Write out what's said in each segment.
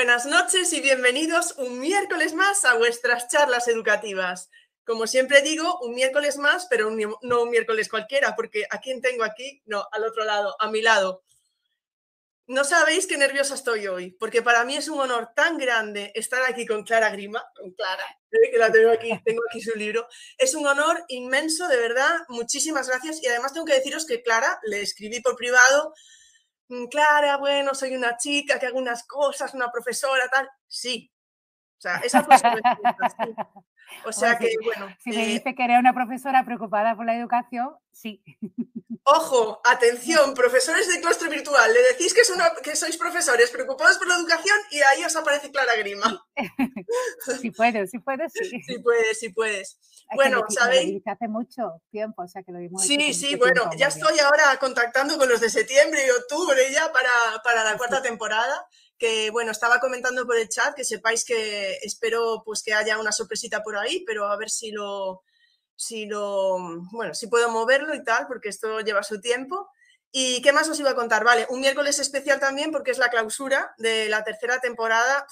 Buenas noches y bienvenidos un miércoles más a vuestras charlas educativas. Como siempre digo, un miércoles más, pero no un miércoles cualquiera, porque ¿a quién tengo aquí? No, al otro lado, a mi lado. No sabéis qué nerviosa estoy hoy, porque para mí es un honor tan grande estar aquí con Clara Grima, con Clara, eh, que la tengo aquí, tengo aquí su libro. Es un honor inmenso, de verdad, muchísimas gracias. Y además tengo que deciros que Clara, le escribí por privado, Clara, bueno, soy una chica que hago unas cosas, una profesora, tal. Sí. O sea, esa fue su O sea que, bueno. Si me eh dice que era una profesora preocupada por la educación, sí. Ojo, atención, profesores de claustro virtual, le decís que, que sois profesores preocupados por la educación y ahí os aparece Clara Grima. sí puedes, sí puedes, sí. Sí puedes, sí puedes. Bueno, ¿sabéis? Hace mucho tiempo, o sea que lo vimos. Sí, sí, bueno, ya estoy ahora contactando con los de septiembre y octubre ya para, para la cuarta temporada que bueno, estaba comentando por el chat, que sepáis que espero pues que haya una sorpresita por ahí, pero a ver si lo, si lo, bueno, si puedo moverlo y tal, porque esto lleva su tiempo. ¿Y qué más os iba a contar? Vale, un miércoles especial también porque es la clausura de la tercera temporada.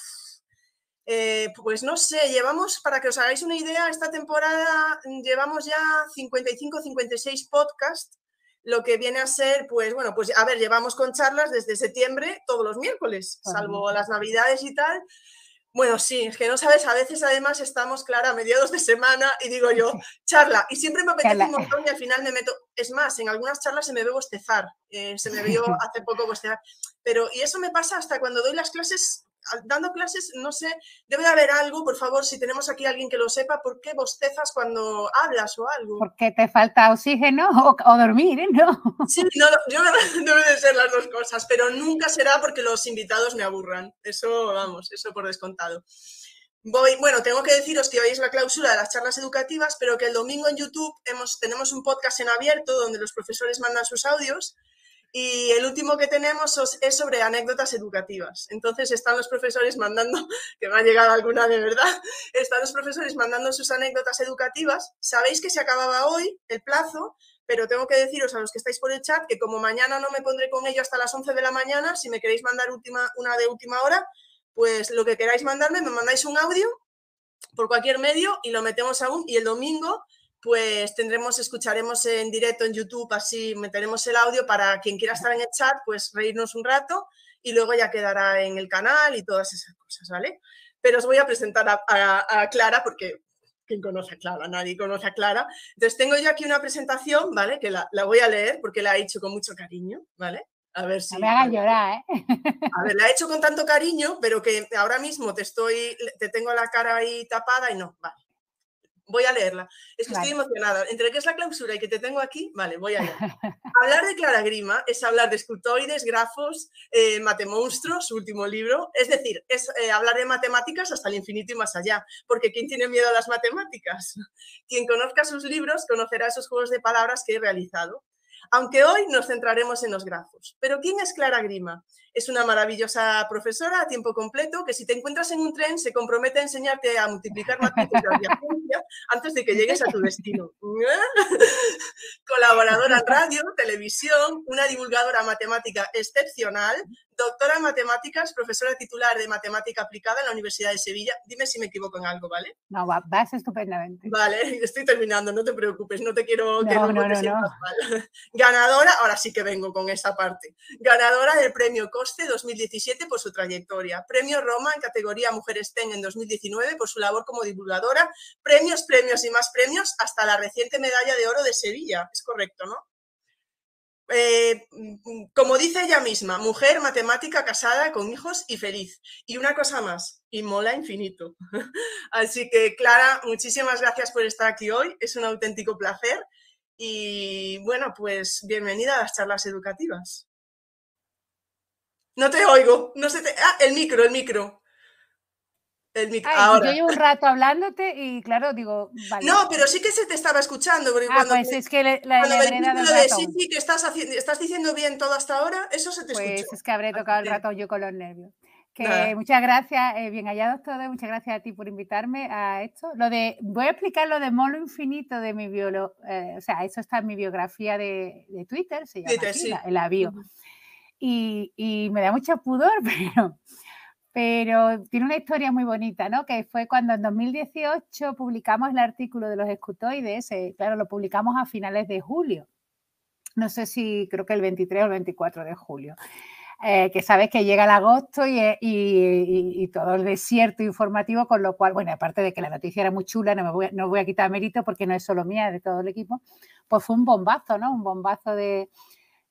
Eh, pues no sé, llevamos, para que os hagáis una idea, esta temporada llevamos ya 55, 56 podcasts lo que viene a ser, pues bueno, pues a ver, llevamos con charlas desde septiembre todos los miércoles, salvo las navidades y tal. Bueno, sí, es que no sabes, a veces además estamos, Clara, a mediados de semana y digo yo, charla, y siempre me apetece un montón y al final me meto, es más, en algunas charlas se me ve bostezar, eh, se me vio hace poco bostezar, pero y eso me pasa hasta cuando doy las clases dando clases, no sé, debe de haber algo, por favor, si tenemos aquí alguien que lo sepa, ¿por qué bostezas cuando hablas o algo? Porque te falta oxígeno o, dormir, ¿no? Sí, no, yo debe de ser las dos cosas, pero nunca será porque los invitados me aburran. Eso, vamos, eso por descontado. Voy, bueno, tengo que deciros que hoy es la cláusula de las charlas educativas, pero que el domingo en YouTube hemos, tenemos un podcast en abierto donde los profesores mandan sus audios y el último que tenemos es sobre anécdotas educativas. Entonces están los profesores mandando, que me ha llegado alguna de verdad, están los profesores mandando sus anécdotas educativas. Sabéis que se acababa hoy el plazo, pero tengo que deciros a los que estáis por el chat que como mañana no me pondré con ello hasta las 11 de la mañana, si me queréis mandar última, una de última hora, pues lo que queráis mandarme, me mandáis un audio por cualquier medio y lo metemos aún. Y el domingo pues tendremos, escucharemos en directo en YouTube, así meteremos el audio para quien quiera estar en el chat, pues reírnos un rato y luego ya quedará en el canal y todas esas cosas, ¿vale? Pero os voy a presentar a, Clara porque ¿quién conoce a Clara? Nadie conoce a Clara. Entonces tengo yo aquí una presentación, ¿vale? Que la, voy a leer porque la he hecho con mucho cariño, ¿vale? A ver si... No me hagas llorar, ¿eh? A ver, la he hecho con tanto cariño, pero que ahora mismo te estoy, te tengo la cara ahí tapada y no, vale voy a leerla. Es que estoy emocionada. Entre que es la clausura y que te tengo aquí, vale, voy a leer. hablar de Clara Grima es hablar de escultoides, grafos, eh, matemonstruos, su último libro. Es decir, es eh, hablar de matemáticas hasta el infinito y más allá. Porque ¿quién tiene miedo a las matemáticas? Quien conozca sus libros conocerá esos juegos de palabras que he realizado. Aunque hoy nos centraremos en los grafos. Pero ¿quién es Clara Grima? Es una maravillosa profesora a tiempo completo que si te encuentras en un tren se compromete a enseñarte a multiplicar matrices de antes de que llegues a tu destino. Colaboradora en radio, televisión, una divulgadora matemática excepcional, doctora en matemáticas, profesora titular de matemática aplicada en la Universidad de Sevilla. Dime si me equivoco en algo, ¿vale? No, vas estupendamente. Vale, estoy terminando, no te preocupes, no te quiero que no, no, no, mal. Ganadora, ahora sí que vengo con esa parte. Ganadora del premio COSTE 2017 por su trayectoria. Premio Roma en categoría Mujeres TEN en 2019 por su labor como divulgadora. Premios, premios y más premios hasta la reciente medalla de oro de Sevilla. Es correcto, ¿no? Eh, como dice ella misma, mujer matemática casada con hijos y feliz. Y una cosa más, y mola infinito. Así que Clara, muchísimas gracias por estar aquí hoy, es un auténtico placer. Y bueno, pues bienvenida a las charlas educativas. No te oigo, no se te... Ah, el micro, el micro. Yo llevo un rato hablándote y claro, digo, No, pero sí que se te estaba escuchando. Porque ah, cuando pues es que la, la de sí, sí, que estás, haciendo, estás diciendo bien todo hasta ahora, eso se te pues es que habré tocado el rato yo con los nervios. Que muchas gracias, eh, bien hallados todos, muchas gracias a ti por invitarme a esto. Lo de, voy a explicar lo de molo infinito de mi biolo, eh, o sea, eso está en mi biografía de, de Twitter, se llama Twitter, el avión. Y, me da mucho pudor, pero pero tiene una historia muy bonita, ¿no? Que fue cuando en 2018 publicamos el artículo de los escutoides, eh, claro, lo publicamos a finales de julio, no sé si creo que el 23 o el 24 de julio. Eh, que sabes que llega el agosto eh, y, y, todo el desierto informativo, con lo cual, bueno, aparte de que la noticia era muy chula, no me voy a quitar mérito porque no es solo mía, es de todo el equipo, pues fue un bombazo, ¿no? Un bombazo de,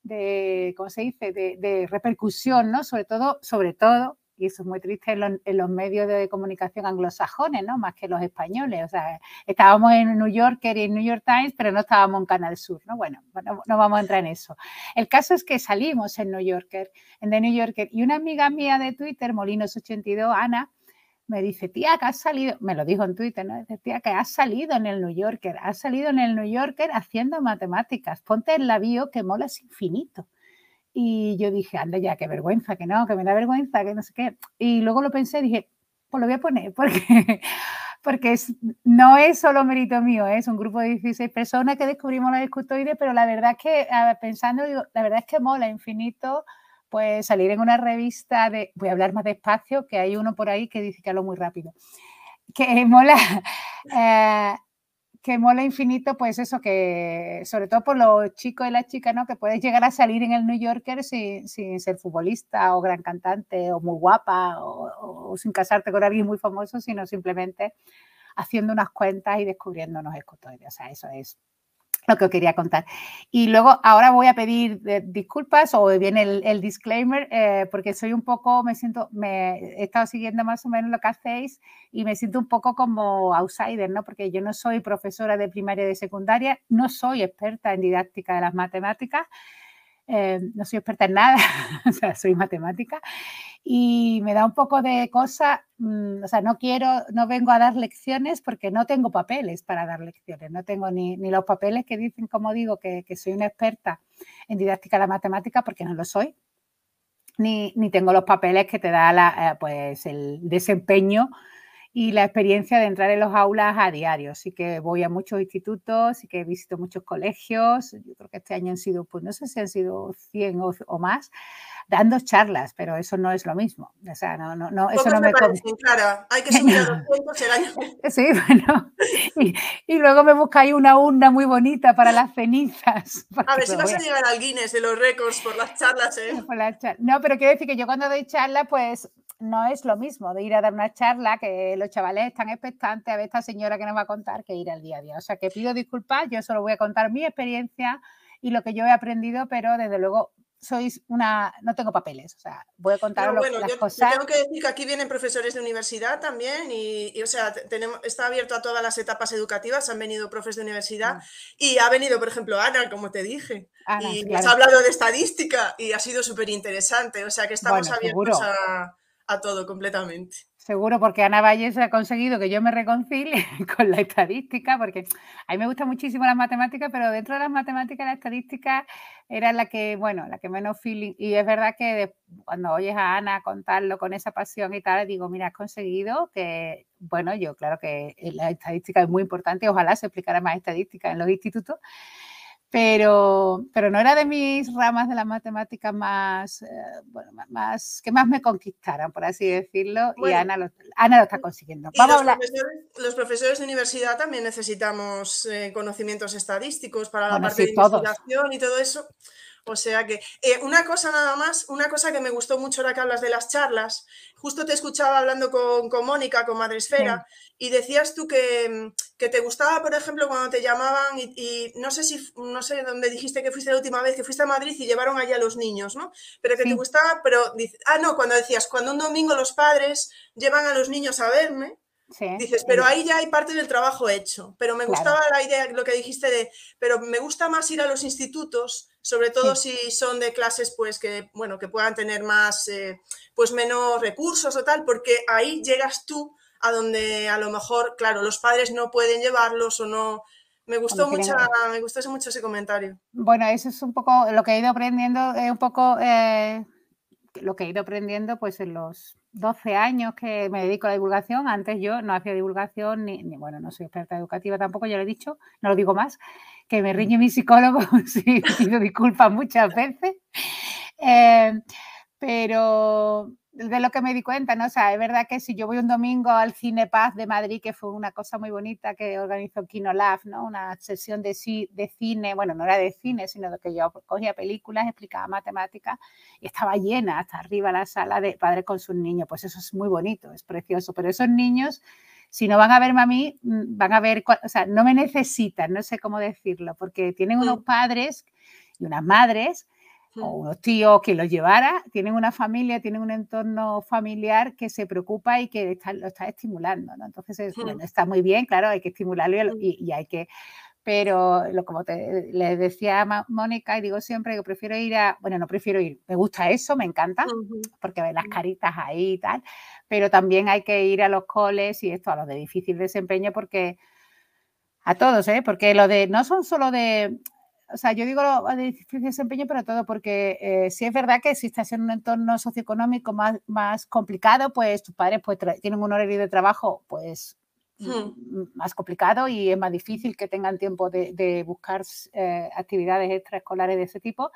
de ¿cómo se dice?, de, repercusión, ¿no? Sobre todo, sobre todo y eso es muy triste en los, medios de comunicación anglosajones, ¿no? Más que los españoles. O sea, estábamos en New Yorker y en New York Times, pero no estábamos en Canal Sur, ¿no? Bueno, no, no vamos a entrar en eso. El caso es que salimos en New Yorker, en The New Yorker, y una amiga mía de Twitter, Molinos82, Ana, me dice, tía, que has salido, me lo dijo en Twitter, ¿no? Tía, que has salido en el New Yorker, has salido en el New Yorker haciendo matemáticas, ponte en la bio que molas infinito. Y yo dije, anda ya, qué vergüenza, que no, que me da vergüenza, que no sé qué. Y luego lo pensé, dije, pues lo voy a poner, porque, porque es, no es solo mérito mío, ¿eh? es un grupo de 16 personas que descubrimos la discutoide, pero la verdad es que, pensando, digo, la verdad es que mola infinito, pues salir en una revista de, voy a hablar más despacio, que hay uno por ahí que dice que hablo muy rápido, que mola. Eh, que mola infinito, pues eso, que sobre todo por los chicos y las chicas, ¿no? Que puedes llegar a salir en el New Yorker sin, ser futbolista o gran cantante o muy guapa o, sin casarte con alguien muy famoso, sino simplemente haciendo unas cuentas y descubriendo unos escritores. O sea, eso es lo que quería contar. Y luego ahora voy a pedir eh, disculpas o viene el, disclaimer eh, porque soy un poco, me siento, he estado siguiendo más o menos lo que hacéis y me siento un poco como outsider, ¿no? Porque yo no soy profesora de primaria y de secundaria, no soy experta en didáctica de las matemáticas, eh, no soy experta en nada, o sea, soy matemática y me da un poco de cosa, mm, o sea, no quiero, no vengo a dar lecciones porque no tengo papeles para dar lecciones, no tengo ni, ni los papeles que dicen, como digo, que, que, soy una experta en didáctica de la matemática porque no lo soy, ni, ni tengo los papeles que te da la, eh, pues el desempeño y la experiencia de entrar en los aulas a diario. Sí que voy a muchos institutos, sí que visito muchos colegios. Yo creo que este año han sido, pues no sé si han sido 100 o, más, dando charlas, pero eso no es lo mismo. O sea, no, no, no eso no me, parece, claro, hay que subir a 200 el año. Sí, bueno. Y, y, luego me buscáis una urna muy bonita para las cenizas. A ver si vas a llegar al Guinness de los récords por las charlas, ¿eh? Por las charlas. No, pero quiero decir que yo cuando doy charlas, pues no es lo mismo de ir a dar una charla que los chavales están expectantes a ver esta señora que nos va a contar que ir al día a día. O sea que pido disculpas, yo solo voy a contar mi experiencia y lo que yo he aprendido, pero desde luego sois una, no tengo papeles, o sea, voy a contar no, bueno, las yo, cosas. tengo que decir que aquí vienen profesores de universidad también y, o sea, tenemos, está abierto a todas las etapas educativas, han venido profes de universidad mm. y ha venido, por ejemplo, Ana, como te dije, y nos ha hablado de estadística y ha sido súper interesante, o sea que estamos abiertos a a todo completamente. Seguro, porque Ana Valles ha conseguido que yo me reconcilie con la estadística, porque a mí me gusta muchísimo las matemáticas, pero dentro de las matemáticas la estadística era la que, bueno, la que menos feeling. Y es verdad que cuando oyes a Ana contarlo con esa pasión y tal, digo, mira, has conseguido que, bueno, yo claro que la estadística es muy importante, ojalá se explicara más estadística en los institutos, pero, pero no era de mis ramas de la matemática más, eh, bueno, más, que más me conquistaran, por así decirlo, y Ana lo, Ana lo, está consiguiendo. Vamos los, a. Profesores, los, profesores, de universidad también necesitamos eh, conocimientos estadísticos para la parte de investigación y todo eso. O sea que, eh, una cosa nada más, una cosa que me gustó mucho ahora que hablas de las charlas, justo te escuchaba hablando con, con Mónica, con Madresfera, y decías tú que, que, te gustaba, por ejemplo, cuando te llamaban, y, no sé si, no sé dónde dijiste que fuiste la última vez, que fuiste a Madrid y llevaron allá a los niños, ¿no? Pero que te gustaba, pero, ah, no, cuando decías, cuando un domingo los padres llevan a los niños a verme, Dices, pero ahí ya hay parte del trabajo hecho. Pero me gustaba la idea, lo que dijiste de, pero me gusta más ir a los institutos, sobre todo si son de clases, pues que, bueno, que puedan tener más, eh, pues menos recursos o tal, porque ahí llegas tú a donde a lo mejor, claro, los padres no pueden llevarlos o no. Me gustó, mucho, me gustó mucho ese comentario. Bueno, eso es un poco lo que he ido aprendiendo, es un poco eh, lo que he ido aprendiendo pues en los 12 años que me dedico a la divulgación. Antes yo no hacía divulgación, ni, bueno, no soy experta educativa tampoco, ya lo he dicho, no lo digo más, que me riñe mi psicólogo si pido disculpas muchas veces. Eh, pero de lo que me di cuenta, ¿no? O sea, es verdad que si yo voy un domingo al Cine Paz de Madrid, que fue una cosa muy bonita que organizó Kinolab, ¿no? Una sesión de, de cine, bueno, no era de cine, sino de que yo cogía películas, explicaba matemáticas y estaba llena hasta arriba la sala de padres con sus niños. Pues eso es muy bonito, es precioso, pero esos niños si no van a verme a mí, mm, van a ver, o sea, no me necesitan, no sé cómo decirlo, porque tienen unos padres y unas madres o unos tíos que los llevara, tienen una familia, tienen un entorno familiar que se preocupa y que lo está estimulando. ¿no? Entonces, está muy bien, claro, hay que estimularlo y, hay que... Pero lo, como te, le decía a Mónica, y digo siempre que prefiero ir a, bueno, no prefiero ir, me gusta eso, me encanta, porque ven las caritas ahí y tal, pero también hay que ir a los coles y esto, a los de difícil desempeño, porque a todos, ¿eh? porque lo de, no son solo de, o sea, yo digo de difícil desempeño, pero todo porque eh, si es verdad que si estás en un entorno socioeconómico más, más complicado, pues tus padres pues, tienen un horario de trabajo pues hmm. más complicado y es más difícil que tengan tiempo de, buscar eh, actividades extraescolares de ese tipo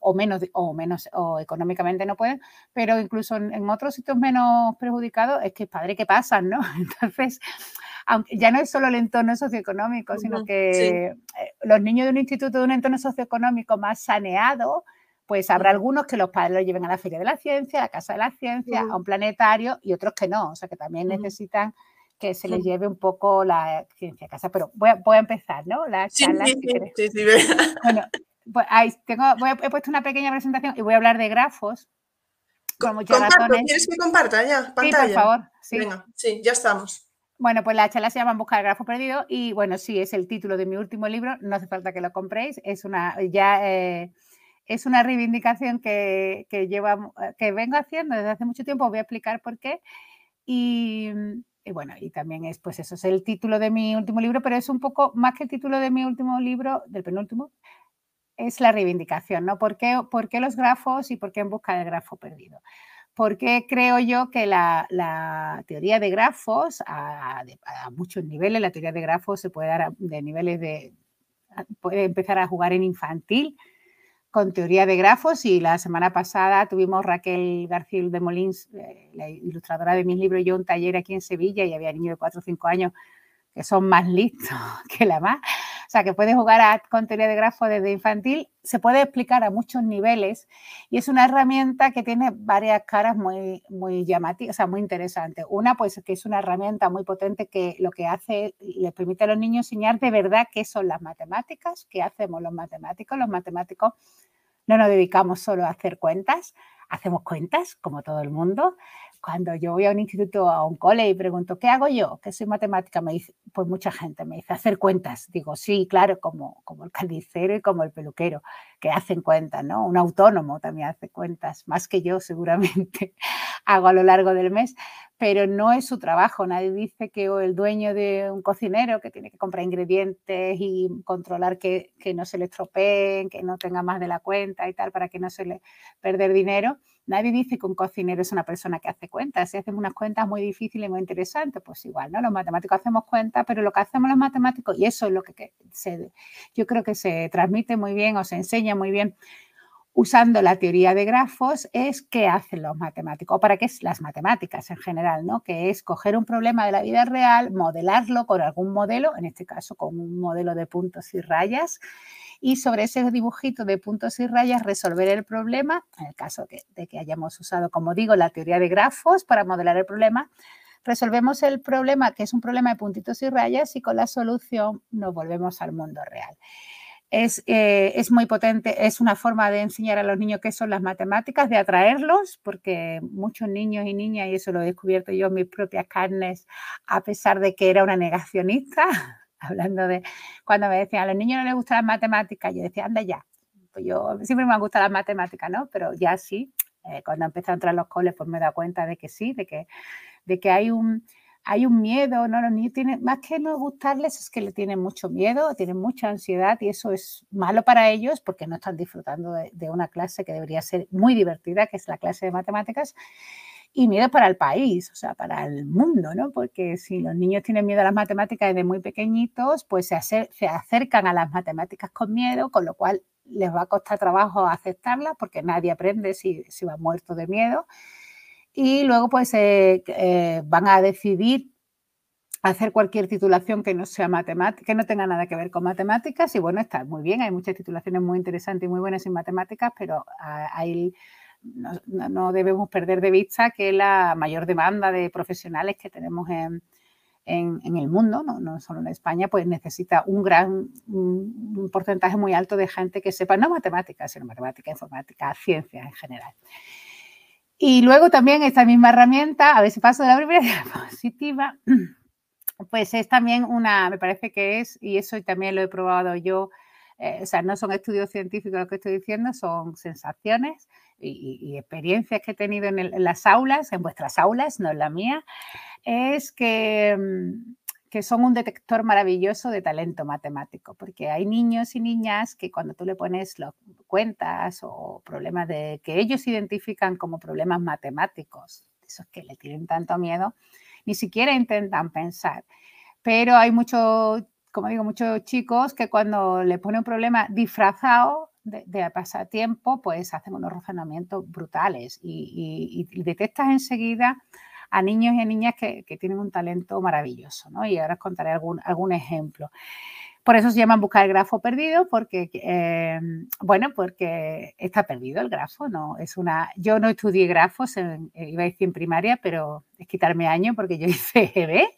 o menos, o menos, o económicamente no pueden, pero incluso en, otros sitios menos perjudicados es que padre que pasan, ¿no? Entonces, aunque ya no es solo el entorno socioeconómico, sino que eh, los niños de un instituto de un entorno socioeconómico más saneado, pues habrá algunos que los padres los lleven a la Feria de la Ciencia, a la Casa de la Ciencia, a un planetario y otros que no, o sea que también necesitan que se les lleve un poco la ciencia a casa. Pero voy a, voy a empezar, ¿no? La charla. Sí, sí, sí, bueno, pues ahí tengo, he puesto una pequeña presentación y voy a hablar de grafos. Con ¿Quieres que comparta ya? Pantalla. Sí, por favor. Venga, sí, ya estamos. Bueno, pues la charla se llama Buscar el grafo perdido y bueno, sí, es el título de mi último libro, no hace falta que lo compréis, es una, ya, eh, es una reivindicación que, que, que vengo haciendo desde hace mucho tiempo, voy a explicar por qué. Y, bueno, y también es, pues eso es el título de mi último libro, pero es un poco más que el título de mi último libro, del penúltimo, es la reivindicación, ¿no? ¿Por qué, por qué los grafos y por qué en busca del grafo perdido? porque creo yo que la, teoría de grafos, a, muchos niveles, la teoría de grafos se puede dar de niveles de, puede empezar a jugar en infantil con teoría de grafos y la semana pasada tuvimos Raquel García de Molins, eh, la ilustradora de mis libros, y yo un taller aquí en Sevilla y había niños de 4 o 5 años que son más listos que la más. O sea, que puede jugar a, con teoría de grafo desde infantil, se puede explicar a muchos niveles y es una herramienta que tiene varias caras muy, muy llamativas, o sea, muy interesantes. Una, pues que es una herramienta muy potente que lo que hace, les permite a los niños enseñar de verdad qué son las matemáticas, qué hacemos los matemáticos. Los matemáticos no nos dedicamos solo a hacer cuentas, hacemos cuentas como todo el mundo, cuando yo voy a un instituto, a un cole y pregunto, ¿qué hago yo? ¿Qué soy matemática? Me dice, pues mucha gente me dice, hacer cuentas. Digo, sí, claro, como, como el carnicero y como el peluquero, que hacen cuentas, ¿no? Un autónomo también hace cuentas, más que yo seguramente hago a lo largo del mes, pero no es su trabajo. Nadie dice que el dueño de un cocinero que tiene que comprar ingredientes y controlar que, que no se le estropeen, que no tenga más de la cuenta y tal, para que no se le perder dinero Nadie dice que un cocinero es una persona que hace cuentas. Si hacemos unas cuentas muy difíciles y muy interesantes, pues igual, ¿no? Los matemáticos hacemos cuentas, pero lo que hacemos los matemáticos, y eso es lo que yo creo que se transmite muy bien o se enseña muy bien usando la teoría de grafos, es qué hacen los matemáticos, o para qué es las matemáticas en general, ¿no? Que es coger un problema de la vida real, modelarlo con algún modelo, en este caso con un modelo de puntos y rayas, y sobre ese dibujito de puntos y rayas resolver el problema, en el caso de que hayamos usado, como digo, la teoría de grafos para modelar el problema, resolvemos el problema, que es un problema de puntitos y rayas, y con la solución nos volvemos al mundo real. Es, eh, es, muy potente, es una forma de enseñar a los niños qué son las matemáticas, de atraerlos, porque muchos niños y niñas, y eso lo he descubierto yo en mis propias carnes, a pesar de que era una negacionista, hablando de cuando me decían a los niños no les gustan las matemáticas, yo decía, anda ya. Pues yo siempre me han gustado las matemáticas, ¿no? Pero ya sí, eh, cuando empecé a entrar a los coles, pues me he dado cuenta de que sí, de que, de que hay un hay un miedo, ¿no? Los niños tienen, más que no gustarles, es que le tienen mucho miedo, tienen mucha ansiedad y eso es malo para ellos porque no están disfrutando de, una clase que debería ser muy divertida, que es la clase de matemáticas, y miedo para el país, o sea, para el mundo, ¿no? Porque si los niños tienen miedo a las matemáticas desde muy pequeñitos, pues se, se acercan a las matemáticas con miedo, con lo cual les va a costar trabajo aceptarlas porque nadie aprende si, si va muerto de miedo y luego pues eh, eh, van a decidir hacer cualquier titulación que no sea que no tenga nada que ver con matemáticas y bueno, está muy bien, hay muchas titulaciones muy interesantes y muy buenas en matemáticas, pero hay, no, debemos perder de vista que la mayor demanda de profesionales que tenemos en, el mundo, no, solo en España, pues necesita un gran un porcentaje muy alto de gente que sepa no matemáticas, sino matemática, informática, ciencia en general. Y luego también esta misma herramienta, a ver si paso de la primera diapositiva, pues es también una, me parece que es, y eso también lo he probado yo, eh, o sea, no son estudios científicos lo que estoy diciendo, son sensaciones y, experiencias que he tenido en, en, las aulas, en vuestras aulas, no en la mía, es que mm, que son un detector maravilloso de talento matemático, porque hay niños y niñas que cuando tú le pones los cuentas o problemas de que ellos identifican como problemas matemáticos, esos que le tienen tanto miedo, ni siquiera intentan pensar. Pero hay muchos, como digo, muchos chicos que cuando le pone un problema disfrazado de, de pasatiempo, pues hacen unos razonamientos brutales y, detectas enseguida a niños y a niñas que, tienen un talento maravilloso, ¿no? Y ahora os contaré algún, algún ejemplo. Por eso se llama buscar el grafo perdido, porque, eh, bueno, porque está perdido el grafo, ¿no? Es una, yo no estudié grafos, en, eh, iba a decir en primaria, pero es quitarme año porque yo hice EGB.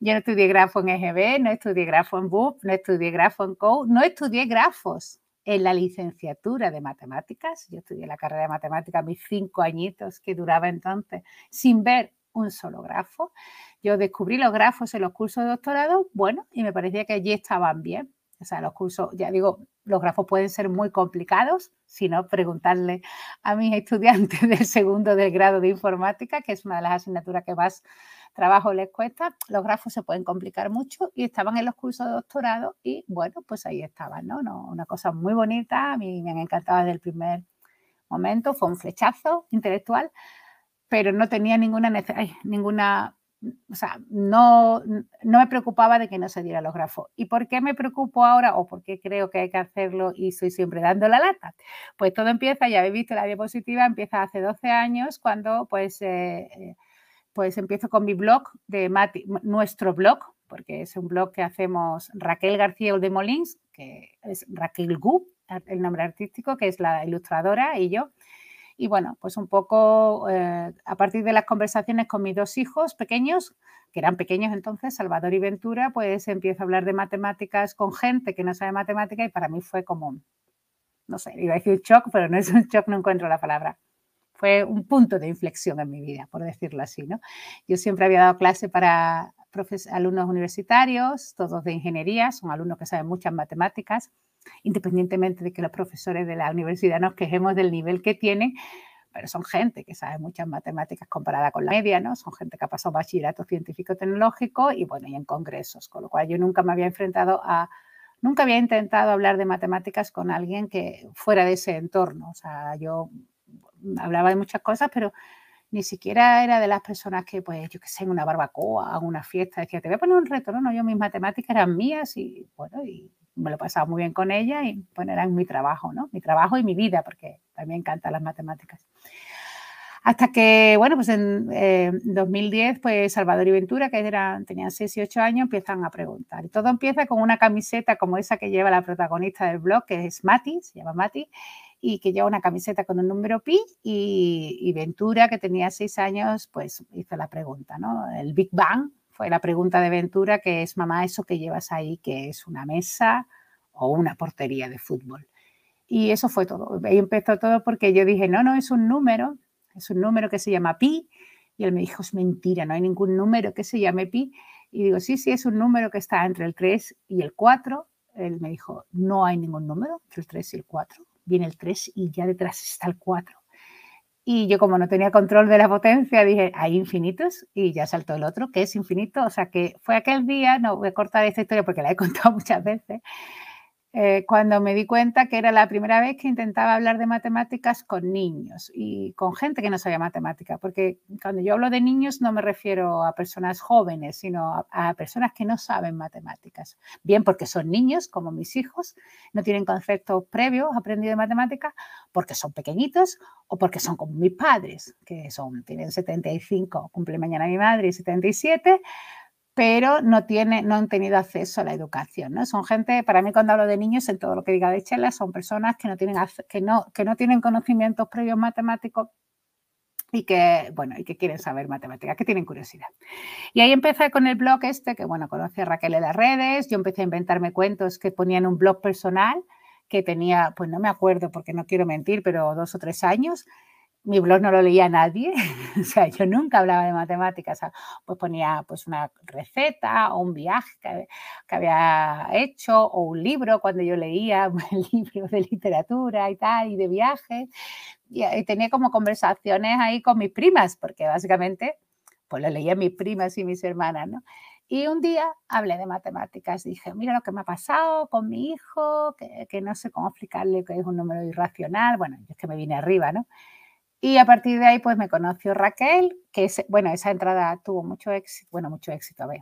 Yo no estudié grafo en EGB, no estudié grafo en BUP, no estudié grafo en COU, no estudié grafos en la licenciatura de matemáticas. Yo estudié la carrera de matemáticas mis cinco añitos que duraba entonces sin ver un solo grafo. Yo descubrí los grafos en los cursos de doctorado, bueno, y me parecía que allí estaban bien. O sea, los cursos, ya digo, los grafos pueden ser muy complicados, si no, preguntarle a mis estudiantes del segundo del grado de informática, que es una de las asignaturas que más trabajo les cuesta, los grafos se pueden complicar mucho y estaban en los cursos de doctorado y bueno, pues ahí estaban, ¿no? Una cosa muy bonita, a mí me han encantado desde el primer momento, fue un flechazo intelectual, pero no tenía ninguna ninguna, o sea, no, no me preocupaba de que no se diera los grafos. ¿Y por qué me preocupo ahora o por qué creo que hay que hacerlo y estoy siempre dando la lata? Pues todo empieza, ya habéis visto la diapositiva, empieza hace 12 años cuando pues... Eh, pues empiezo con mi blog de Mati, nuestro blog, porque es un blog que hacemos Raquel García de Molins, que es Raquel Gu, el nombre artístico, que es la ilustradora, y yo. Y bueno, pues un poco eh, a partir de las conversaciones con mis dos hijos pequeños, que eran pequeños entonces, Salvador y Ventura, pues empiezo a hablar de matemáticas con gente que no sabe matemática y para mí fue como, no sé, iba a decir shock, pero no es un shock, no encuentro la palabra fue un punto de inflexión en mi vida, por decirlo así. ¿no? Yo siempre había dado clase para alumnos universitarios, todos de ingeniería, son alumnos que saben muchas matemáticas, independientemente de que los profesores de la universidad nos quejemos del nivel que tienen, pero son gente que sabe muchas matemáticas comparada con la media, ¿no? Son gente que ha pasado bachillerato científico-tecnológico y bueno, y en congresos, con lo cual yo nunca me había enfrentado a, nunca había intentado hablar de matemáticas con alguien que fuera de ese entorno, o sea, yo hablaba de muchas cosas, pero ni siquiera era de las personas que, pues, yo qué sé, en una barbacoa, en una fiesta, decía, te voy a poner un reto, no, yo mis matemáticas eran mías y, bueno, y me lo pasaba muy bien con ella y, bueno, eran mi trabajo, ¿no? Mi trabajo y mi vida, porque me encantan las matemáticas. Hasta que, bueno, pues en 2010, eh, pues Salvador y Ventura, que eran, tenían 6 y 8 años, empiezan a preguntar. Y todo empieza con una camiseta como esa que lleva la protagonista del blog, que es Mati, se llama Mati, y que lleva una camiseta con un número pi y, Ventura, que tenía seis años, pues hizo la pregunta, ¿no? El Big Bang fue la pregunta de Ventura, que es, mamá, eso que llevas ahí, que es una mesa o una portería de fútbol. Y eso fue todo. Ahí empezó todo porque yo dije, no, no, es un número, es un número que se llama pi. Y él me dijo, es mentira, no hay ningún número que se llame pi. Y digo, sí, sí, es un número que está entre el 3 y el 4. Él me dijo, no hay ningún número entre el 3 y el 4 viene el 3 y ya detrás está el 4. Y yo como no tenía control de la potencia, dije, hay infinitos y ya saltó el otro, que es infinito. O sea que fue aquel día, no voy a cortar esta historia porque la he contado muchas veces, eh, cuando me di cuenta que era la primera vez que intentaba hablar de matemáticas con niños y con gente que no sabía matemática, porque cuando yo hablo de niños no me refiero a personas jóvenes, sino a, personas que no saben matemáticas. Bien porque son niños, como mis hijos, no tienen conceptos previos aprendidos de matemáticas, porque son pequeñitos o porque son como mis padres, que son, tienen 75, cumple mañana mi madre y 77, pero no, tiene, no han tenido acceso a la educación. ¿no? Son gente, para mí cuando hablo de niños, en todo lo que diga de Chela, son personas que no tienen, que no, que no tienen conocimientos previos matemáticos y que, bueno, y que quieren saber matemáticas, que tienen curiosidad. Y ahí empecé con el blog este, que bueno, conocí a Raquel en las redes, yo empecé a inventarme cuentos que ponían un blog personal que tenía, pues no me acuerdo porque no quiero mentir, pero dos o tres años, mi blog no lo leía nadie, o sea, yo nunca hablaba de matemáticas, pues ponía pues una receta o un viaje que, había hecho o un libro cuando yo leía libros de literatura y tal, y de viajes, y, tenía como conversaciones ahí con mis primas, porque básicamente pues lo leía mis primas y mis hermanas, ¿no? Y un día hablé de matemáticas, dije, mira lo que me ha pasado con mi hijo, que no sé cómo explicarle que es un número irracional, bueno, es que me vine arriba, ¿no? Y a partir de ahí, pues me conoció Raquel, que es, bueno, esa entrada tuvo mucho éxito, bueno, mucho éxito, a ver.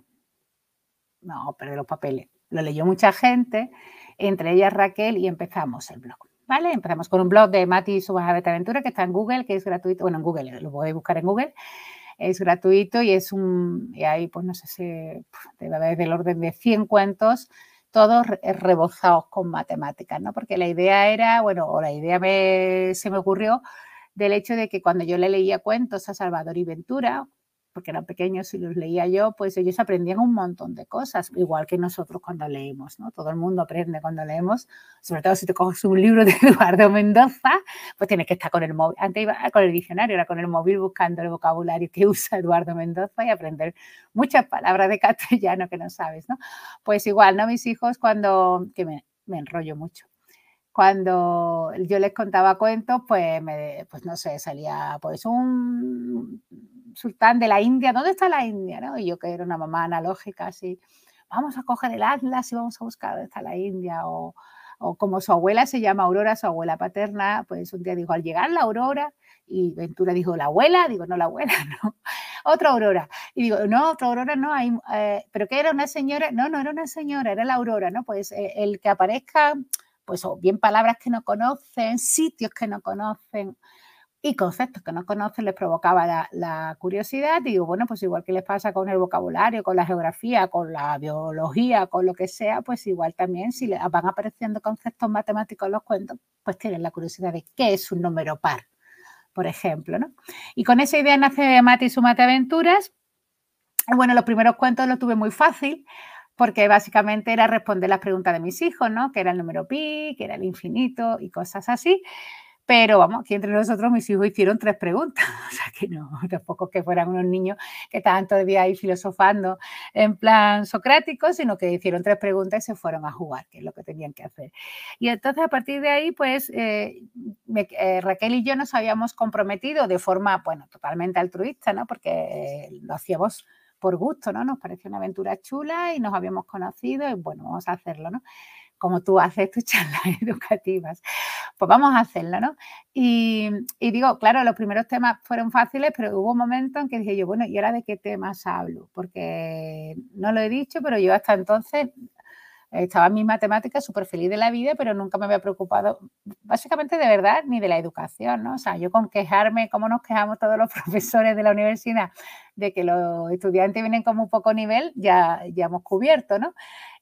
No, pero los papeles. Lo leyó mucha gente, entre ellas Raquel, y empezamos el blog. ¿Vale? Empezamos con un blog de Mati Subas Aventura que está en Google, que es gratuito. Bueno, en Google, lo podéis buscar en Google. Es gratuito y es un. Y ahí, pues no sé si. Debe haber del orden de 100 cuentos todos rebozados con matemáticas, ¿no? Porque la idea era, bueno, o la idea se me ocurrió del hecho de que cuando yo le leía cuentos a Salvador y Ventura, porque eran pequeños y los leía yo, pues ellos aprendían un montón de cosas, igual que nosotros cuando leemos, ¿no? Todo el mundo aprende cuando leemos, sobre todo si te coges un libro de Eduardo Mendoza, pues tienes que estar con el móvil, antes iba con el diccionario, era con el móvil buscando el vocabulario que usa Eduardo Mendoza y aprender muchas palabras de castellano que no sabes, ¿no? Pues igual, ¿no? Mis hijos cuando, que me, me enrollo mucho, cuando yo les contaba cuentos, pues, me, pues no sé, salía pues un sultán de la India, ¿dónde está la India? ¿no? Y yo que era una mamá analógica, así, vamos a coger el atlas y vamos a buscar dónde está la India, o, o como su abuela se llama Aurora, su abuela paterna, pues un día dijo, al llegar la Aurora, y Ventura dijo, ¿la abuela? Digo, no, la abuela, no. Otra Aurora. Y digo, no, otra Aurora no, hay, eh, pero que era una señora, no, no era una señora, era la Aurora, ¿no? Pues eh, el que aparezca pues o bien palabras que no conocen, sitios que no conocen y conceptos que no conocen les provocaba la, curiosidad. digo, bueno, pues igual que les pasa con el vocabulario, con la geografía, con la biología, con lo que sea, pues igual también si van apareciendo conceptos matemáticos en los cuentos, pues tienen la curiosidad de qué es un número par, por ejemplo, ¿no? Y con esa idea nace Mati y su Mate Aventuras. Bueno, los primeros cuentos los tuve muy fácil porque básicamente era responder las preguntas de mis hijos, ¿no? Que era el número pi, que era el infinito y cosas así. Pero vamos, aquí entre nosotros mis hijos hicieron tres preguntas, o sea que no, tampoco que fueran unos niños que estaban todavía ahí filosofando en plan socrático, sino que hicieron tres preguntas y se fueron a jugar, que es lo que tenían que hacer. Y entonces a partir de ahí, pues eh, eh, Raquel y yo nos habíamos comprometido de forma, bueno, totalmente altruista, ¿no? Porque eh, lo hacíamos por gusto, ¿no? Nos pareció una aventura chula y nos habíamos conocido y bueno, vamos a hacerlo, ¿no? Como tú haces tus charlas educativas. Pues vamos a hacerlo, ¿no? Y, digo, claro, los primeros temas fueron fáciles, pero hubo un momento en que dije yo, bueno, ¿y ahora de qué temas hablo? Porque no lo he dicho, pero yo hasta entonces estaba en mis matemáticas súper feliz de la vida, pero nunca me había preocupado, básicamente de verdad, ni de la educación, ¿no? O sea, yo con quejarme, como nos quejamos todos los profesores de la universidad, de que los estudiantes vienen como un poco nivel, ya, ya hemos cubierto, ¿no?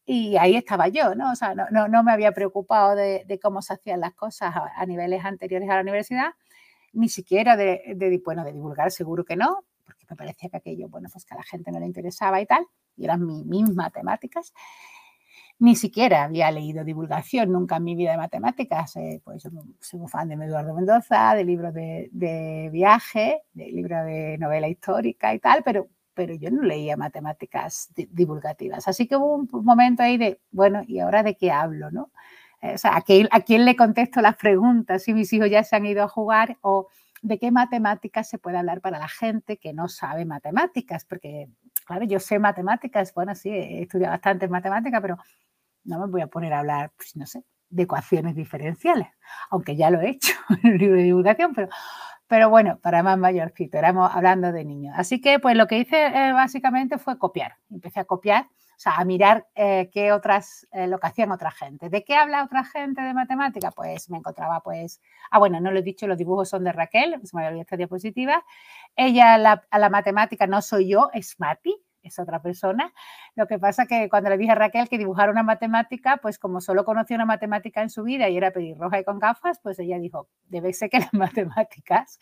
Y ahí estaba yo, ¿no? O sea, no, no, me había preocupado de, cómo se hacían las cosas a, niveles anteriores a la universidad, ni siquiera de, de, de divulgar, seguro que no, porque me parecía que aquello, bueno, pues que a la gente no le interesaba y tal, y eran mis matemáticas ni siquiera había leído divulgación nunca en mi vida de matemáticas. Eh, pues soy un fan de Eduardo Mendoza, de libros de, viaje, de libros de novela histórica y tal, pero, pero yo no leía matemáticas divulgativas. Así que hubo un momento ahí de, bueno, ¿y ahora de qué hablo? ¿no? Eh, o sea, ¿a quién, ¿a quién le contesto las preguntas? Si mis hijos ya se han ido a jugar o de qué matemáticas se puede hablar para la gente que no sabe matemáticas, porque, claro, yo sé matemáticas, bueno, sí, he estudiado bastante matemáticas, pero no me voy a poner a hablar, pues no sé, de ecuaciones diferenciales, aunque ya lo he hecho en el libro de divulgación, pero, pero bueno, para más mayorcito, éramos hablando de niños. Así que pues lo que hice eh, básicamente fue copiar, empecé a copiar, o sea, a mirar eh, qué otras, eh, lo que hacían otra gente. ¿De qué habla otra gente de matemática? Pues me encontraba pues, ah bueno, no lo he dicho, los dibujos son de Raquel, se me había esta diapositiva. Ella a la matemática no soy yo, es Mati, es otra persona. Lo que pasa que cuando le dije a Raquel que dibujara una matemática, pues como solo conocía una matemática en su vida y era pelirroja y con gafas, pues ella dijo, debe ser que las matemáticas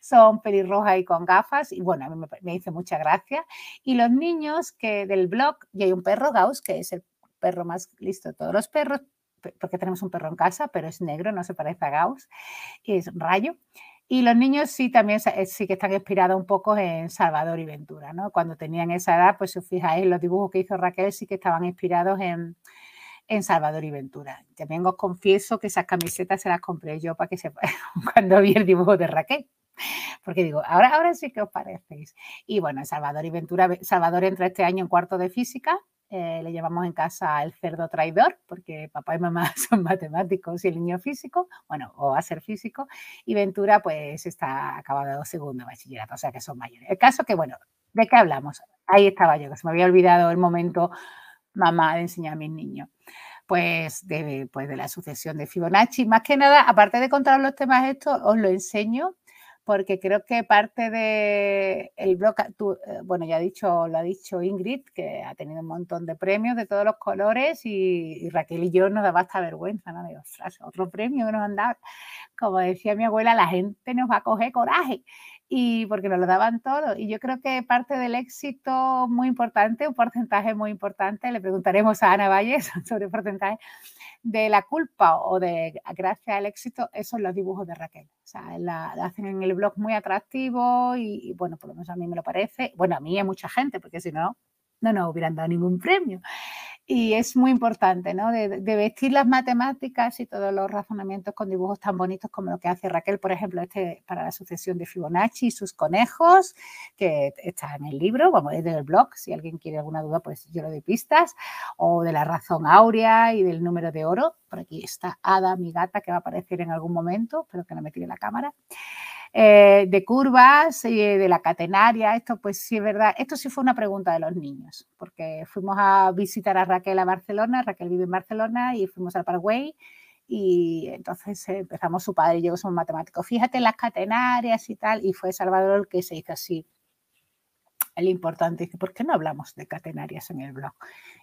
son pelirroja y con gafas. Y bueno, a mí me, me hizo mucha gracia. Y los niños que del blog, y hay un perro Gauss, que es el perro más listo de todos los perros, porque tenemos un perro en casa, pero es negro, no se parece a Gauss, es rayo. Y los niños sí también eh, sí que están inspirados un poco en Salvador y Ventura, ¿no? Cuando tenían esa edad, pues si os fijáis, los dibujos que hizo Raquel sí que estaban inspirados en, en Salvador y Ventura. También os confieso que esas camisetas se las compré yo para que se cuando vi el dibujo de Raquel. Porque digo, ahora, ahora sí que os parecéis. Y bueno, Salvador y Ventura, Salvador entra este año en cuarto de física eh, le llevamos en casa el cerdo traidor, porque papá y mamá son matemáticos y el niño físico, bueno, o va a ser físico, y Ventura pues está acabado segundo bachillerato, o sea que son mayores. El caso que, bueno, ¿de qué hablamos? Ahí estaba yo, que se me había olvidado el momento mamá de enseñar a mis niños. Pues de, pues de la sucesión de Fibonacci. Más que nada, aparte de contar los temas estos, os lo enseño porque creo que parte de el blog, eh, bueno, ya ha dicho, lo ha dicho Ingrid, que ha tenido un montón de premios de todos los colores y, Raquel y yo nos daba hasta vergüenza, ¿no? De, ostras, otro premio que nos han dado. Como decía mi abuela, la gente nos va a coger coraje y porque nos lo daban todo. Y yo creo que parte del éxito muy importante, un porcentaje muy importante, le preguntaremos a Ana Valles sobre el porcentaje de la culpa o de gracias al éxito, esos son los dibujos de Raquel. O sea, la, hacen en el blog muy atractivo y, bueno, por lo menos a mí me lo parece. Bueno, a mí y a mucha gente, porque si no, no nos hubieran dado ningún premio. Y es muy importante, ¿no? De, vestir las matemáticas y todos los razonamientos con dibujos tan bonitos como lo que hace Raquel, por ejemplo, este para la sucesión de Fibonacci y sus conejos, que está en el libro, vamos, es del blog, si alguien quiere alguna duda, pues yo lo doy pistas, o de la razón áurea y del número de oro. Por aquí está Ada, mi gata, que va a aparecer en algún momento, espero que no me tire la cámara. Eh, de curvas, y de la catenaria, esto pues sí es verdad, esto sí fue una pregunta de los niños, porque fuimos a visitar a Raquel a Barcelona, Raquel vive en Barcelona y fuimos al Paraguay y entonces empezamos su padre y yo somos matemáticos, fíjate en las catenarias y tal, y fue Salvador el que se hizo así el importante. Dice, ¿por qué no hablamos de catenarias en el blog?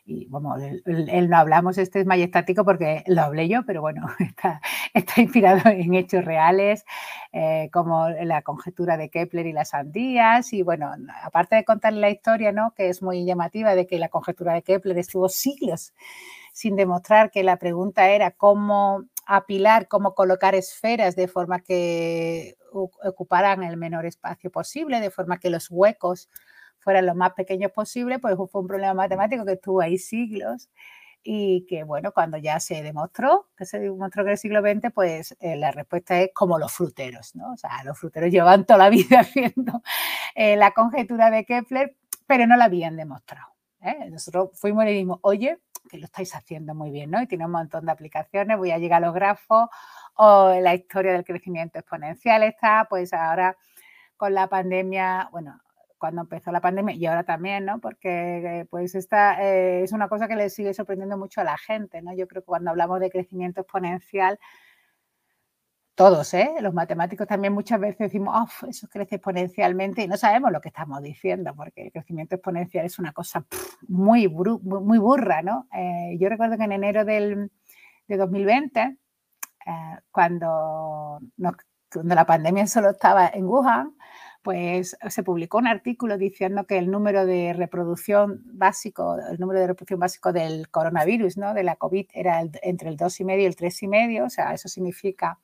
Y bueno, él, no hablamos, este es majestático porque lo hablé yo, pero bueno, está, está inspirado en hechos reales, eh, como la conjetura de Kepler y las sandías. Y bueno, aparte de contar la historia, ¿no? que es muy llamativa, de que la conjetura de Kepler estuvo siglos sin demostrar que la pregunta era cómo apilar, cómo colocar esferas de forma que ocuparan el menor espacio posible, de forma que los huecos fueran lo más pequeños posible, pues fue un problema matemático que estuvo ahí siglos y que, bueno, cuando ya se demostró, que se demostró que en el siglo XX, pues eh, la respuesta es como los fruteros, ¿no? O sea, los fruteros llevan toda la vida haciendo eh, la conjetura de Kepler, pero no la habían demostrado. ¿eh? Nosotros fuimos y dijimos, oye, que lo estáis haciendo muy bien, ¿no? Y tiene un montón de aplicaciones, voy a llegar a los grafos o la historia del crecimiento exponencial está, pues ahora con la pandemia, bueno, cuando empezó la pandemia y ahora también, ¿no? Porque pues esta eh, es una cosa que le sigue sorprendiendo mucho a la gente, ¿no? Yo creo que cuando hablamos de crecimiento exponencial, todos, ¿eh? Los matemáticos también muchas veces decimos, oh, eso crece exponencialmente y no sabemos lo que estamos diciendo, porque el crecimiento exponencial es una cosa muy, muy burra, ¿no? Eh, yo recuerdo que en enero del, de 2020, eh, cuando, cuando la pandemia solo estaba en Wuhan, pues se publicó un artículo diciendo que el número de reproducción básico, el número de reproducción básico del coronavirus, ¿no? de la COVID, era entre el 2,5 y el 3,5, o sea, eso significa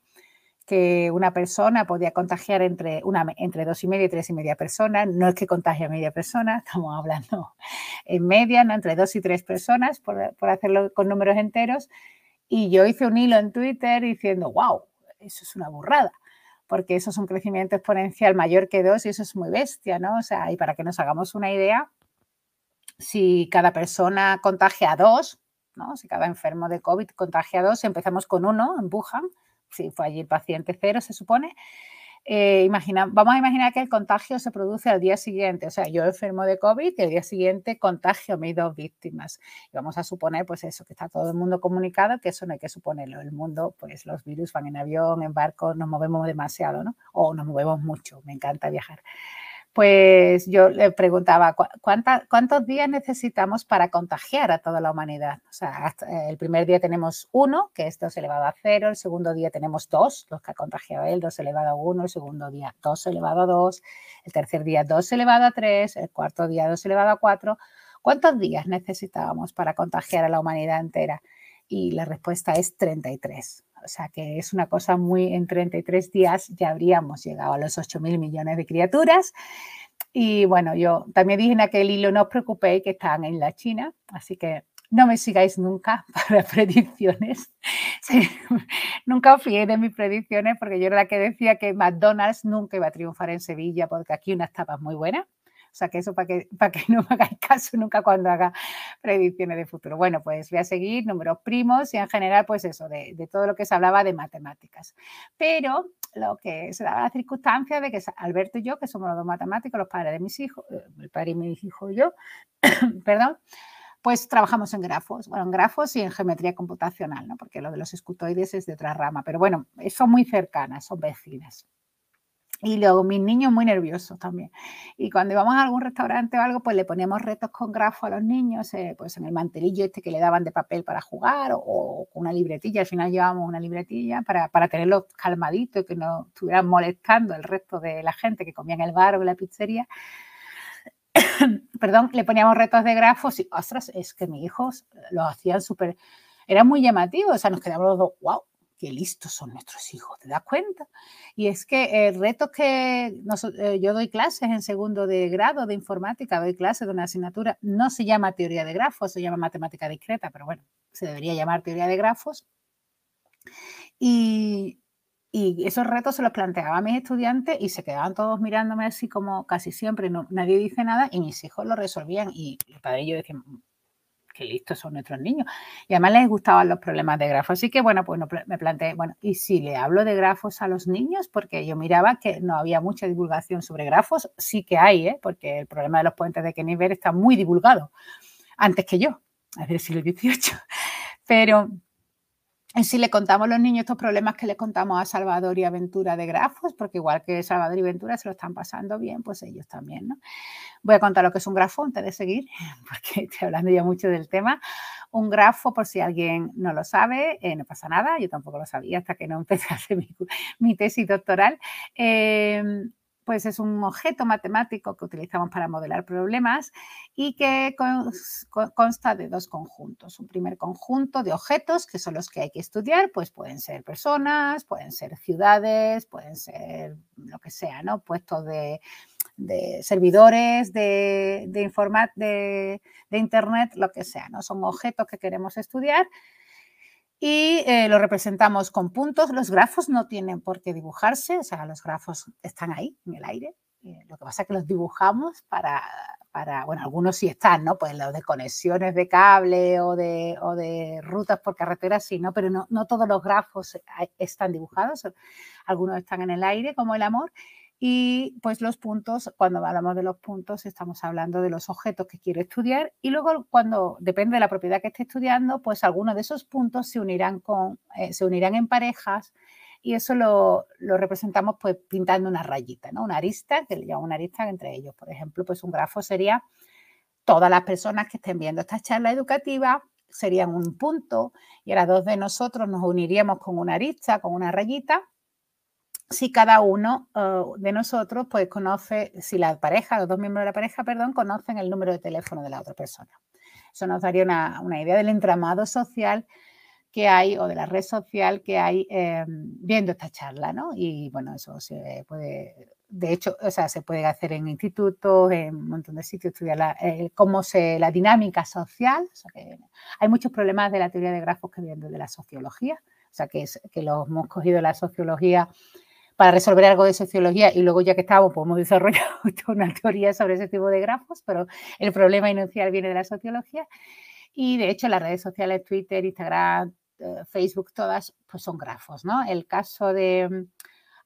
que una persona podía contagiar entre, una, entre dos y media y tres y media personas. No es que contagie a media persona, estamos hablando en media, ¿no? entre dos y tres personas, por, por hacerlo con números enteros. Y yo hice un hilo en Twitter diciendo, wow, eso es una burrada porque eso es un crecimiento exponencial mayor que dos y eso es muy bestia, ¿no? O sea, y para que nos hagamos una idea, si cada persona contagia a dos, ¿no? Si cada enfermo de COVID contagia a dos, empezamos con uno en Wuhan, si fue allí el paciente cero, se supone, eh, vamos a imaginar que el contagio se produce al día siguiente, o sea, yo enfermo de COVID y al día siguiente contagio a mis dos víctimas. Y vamos a suponer, pues eso, que está todo el mundo comunicado, que eso no hay que suponerlo. El mundo, pues los virus van en avión, en barco, nos movemos demasiado, ¿no? O nos movemos mucho, me encanta viajar pues yo le preguntaba, ¿cuántos días necesitamos para contagiar a toda la humanidad? O sea, eh, el primer día tenemos uno, que es 2 elevado a 0, el segundo día tenemos dos, los que ha contagiado él, 2 elevado a 1, el segundo día 2 elevado a 2, el tercer día 2 elevado a 3, el cuarto día 2 elevado a 4. ¿Cuántos días necesitábamos para contagiar a la humanidad entera? Y la respuesta es 33. O sea que es una cosa muy, en 33 días ya habríamos llegado a los 8 mil millones de criaturas. Y bueno, yo también dije en aquel hilo, no os preocupéis que están en la China, así que no me sigáis nunca para predicciones. nunca os fiéis de mis predicciones porque yo era la que decía que McDonald's nunca iba a triunfar en Sevilla porque aquí unas tapas muy buenas. O sea, que eso para que, para que no me hagáis caso nunca cuando haga predicciones de futuro. Bueno, pues voy a seguir números primos y en general, pues eso, de, todo lo que se hablaba de matemáticas. Pero lo que se daba la circunstancia de que Alberto y yo, que somos los dos matemáticos, los padres de mis hijos, eh, el padre y mi hijo y yo, perdón, pues trabajamos en grafos, bueno, en grafos y en geometría computacional, ¿no? porque lo de los escutoides es de otra rama, pero bueno, son muy cercanas, son vecinas. Y luego mis niños muy nerviosos también. Y cuando íbamos a algún restaurante o algo, pues le poníamos retos con grafo a los niños, eh, pues en el mantelillo este que le daban de papel para jugar o, con una libretilla. Al final llevábamos una libretilla para, para tenerlos calmaditos y que no estuvieran molestando el resto de la gente que comía en el bar o en la pizzería. Perdón, le poníamos retos de grafos y, ostras, es que mis hijos lo hacían súper, era muy llamativo, o sea, nos quedamos los dos, wow, qué listos son nuestros hijos, ¿te das cuenta? Y es que el reto que eh, yo doy clases en segundo de grado de informática, doy clases de una asignatura, no se llama teoría de grafos, se llama matemática discreta, pero bueno, se debería llamar teoría de grafos. Y, y esos retos se los planteaba a mis estudiantes y se quedaban todos mirándome así como casi siempre, nadie dice nada y mis hijos lo resolvían y el padre y yo decíamos, qué listos son nuestros niños. Y además les gustaban los problemas de grafos. Así que, bueno, pues me planteé, bueno, ¿y si le hablo de grafos a los niños? Porque yo miraba que no había mucha divulgación sobre grafos. Sí que hay, ¿eh? porque el problema de los puentes de Keniver está muy divulgado, antes que yo, es del siglo XVIII. Pero si le contamos a los niños estos problemas que les contamos a Salvador y Aventura de grafos, porque igual que Salvador y Aventura se lo están pasando bien, pues ellos también, ¿no? Voy a contar lo que es un grafo antes de seguir, porque estoy hablando ya mucho del tema. Un grafo, por si alguien no lo sabe, eh, no pasa nada, yo tampoco lo sabía hasta que no empecé a hacer mi, tesis doctoral. Eh, pues es un objeto matemático que utilizamos para modelar problemas y que consta de dos conjuntos. Un primer conjunto de objetos, que son los que hay que estudiar, pues pueden ser personas, pueden ser ciudades, pueden ser lo que sea, ¿no? Puestos de, servidores, de, de, de Internet, lo que sea, ¿no? Son objetos que queremos estudiar y eh, lo representamos con puntos. Los grafos no tienen por qué dibujarse, o sea, los grafos están ahí, en el aire. Eh, lo que pasa es que los dibujamos para, para, bueno, algunos sí están, ¿no? Pues los de conexiones de cable o de, o de rutas por carretera sí, ¿no? Pero no, no todos los grafos están dibujados, algunos están en el aire, como el amor. Y pues los puntos, cuando hablamos de los puntos, estamos hablando de los objetos que quiere estudiar y luego cuando depende de la propiedad que esté estudiando, pues algunos de esos puntos se unirán, con, eh, se unirán en parejas y eso lo, lo, representamos pues pintando una rayita, ¿no? Una arista, que le llamo una arista entre ellos. Por ejemplo, pues un grafo sería todas las personas que estén viendo esta charla educativa serían un punto y ahora dos de nosotros nos uniríamos con una arista, con una rayita si cada uno eh, de nosotros pues conoce, si la pareja, los dos miembros de la pareja, perdón, conocen el número de teléfono de la otra persona. Eso nos daría una, idea del entramado social que hay o de la red social que hay em, viendo esta charla, ¿no? Y bueno, eso se puede, de hecho, o sea, se puede hacer en institutos, en un montón de sitios, estudiar la, cómo se, la dinámica social. hay muchos problemas de la teoría de grafos que vienen de la sociología, o sea, que, es, que los hemos cogido la sociología para resolver algo de sociología y luego ya que estamos podemos desarrollar una teoría sobre ese tipo de grafos, pero el problema inicial viene de la sociología. Y de hecho las redes sociales, Twitter, Instagram, eh, Facebook, todas, pues son grafos, ¿no? El caso de... Mm,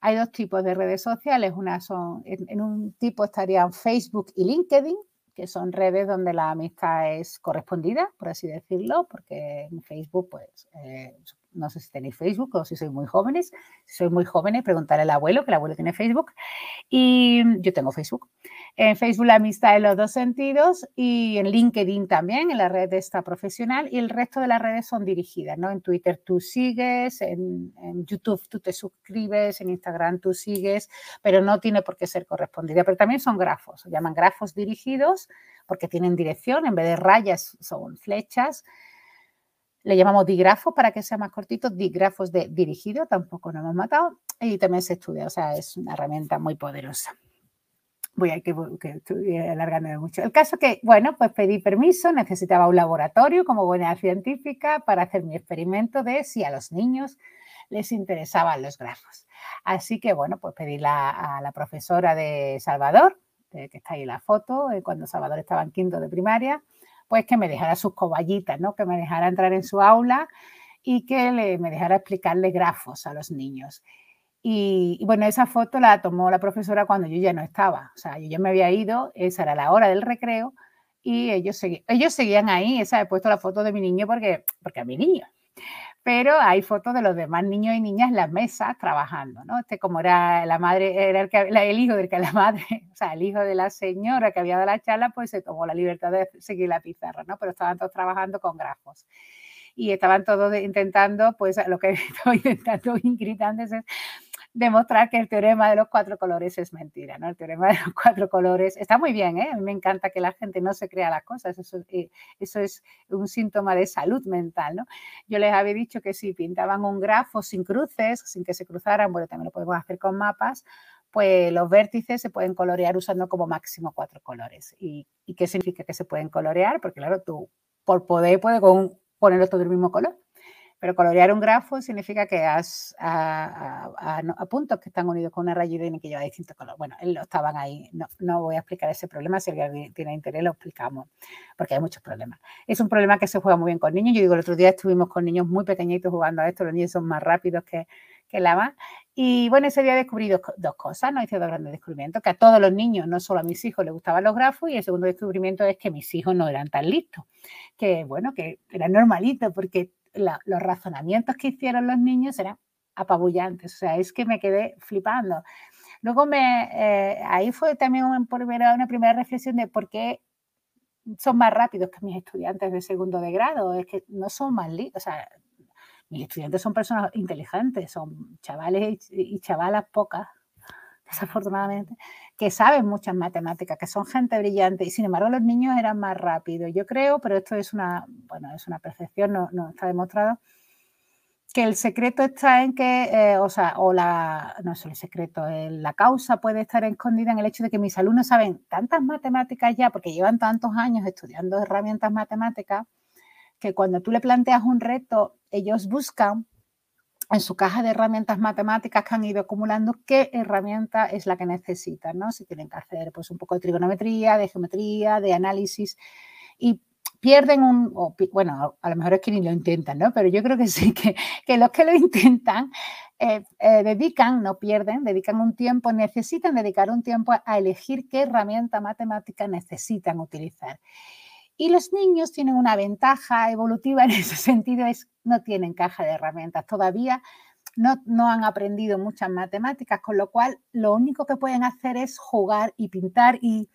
hay dos tipos de redes sociales, una son, en un tipo estarían Facebook y LinkedIn, que son redes donde la amistad es correspondida, por así decirlo, porque en Facebook, pues, eh, no sé si tenéis Facebook o si sois muy jóvenes. Si sois muy jóvenes, preguntarle al abuelo, que el abuelo tiene Facebook. Y yo tengo Facebook. En Facebook la amistad en los dos sentidos y en LinkedIn también, en la red esta profesional. Y el resto de las redes son dirigidas, ¿no? En Twitter tú sigues, en, en YouTube tú te suscribes, en Instagram tú sigues, pero no tiene por qué ser correspondida. Pero también son grafos, se llaman grafos dirigidos porque tienen dirección, en vez de rayas son flechas le llamamos digrafos para que sea más cortito, digrafos de dirigido, tampoco nos hemos matado. Y también se estudia, o sea, es una herramienta muy poderosa. Voy a que, que alargándome mucho. El caso que, bueno, pues pedí permiso, necesitaba un laboratorio como buena científica para hacer mi experimento de si a los niños les interesaban los grafos. Así que, bueno, pues pedí a la profesora de Salvador, que está ahí la foto, eh, cuando Salvador estaba en quinto de primaria, pues que me dejara sus coballitas, ¿no? que me dejara entrar en su aula y que le, me dejara explicarle grafos a los niños. Y, bueno, esa foto la tomó la profesora cuando yo ya no estaba, o sea, yo ya me había ido, esa era la hora del recreo y ellos, ellos seguían ahí, esa he puesto la foto de mi niño porque, porque a mi niño pero hay fotos de los demás niños y niñas en las mesas trabajando, ¿no? Este como era la madre, era el, que, el hijo del que la madre, o sea, el hijo de la señora que había dado la charla, pues se tomó la libertad de seguir la pizarra, ¿no? Pero estaban todos trabajando con grafos y estaban todos intentando, pues lo que estoy intentando Ingrid antes es demostrar que el teorema de los cuatro colores es mentira, ¿no? El teorema de los cuatro colores está muy bien, ¿eh? A mí me encanta que la gente no se crea las cosas, eso, eh, eso es un síntoma de salud mental, ¿no? Yo les había dicho que si pintaban un grafo sin cruces, sin que se cruzaran, bueno, también lo podemos hacer con mapas, pues los vértices se pueden colorear usando como máximo cuatro colores. ¿Y, y qué significa que se pueden colorear? Porque claro, tú por poder puedes ponerlo todo del mismo color. Pero colorear un grafo significa que has a, puntos que están unidos con una rayita y que lleva distintos colores. Bueno, lo estaban ahí. No, no, voy a explicar ese problema. Si alguien tiene interés, lo explicamos, porque hay muchos problemas. Es un problema que se juega muy bien con niños. Yo digo, el otro día estuvimos con niños muy pequeñitos jugando a esto. Los niños son más rápidos que, que la van. Y bueno, ese día descubrí dos, dos, cosas, ¿no? Hice dos grandes descubrimientos, que a todos los niños, no solo a mis hijos, les gustaban los grafos, y el segundo descubrimiento es que mis hijos no eran tan listos, que bueno, que era normalito, porque los razonamientos que hicieron los niños eran apabullantes, o sea, es que me quedé flipando. Luego me, eh, ahí fue también una primera, reflexión de por qué son más rápidos que mis estudiantes de segundo de grado, es que no son más o sea, mis estudiantes son personas inteligentes, son chavales y chavalas pocas, desafortunadamente, que saben muchas matemáticas, que son gente brillante y sin embargo los niños eran más rápidos. Yo creo, pero esto es una, bueno, es una percepción, no, no está demostrado, que el secreto está en que, eh, o sea, o la, no es el secreto, la causa puede estar escondida en el hecho de que mis alumnos saben tantas matemáticas ya, porque llevan tantos años estudiando herramientas matemáticas, que cuando tú le planteas un reto, ellos buscan en su caja de herramientas matemáticas que han ido acumulando qué herramienta es la que necesitan, ¿no? Si tienen que hacer pues un poco de trigonometría, de geometría, de análisis y pierden un, bueno, a lo mejor es que ni lo intentan, ¿no? Pero yo creo que sí, que, los que lo intentan eh, eh, dedican, no pierden, dedican un tiempo, necesitan dedicar un tiempo a elegir qué herramienta matemática necesitan utilizar. Y los niños tienen una ventaja evolutiva en ese sentido, es no tienen caja de herramientas todavía, no, no, han aprendido muchas matemáticas, con lo cual lo único que pueden hacer es jugar y pintar y,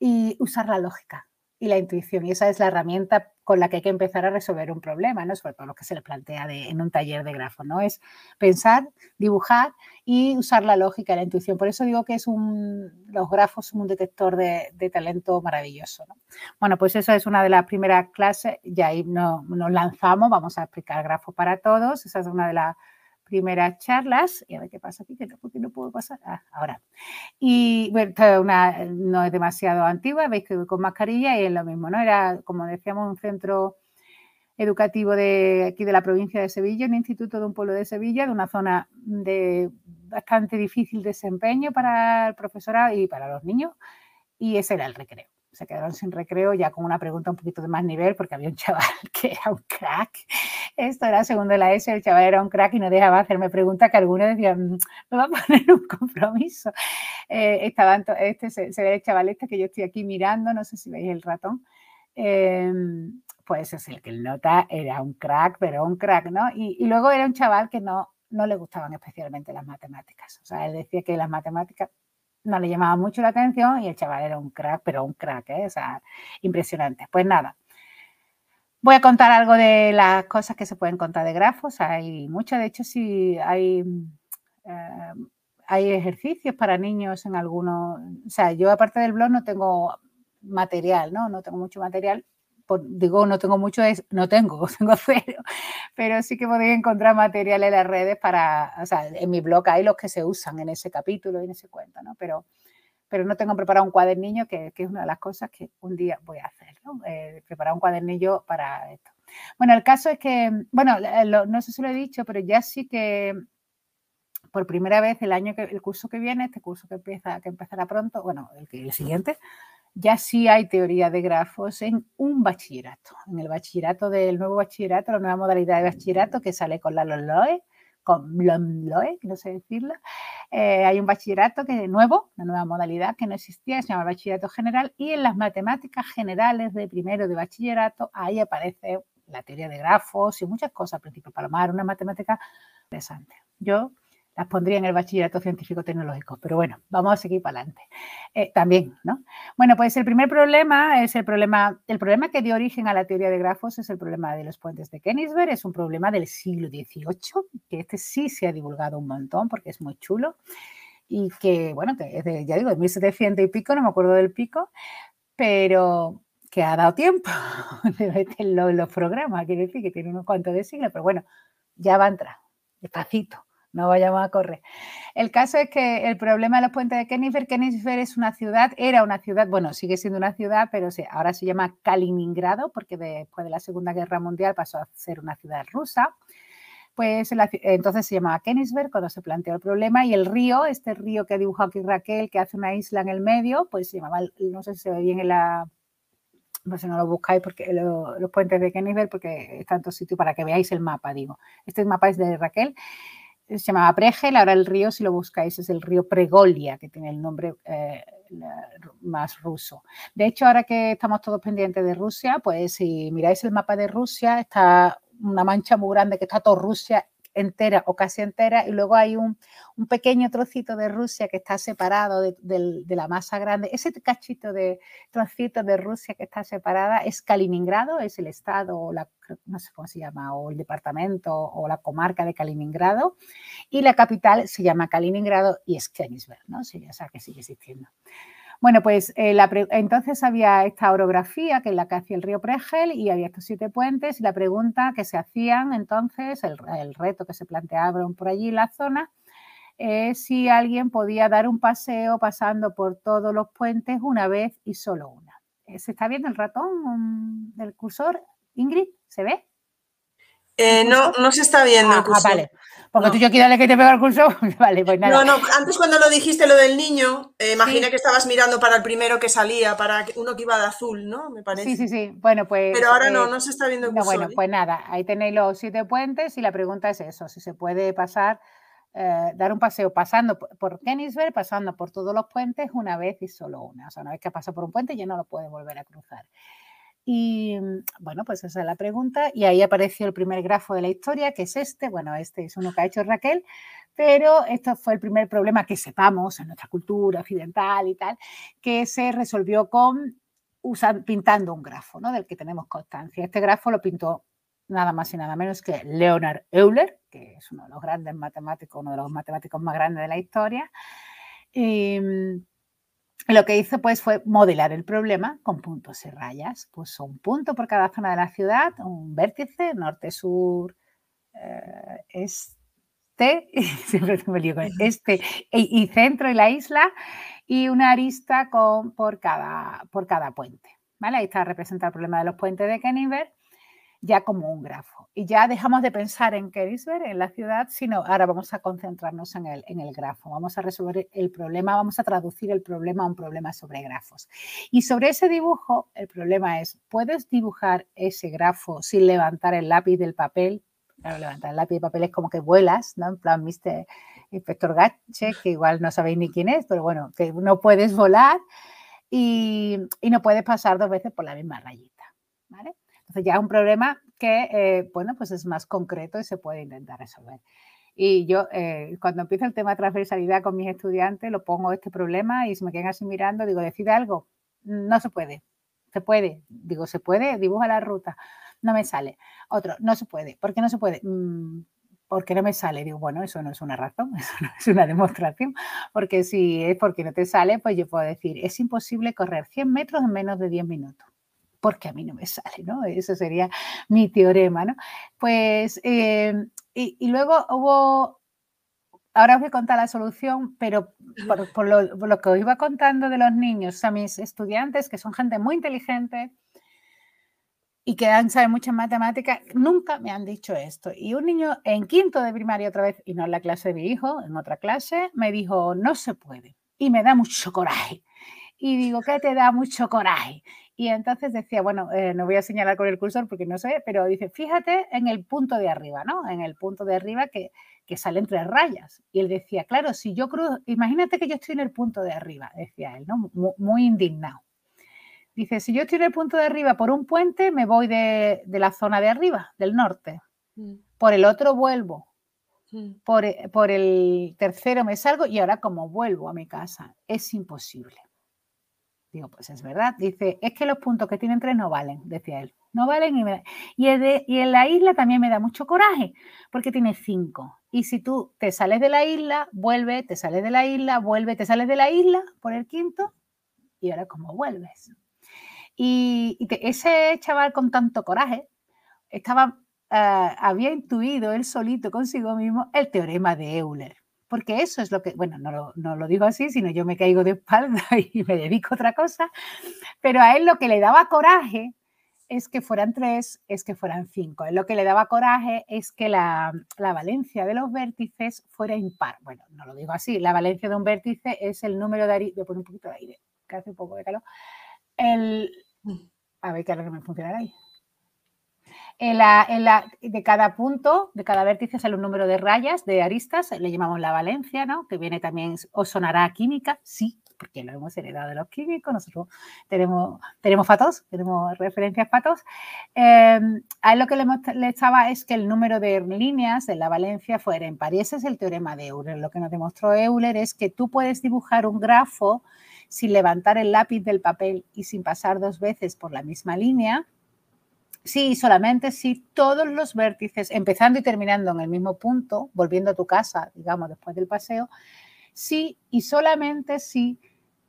y usar la lógica y la intuición. Y esa es la herramienta con la que hay que empezar a resolver un problema, ¿no? sobre todo lo que se les plantea en un taller de grafo, ¿no? Es pensar, dibujar y usar la lógica y la intuición. Por eso digo que es un, los grafos son un detector de, talento maravilloso. Bueno, pues esa es una de las primeras clases, y ahí nos lanzamos, vamos a explicar grafos para todos, esa es una de las primeras charlas, y a ver qué pasa aquí, que no, no puedo pasar, ah, ahora. Y bueno, una, no es demasiado antigua, veis que con mascarilla y es lo mismo, ¿no? Era, como decíamos, un centro educativo de aquí de la provincia de Sevilla, un instituto de un pueblo de Sevilla, de una zona de bastante difícil desempeño para el profesorado y para los niños, y ese era el recreo. Se quedaron sin recreo ya con una pregunta un poquito de más nivel, porque había un chaval que era un crack. Esto era segundo de la S, el chaval era un crack y no dejaba hacerme preguntas que algunos decían, mm, me va a poner un compromiso. Eh, estaban, este se, ve el chaval este que yo estoy aquí mirando, no sé si veis el ratón. Eh, pues es el que el nota era un crack, pero un crack, ¿no? Y, luego era un chaval que no, no le gustaban especialmente las matemáticas. O sea, él decía que las matemáticas no le llamaban mucho la atención y el chaval era un crack, pero un crack, ¿eh? O sea, impresionante. Pues nada, voy a contar algo de las cosas que se pueden contar de grafos. Hay muchas, de hecho, sí hay, eh, hay ejercicios para niños en algunos. O sea, yo aparte del blog no tengo material, ¿no? No tengo mucho material, digo, no tengo mucho, es, no tengo, tengo cero, pero sí que podéis encontrar material en las redes para, o sea, en mi blog hay los que se usan en ese capítulo y en ese cuento, ¿no? Pero, pero no tengo preparado un cuadernillo, que, que es una de las cosas que un día voy a hacer, ¿no? Eh, preparar un cuadernillo para esto. Bueno, el caso es que, bueno, no sé si lo he dicho, pero ya sí que por primera vez el año que el curso que viene, este curso que empieza, que empezará pronto, bueno, el, el siguiente, ya sí hay teoría de grafos en un bachillerato, en el bachillerato del nuevo bachillerato, la nueva modalidad de bachillerato que sale con la LOE, con LOE, no sé decirlo. Eh, hay un bachillerato que es nuevo, una nueva modalidad que no existía, se llama bachillerato general, y en las matemáticas generales de primero de bachillerato, ahí aparece la teoría de grafos y muchas cosas, principio Palomar, una matemática interesante. Yo las pondría en el bachillerato científico tecnológico, pero bueno, vamos a seguir para adelante. Eh, también, ¿no? Bueno, pues el primer problema es el problema, el problema que dio origen a la teoría de grafos es el problema de los puentes de Königsberg, es un problema del siglo XVIII, que este sí se ha divulgado un montón porque es muy chulo y que, bueno, que es de, ya digo, de 1700 y pico, no me acuerdo del pico, pero que ha dado tiempo de en los programas, quiere decir que tiene unos cuantos de siglos, pero bueno, ya va a entrar, despacito no vayamos a correr. El caso es que el problema de los puentes de Königsberg, Königsberg es una ciudad, era una ciudad, bueno, sigue siendo una ciudad, pero ahora se llama Kaliningrado, porque después de la Segunda Guerra Mundial pasó a ser una ciudad rusa. Pues entonces se llamaba Königsberg cuando se planteó el problema y el río, este río que dibujó aquí Raquel, que hace una isla en el medio, pues se llamaba, no sé si se ve bien en la, no sé, no lo buscáis porque los puentes de Königsberg porque es tanto sitio para que veáis el mapa, digo. Este mapa es de Raquel se llamaba Pregel, ahora el río, si lo buscáis, es el río Pregolia, que tiene el nombre eh, más ruso. De hecho, ahora que estamos todos pendientes de Rusia, pues si miráis el mapa de Rusia, está una mancha muy grande que está toda Rusia entera o casi entera, y luego hay un, pequeño trocito de Rusia que está separado de, la masa grande. Ese cachito de trocito de Rusia que está separada es Kaliningrado, es el estado, o la, no sé cómo se llama, o el departamento o la comarca de Kaliningrado, y la capital se llama Kaliningrado y es Königsberg, ¿no? O sea que sigue existiendo. Bueno, pues eh, entonces había esta orografía que es la que hacía el río Pregel y había estos siete puentes y la pregunta que se hacían entonces, el, reto que se planteaba por allí la zona, es si alguien podía dar un paseo pasando por todos los puentes una vez y solo una. Eh, ¿Se está viendo el ratón del cursor? Ingrid, ¿se ve? Eh, no, no se está viendo. Ah, ah vale. Porque tú yo quiero que te pega el curso. vale, pues nada. No, no, antes cuando lo dijiste lo del niño, eh, imaginé que estabas mirando para el primero que salía, para uno que iba de azul, ¿no? Me parece. Sí, sí, sí. Bueno, pues. Pero ahora no, eh, no se está viendo el cursor. bueno, pues nada, ahí tenéis los siete puentes y la pregunta es eso: si se puede pasar, dar un paseo pasando por Kennisberg, pasando por todos los puentes una vez y solo una. O sea, una vez que pasa por un puente ya no lo puede volver a cruzar. Y mm, bueno, pues esa es la pregunta. Y ahí apareció el primer grafo de la historia, que es este. Bueno, este es uno que ha hecho Raquel, pero esto fue el primer problema que sepamos en nuestra cultura occidental y tal, que se resolvió con pintando un grafo, ¿no? Del que tenemos constancia. Este grafo lo pintó nada más y nada menos que Leonard Euler, que es uno de los grandes matemáticos, uno de los matemáticos más grandes de la historia. Mm, lo que hizo pues fue modelar el problema con puntos y rayas. Puso un punto por cada zona de la ciudad, un vértice, norte, sur, eh, este, siempre me lío con este, y, centro y la isla, y una arista con, por, cada, por cada puente. ¿vale? Ahí está representado el problema de los puentes de Kenneberg. Ya como un grafo. Y ya dejamos de pensar en Kerisberg, en la ciudad, sino ahora vamos a concentrarnos en el, en el grafo. Vamos a resolver el problema, vamos a traducir el problema a un problema sobre grafos. Y sobre ese dibujo, el problema es, ¿puedes dibujar ese grafo sin levantar el lápiz del papel? levantar el lápiz del papel es como que vuelas, ¿no? En plan, Mr. Inspector Gache, que igual no sabéis ni quién es, pero bueno, que no puedes volar y, y no puedes pasar dos veces por la misma rayita, ¿vale? Entonces ya es un problema que, eh, bueno, pues es más concreto y se puede intentar resolver. Y yo, eh, cuando empiezo el tema de transversalidad con mis estudiantes, lo pongo este problema y si me quedan así mirando, digo, decide algo. No se puede. Se puede. Digo, se puede, dibuja la ruta. No me sale. Otro, no se puede. ¿Por qué no se puede? Mm, porque no me sale. Digo, bueno, eso no es una razón, eso no es una demostración. Porque si es porque no te sale, pues yo puedo decir, es imposible correr 100 metros en menos de 10 minutos porque a mí no me sale, ¿no? Eso sería mi teorema, ¿no? Pues, em, y, luego hubo, ahora os voy a contar la solución, pero por, lo, que os iba contando de los niños, a mis estudiantes, que son gente muy inteligente y que han saber muchas matemáticas, nunca me han dicho esto. Y un niño en quinto de primaria otra vez, y no en la clase de mi hijo, en otra clase, me dijo, no se puede. Y me da mucho coraje. Y digo, ¿qué te da mucho coraje? Y entonces decía, bueno, eh, no voy a señalar con el cursor porque no sé, pero dice, fíjate en el punto de arriba, ¿no? En el punto de arriba que, que salen tres rayas. Y él decía, claro, si yo cruzo, imagínate que yo estoy en el punto de arriba, decía él, ¿no? Muy, indignado. Dice, si yo estoy en el punto de arriba por un puente, me voy de, de la zona de arriba, del norte. Mm. Por el otro vuelvo. Mm. Por, por el tercero me salgo y ahora como vuelvo a mi casa, es imposible. Digo, pues es verdad. Dice, es que los puntos que tienen tres no valen, decía él. No valen y, me y, y, en la isla también me da mucho coraje, porque tiene cinco. Y si tú te sales de la isla, vuelve, te sales de la isla, vuelve, te sales de la isla por el quinto, y ahora cómo vuelves. Y, ese chaval con tanto coraje estaba, eh, había intuido él solito consigo mismo el teorema de Euler porque eso es lo que, bueno, no lo, digo así, sino yo me caigo de espalda y me dedico a otra cosa, pero a él lo que le daba coraje es que fueran tres, es que fueran cinco. lo que le daba coraje es que la, valencia de los vértices fuera impar. Bueno, no lo digo así, la valencia de un vértice es el número de aire, voy a poner un poquito de aire, que hace un poco de calor. El, mm. a ver qué que me funcionará ahí de cada punto, de cada vértice sale un número de rayas, de aristas, le llamamos la valencia, ¿no? Que viene también, os sonará química, sí, porque lo hemos heredado de los químicos, nosotros tenemos, tenemos fatos, tenemos referencias fatos. Em, a él lo que le, le, estaba es que el número de líneas de la valencia fuera impar, y ese es el teorema de Euler. Lo que nos demostró Euler es que tú puedes dibujar un grafo sin levantar el lápiz del papel y sin pasar dos veces por la misma línea, Sí, solamente si todos los vértices, empezando y terminando en el mismo punto, volviendo a tu casa, digamos, después del paseo, sí y solamente si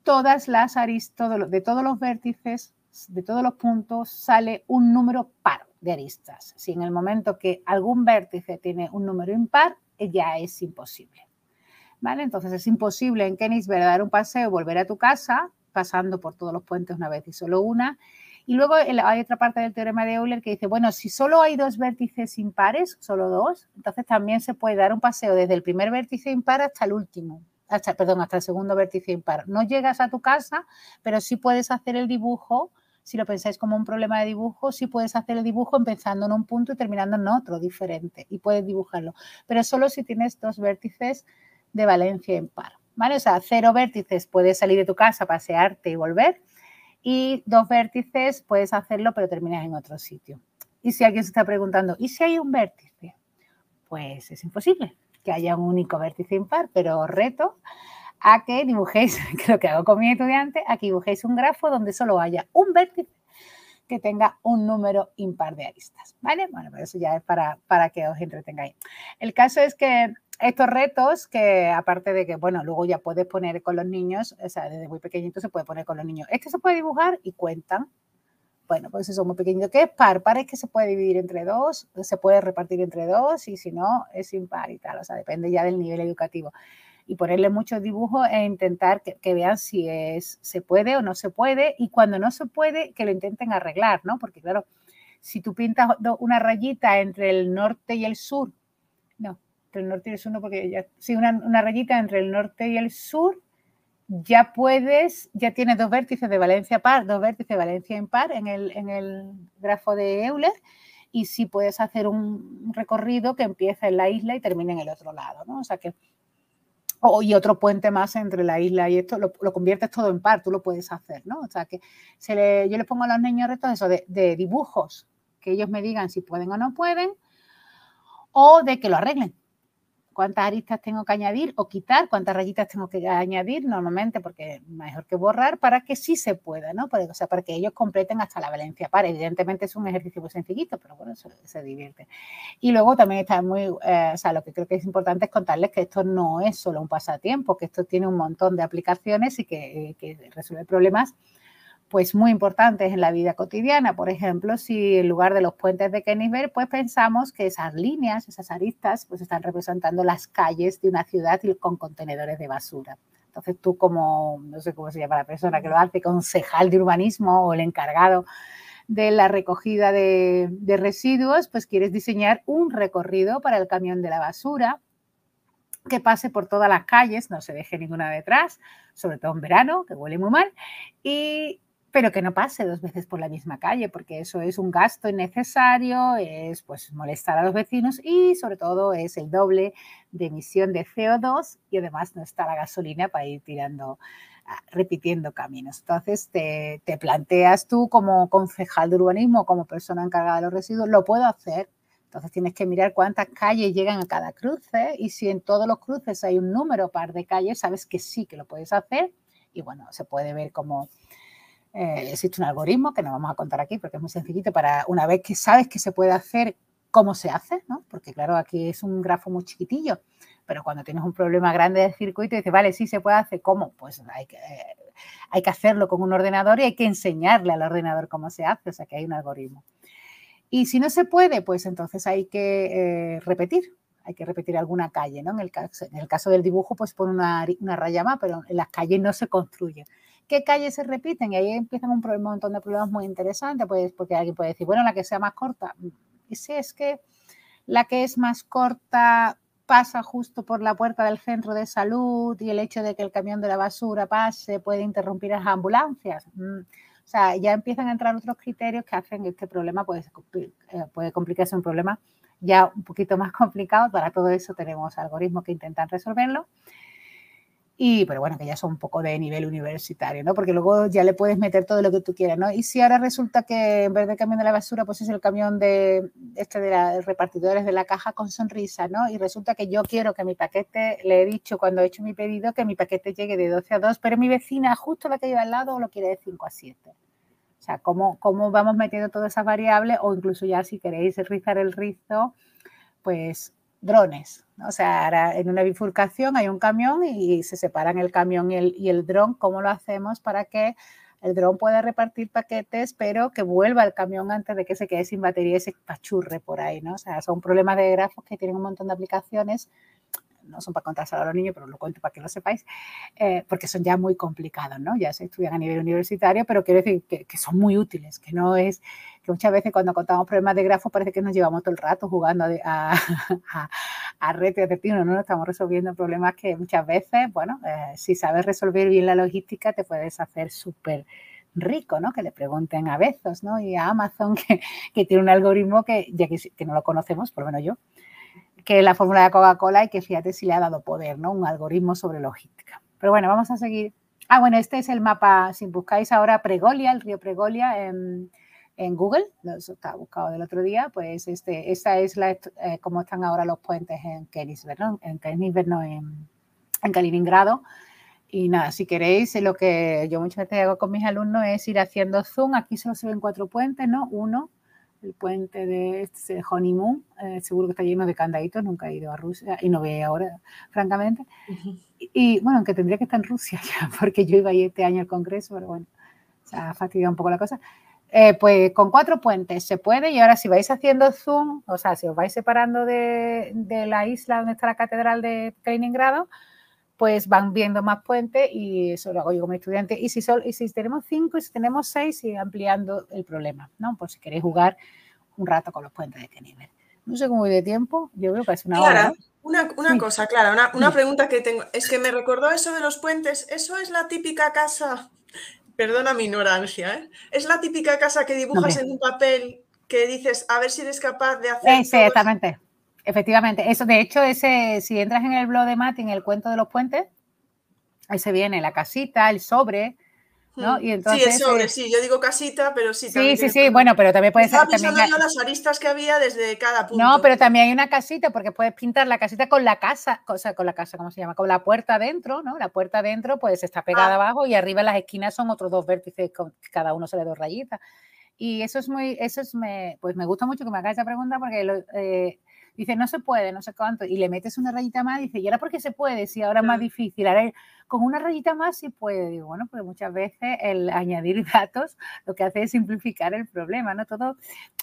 todas las aristas, de todos los vértices, de todos los puntos, sale un número par de aristas. Si en el momento que algún vértice tiene un número impar, ya es imposible. ¿Vale? Entonces es imposible en Kenisberg dar un paseo, volver a tu casa, pasando por todos los puentes una vez y solo una, y luego hay otra parte del teorema de Euler que dice, bueno, si solo hay dos vértices impares, solo dos, entonces también se puede dar un paseo desde el primer vértice impar hasta el último, hasta, perdón, hasta el segundo vértice impar. No llegas a tu casa, pero sí puedes hacer el dibujo, si lo pensáis como un problema de dibujo, sí puedes hacer el dibujo empezando en un punto y terminando en otro diferente, y puedes dibujarlo, pero solo si tienes dos vértices de valencia impar. ¿Vale? O sea, cero vértices, puedes salir de tu casa, pasearte y volver, y dos vértices puedes hacerlo, pero terminas en otro sitio. Y si alguien se está preguntando, ¿y si hay un vértice? Pues es imposible que haya un único vértice impar, pero os reto a que dibujéis, que lo que hago con mi estudiante, a que dibujéis un grafo donde solo haya un vértice que tenga un número impar de aristas, ¿vale? Bueno, eso ya es para, para que os entretengáis. El caso es que estos retos que aparte de que, bueno, luego ya puedes poner con los niños, o sea, desde muy pequeñito se puede poner con los niños. Este se puede dibujar y cuentan. Bueno, pues eso es muy pequeñito. ¿Qué es par? Par es que se puede dividir entre dos, se puede repartir entre dos y si no, es impar y tal. O sea, depende ya del nivel educativo. Y ponerle muchos dibujos e intentar que, vean si es, se puede o no se puede y cuando no se puede, que lo intenten arreglar, ¿no? Porque claro, si tú pintas una rayita entre el norte y el sur, no, entre el norte y el sur no, porque ya, sí, una, una rayita entre el norte y el sur, ya puedes, ya tienes dos vértices de valencia par, dos vértices de valencia impar en el, en el grafo de Euler y sí puedes hacer un recorrido que empieza en la isla y termina en el otro lado, ¿no? O sea que, y otro puente más entre la isla y esto, lo, conviertes todo en par, tú lo puedes hacer, ¿no? O sea que se le, yo les pongo a los niños retos eso de, de dibujos, que ellos me digan si pueden o no pueden, o de que lo arreglen, cuántas aristas tengo que añadir o quitar, cuántas rayitas tengo que añadir normalmente, porque mejor que borrar, para que sí se pueda, ¿no? Para, o para que ellos completen hasta la valencia par. Evidentemente es un ejercicio muy sencillito, pero bueno, se, se divierte. Y luego también está muy, eh, o sea, lo que creo que es importante es contarles que esto no es solo un pasatiempo, que esto tiene un montón de aplicaciones y que, eh, que resuelve problemas pues muy importantes en la vida cotidiana. Por ejemplo, si en lugar de los puentes de Kenisberg, pues pensamos que esas líneas, esas aristas, pues están representando las calles de una ciudad con contenedores de basura. Entonces tú como, no sé cómo se llama la persona que lo hace, concejal de urbanismo o el encargado de la recogida de, de residuos, pues quieres diseñar un recorrido para el camión de la basura que pase por todas las calles, no se deje ninguna detrás, sobre todo en verano, que huele muy mal, y pero que no pase dos veces por la misma calle, porque eso es un gasto innecesario, es pues molestar a los vecinos y sobre todo es el doble de emisión de CO2 y además no está la gasolina para ir tirando, ah, repitiendo caminos. Entonces te, te planteas tú como concejal de urbanismo, como persona encargada de los residuos, lo puedo hacer. Entonces tienes que mirar cuántas calles llegan a cada cruce y si en todos los cruces hay un número par de calles, sabes que sí que lo puedes hacer y bueno, se puede ver como eh, existe un algoritmo que no vamos a contar aquí porque es muy sencillito para una vez que sabes que se puede hacer, cómo se hace, ¿no? Porque claro, aquí es un grafo muy chiquitillo, pero cuando tienes un problema grande de circuito y dices, vale, sí se puede hacer, ¿cómo? Pues hay que, hay que hacerlo con un ordenador y hay que enseñarle al ordenador cómo se hace, o sea que hay un algoritmo. Y si no se puede, pues entonces hay que eh, repetir, hay que repetir alguna calle, ¿no? En el caso, en el caso del dibujo, pues pone una, una raya más, pero en las calles no se construye qué calles se repiten y ahí empiezan un, montón de problemas muy interesantes, pues porque alguien puede decir, bueno, la que sea más corta, y si es que la que es más corta pasa justo por la puerta del centro de salud y el hecho de que el camión de la basura pase puede interrumpir las ambulancias. Mm, o sea, ya empiezan a entrar otros criterios que hacen que este problema puede, eh, puede complicarse un problema ya un poquito más complicado. Para todo eso tenemos algoritmos que intentan resolverlo. Y, pero bueno, que ya son un poco de nivel universitario, ¿no? Porque luego ya le puedes meter todo lo que tú quieras, ¿no? Y si ahora resulta que en vez de camión de la basura, pues es el camión de este de los repartidores de la caja con sonrisa, ¿no? Y resulta que yo quiero que mi paquete, le he dicho cuando he hecho mi pedido que mi paquete llegue de 12 a 2, pero mi vecina justo la que lleva al lado lo quiere de 5 a 7. O sea, ¿cómo, cómo vamos metiendo todas esas variables? O incluso ya si queréis rizar el rizo, pues drones. O sea, en una bifurcación hay un camión y se separan el camión y el, y el dron. ¿Cómo lo hacemos para que el dron pueda repartir paquetes, pero que vuelva al camión antes de que se quede sin batería y se pachurre por ahí, ¿no? O sea, son problemas de grafos que tienen un montón de aplicaciones no son para contárselo a los niños, pero lo cuento para que lo sepáis, eh, porque son ya muy complicados, ¿no? Ya se estudian a nivel universitario, pero quiero decir que, que, son muy útiles, que no es, que muchas veces cuando contamos problemas de grafos parece que nos llevamos todo el rato jugando a, a, a, y a ¿no? Estamos resolviendo problemas que muchas veces, bueno, eh, si sabes resolver bien la logística, te puedes hacer súper rico, ¿no? Que le pregunten a Bezos, ¿no? Y a Amazon, que, que tiene un algoritmo que, ya que, que no lo conocemos, por lo menos yo, que la fórmula de Coca-Cola y que fíjate si le ha dado poder, ¿no? Un algoritmo sobre logística. Pero bueno, vamos a seguir. Ah, bueno, este es el mapa, si buscáis ahora Pregolia, el río Pregolia en, en Google, eso está buscado del otro día, pues este, esta es la, eh, cómo están ahora los puentes en Kenisberg, ¿no? En Kenisberg, no, en, en Kaliningrado. Y nada, si queréis, lo que yo muchas veces hago con mis alumnos es ir haciendo zoom. Aquí solo se ven cuatro puentes, ¿no? Uno, el puente de este Honeymoon, eh, seguro que está lleno de candaditos, nunca he ido a Rusia y no veo ahora, francamente. y, bueno, aunque tendría que estar en Rusia ya, porque yo iba ahí este año al Congreso, pero bueno, se ha fastidiado un poco la cosa. Eh, pues con cuatro puentes se puede y ahora si vais haciendo zoom, o sea, si os vais separando de, de la isla donde está la catedral de Kaliningrado, pues van viendo más puentes y eso lo hago yo como estudiante. Y si, y si tenemos cinco y si tenemos seis, sigue ampliando el problema, ¿no? Por si queréis jugar un rato con los puentes de Keniver. No sé cómo voy de tiempo, yo creo que es una Clara, hora. Una, una cosa, Clara, una, una pregunta que tengo. Es que me recordó eso de los puentes. ¿Eso es la típica casa? Perdona mi ignorancia, ¿eh? ¿Es la típica casa que dibujas en un papel que dices, a ver si eres capaz de hacer. Exactamente. Efectivamente. Eso, de hecho, ese, si entras en el blog de Mati, en el cuento de los puentes, ahí se viene la casita, el sobre, ¿no? Y entonces, sí, el sí, yo digo casita, pero sí. Sí, sí, sí, bueno, pero también puede ser. También yo las aristas que había desde cada punto. No, pero también hay una casita, porque puedes pintar la casita con la casa, o sea, con la casa, ¿cómo se llama? Con la puerta adentro, ¿no? La puerta adentro, pues está pegada ah. abajo y arriba en las esquinas son otros dos vértices, con cada uno se le dos rayitas. Y eso es muy, eso es, me, pues me gusta mucho que me hagas esa pregunta porque lo, eh, dice, no se puede, no sé cuánto, y le metes una rayita más, dice, ¿y ahora por qué se puede? Si ahora es más difícil, ahora con una rayita más sí puede, digo, bueno, porque muchas veces el añadir datos lo que hace es simplificar el problema, ¿no? Todo,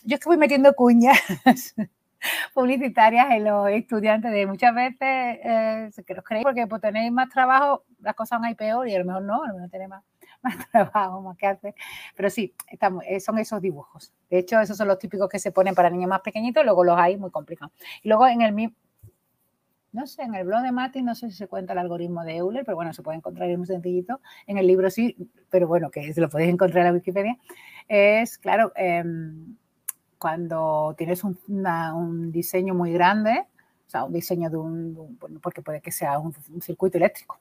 yo es que voy metiendo cuñas publicitarias en los estudiantes de muchas veces eh, que los creéis porque pues, tenéis más trabajo, las cosas van a ir peor y a lo mejor no, a lo mejor tenéis más más trabajo, más que hacer. Pero sí, eh, son esos dibujos. De hecho, esos son los típicos que se ponen para niños más pequeñitos, luego los hay muy complicados. Y luego en el no sé, en el blog de Mati no sé si se cuenta el algoritmo de Euler, pero bueno, se puede encontrar, es muy sencillito. En el libro sí, pero bueno, que se lo podéis encontrar en la Wikipedia. Es, claro, em, cuando tienes un, un, diseño muy grande, o sea, un diseño de un, bueno, porque puede que sea un circuito eléctrico,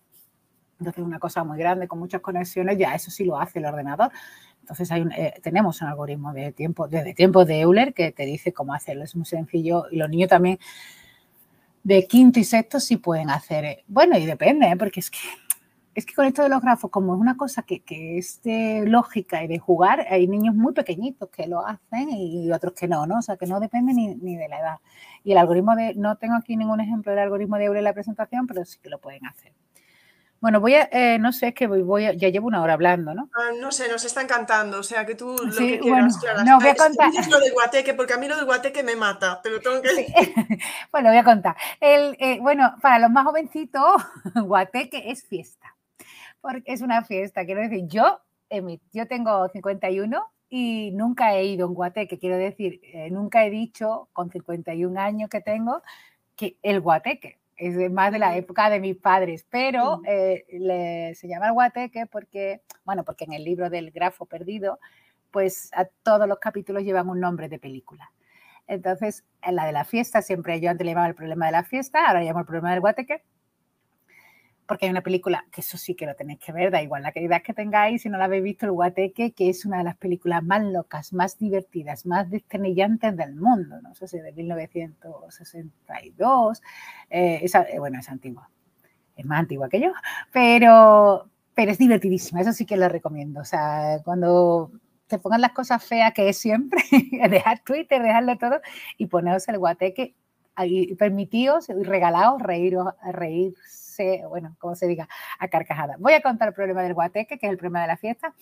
entonces, una cosa muy grande con muchas conexiones, ya eso sí lo hace el ordenador. Entonces, eh, tenemos un algoritmo de tiempo, de tiempo de Euler que te dice cómo hacerlo. Es muy sencillo. Y los niños también de quinto y sexto sí pueden hacer. Eh, bueno, y depende, ¿eh? porque es que, es que con esto de los grafos, como es una cosa que, es lógica y de jugar, hay niños muy pequeñitos que lo hacen y otros que no, ¿no? O sea, que no depende ni de la edad. Y el algoritmo de, no tengo aquí ningún ejemplo del algoritmo de Euler en la presentación, pero sí que lo pueden hacer. Bueno, voy a, eh, no sé, es que voy, voy a, ya llevo una hora hablando, ¿no? Ah, no sé, nos está encantando, o sea, que tú lo que quieras, bueno, No, voy a contar. lo del guateque, porque a mí lo del guateque me mata, pero tengo que bueno, voy a contar. El, eh, bueno, para los más jovencitos, guateque es fiesta, porque es una fiesta, quiero decir, yo, yo tengo 51 y nunca he ido a un guateque, quiero decir, eh, nunca he dicho con 51 años que tengo que el guateque es más de la época de mis padres, pero eh, se llama el guateque porque, bueno, porque en el libro del grafo perdido, pues a todos los capítulos llevan un nombre de película. Entonces, en la de la fiesta, siempre yo antes le llamaba el problema de la fiesta, ahora llamo el problema del guateque, porque hay una película, que eso sí que lo tenéis que ver, da igual la calidad que tengáis, si no la habéis visto, El Guateque, que es una de las películas más locas, más divertidas, más desternillantes del mundo, no sé si de 1962, eh, eh, bueno, es antigua, es más antigua que yo, pero, pero es divertidísima, eso sí que lo recomiendo, o sea, cuando te pongan las cosas feas que es siempre, dejar Twitter, dejarlo todo y poneros el guateque y permitíos y regalaos reíros, reírse bueno, como se diga, a carcajada. Voy a contar el problema del guateque, que es el problema de la fiesta.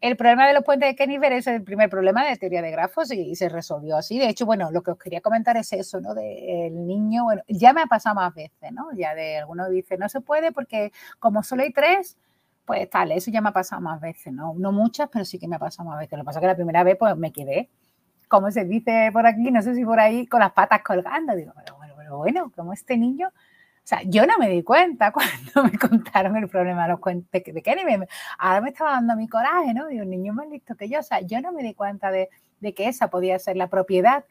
El problema de los puentes de Keniver es el primer problema de teoría de grafos y, se resolvió así. De hecho, bueno, lo que os quería comentar es eso, ¿no? Del niño, bueno, ya me ha pasado más veces, ¿no? Ya de alguno dice, no se puede porque como solo hay tres, pues tal, eso ya me ha pasado más veces, ¿no? No muchas, pero sí que me ha pasado más veces. Lo que pasa es que la primera vez, pues me quedé, como se dice por aquí, no sé si por ahí, con las patas colgando. Digo, pero bueno, pero bueno, como este niño sea, yo no me di cuenta cuando me contaron el problema de los cuentos de Kenny. Ahora me estaba dando mi coraje, ¿no? Digo, niño más listo que yo. O sea, yo no me di cuenta de, que esa podía ser la propiedad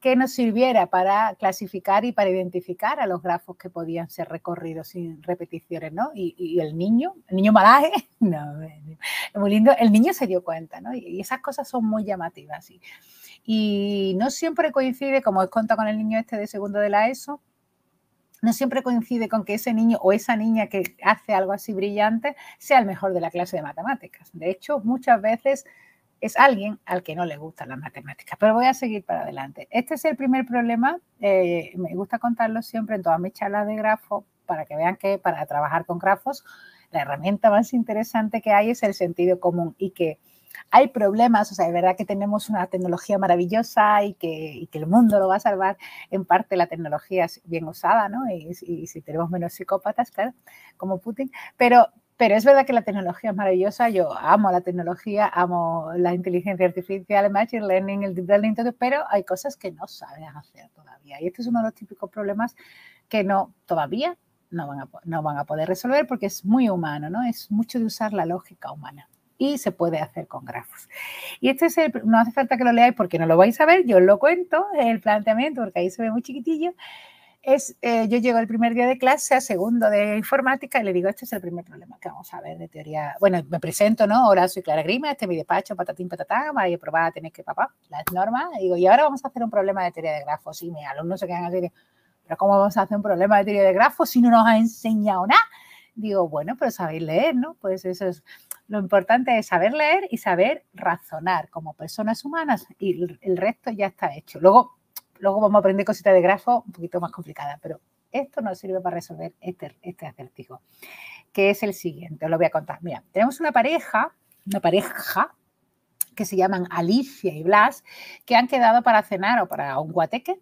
que nos sirviera para clasificar y para identificar a los grafos que podían ser recorridos sin repeticiones, ¿no? Y, el niño, el niño malaje, no, es muy lindo, el niño se dio cuenta, ¿no? Y, esas cosas son muy llamativas. Y, y no siempre coincide, como he contado con el niño este de segundo de la ESO, no siempre coincide con que ese niño o esa niña que hace algo así brillante sea el mejor de la clase de matemáticas. De hecho, muchas veces es alguien al que no le gustan las matemáticas. Pero voy a seguir para adelante. Este es el primer problema. Eh, me gusta contarlo siempre en todas mis charlas de grafo para que vean que para trabajar con grafos la herramienta más interesante que hay es el sentido común y que hay problemas, o sea, es verdad que tenemos una tecnología maravillosa y que, el mundo lo va a salvar, en parte la tecnología es bien usada, ¿no? Y, si tenemos menos psicópatas, claro, como Putin, pero, es verdad que la tecnología es maravillosa, yo amo la tecnología, amo la inteligencia artificial, el machine learning, el deep learning, todo, pero hay cosas que no saben hacer todavía. Y este es uno de los típicos problemas que no todavía van a, no van a poder resolver porque es muy humano, ¿no? Es mucho de usar la lógica humana y se puede hacer con grafos. Y este es el, no hace falta que lo leáis porque no lo vais a ver, yo os lo cuento, el planteamiento, porque ahí se ve muy chiquitillo, es, eh, yo llego el primer día de clase a segundo de informática y le digo, este es el primer problema que vamos a ver de teoría. Bueno, me presento, ¿no? Ahora soy Clara Grima, este es mi despacho, patatín, patatán, vais a probar, tenéis que papá, las normas. Y digo, y ahora vamos a hacer un problema de teoría de grafos. Y mis alumnos se quedan así, pero ¿cómo vamos a hacer un problema de teoría de grafos si no nos ha enseñado nada? Digo, bueno, pero sabéis leer, ¿no? Pues eso es, lo importante es saber leer y saber razonar como personas humanas y el resto ya está hecho. Luego, luego vamos a aprender cositas de grafo un poquito más complicadas, pero esto nos sirve para resolver este, este acertijo, que es el siguiente, os lo voy a contar. Mira, tenemos una pareja, una pareja que se llaman Alicia y Blas, que han quedado para cenar o para un guateque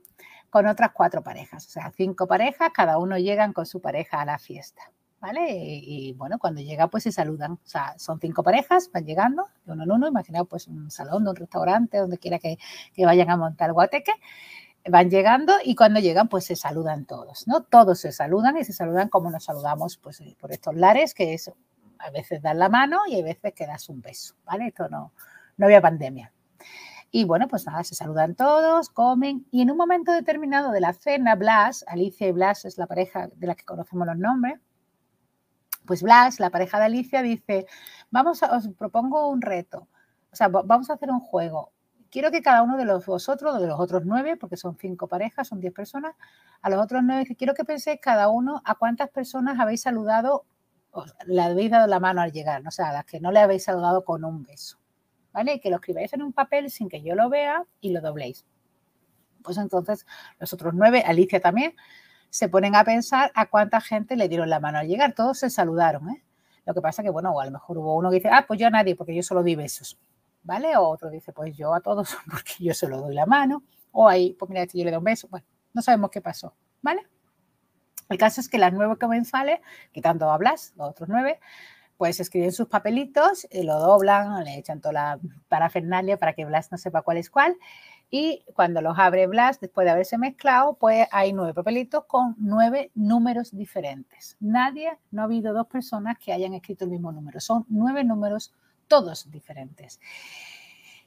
con otras cuatro parejas, o sea, cinco parejas, cada uno llegan con su pareja a la fiesta. ¿Vale? Y, bueno, cuando llega, pues se saludan. O sea, son cinco parejas, van llegando de uno en uno. Imaginaos, pues un salón, un restaurante, donde quiera que, vayan a montar guateque. Van llegando y cuando llegan, pues se saludan todos, ¿no? Todos se saludan y se saludan como nos saludamos, pues eh, por estos lares, que es a veces dan la mano y a veces que das un beso, ¿vale? Esto no, no había pandemia. Y bueno, pues nada, se saludan todos, comen y en un momento determinado de la cena, Blas, Alicia y Blas es la pareja de la que conocemos los nombres, pues Blas, la pareja de Alicia, dice, vamos a, os propongo un reto, o sea, vamos a hacer un juego. Quiero que cada uno de los vosotros, de los otros nueve, porque son cinco parejas, son diez personas, a los otros nueve, quiero que penséis cada uno a cuántas personas habéis saludado, le habéis dado la mano al llegar, o sea, a las que no le habéis saludado con un beso. ¿Vale? Que lo escribáis en un papel sin que yo lo vea y lo dobléis. Pues entonces, los otros nueve, Alicia también, se ponen a pensar a cuánta gente le dieron la mano al llegar. Todos se saludaron, ¿eh? Lo que pasa que, bueno, a lo mejor hubo uno que dice, ah, pues yo a nadie, porque yo solo di besos, ¿vale? O otro dice, pues yo a todos, porque yo solo doy la mano. O ahí, pues mira, este yo le doy un beso. Bueno, no sabemos qué pasó, ¿vale? El caso es que las nueve comensales, quitando a Blas, los otros nueve, pues escriben sus papelitos, y lo doblan, le echan toda la parafernalia para que Blas no sepa cuál es cuál y cuando los abre Blas, después de haberse mezclado, pues hay nueve papelitos con nueve números diferentes. Nadie, no ha habido dos personas que hayan escrito el mismo número. Son nueve números, todos diferentes.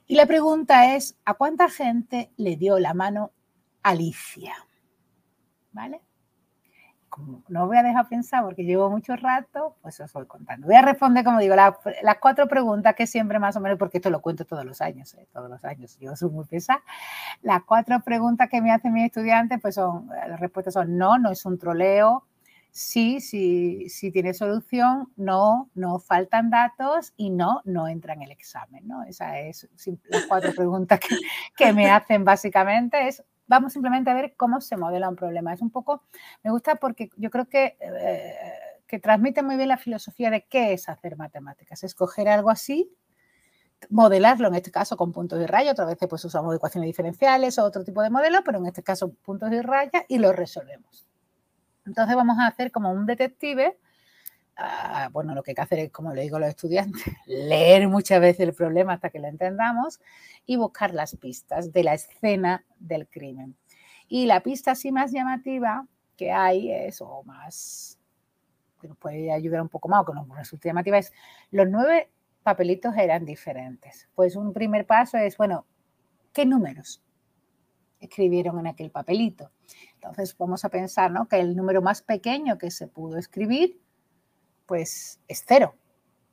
Y la pregunta es, ¿a cuánta gente le dio la mano Alicia? ¿Vale? No voy a dejar pensar porque llevo mucho rato, pues os voy contando. Voy a responder, como digo, las cuatro preguntas que siempre más o menos, porque esto lo cuento todos los años, ¿eh? todos los años, yo soy muy pesada. Las cuatro preguntas que me hacen mis estudiantes, pues son, las respuestas son no, no es un troleo, sí, sí, sí tiene solución, no, no faltan datos y no, no entra en el examen, ¿no? Esas es las cuatro preguntas que, que me hacen básicamente, es vamos simplemente a ver cómo se modela un problema. Es un poco, me gusta porque yo creo que, eh, que transmite muy bien la filosofía de qué es hacer matemáticas. Escoger algo así, modelarlo, en este caso con puntos y raya, otra vez pues usamos ecuaciones diferenciales o otro tipo de modelo, pero en este caso puntos y raya y lo resolvemos. Entonces vamos a hacer como un detective Bueno, lo que hay que hacer es, como le digo a los estudiantes, leer muchas veces el problema hasta que lo entendamos y buscar las pistas de la escena del crimen. Y la pista así más llamativa que hay es, o más, que nos puede ayudar un poco más o que nos resulte llamativa, es los nueve papelitos eran diferentes. Pues un primer paso es, bueno, ¿qué números escribieron en aquel papelito? Entonces vamos a pensar ¿no? que el número más pequeño que se pudo escribir pues es cero,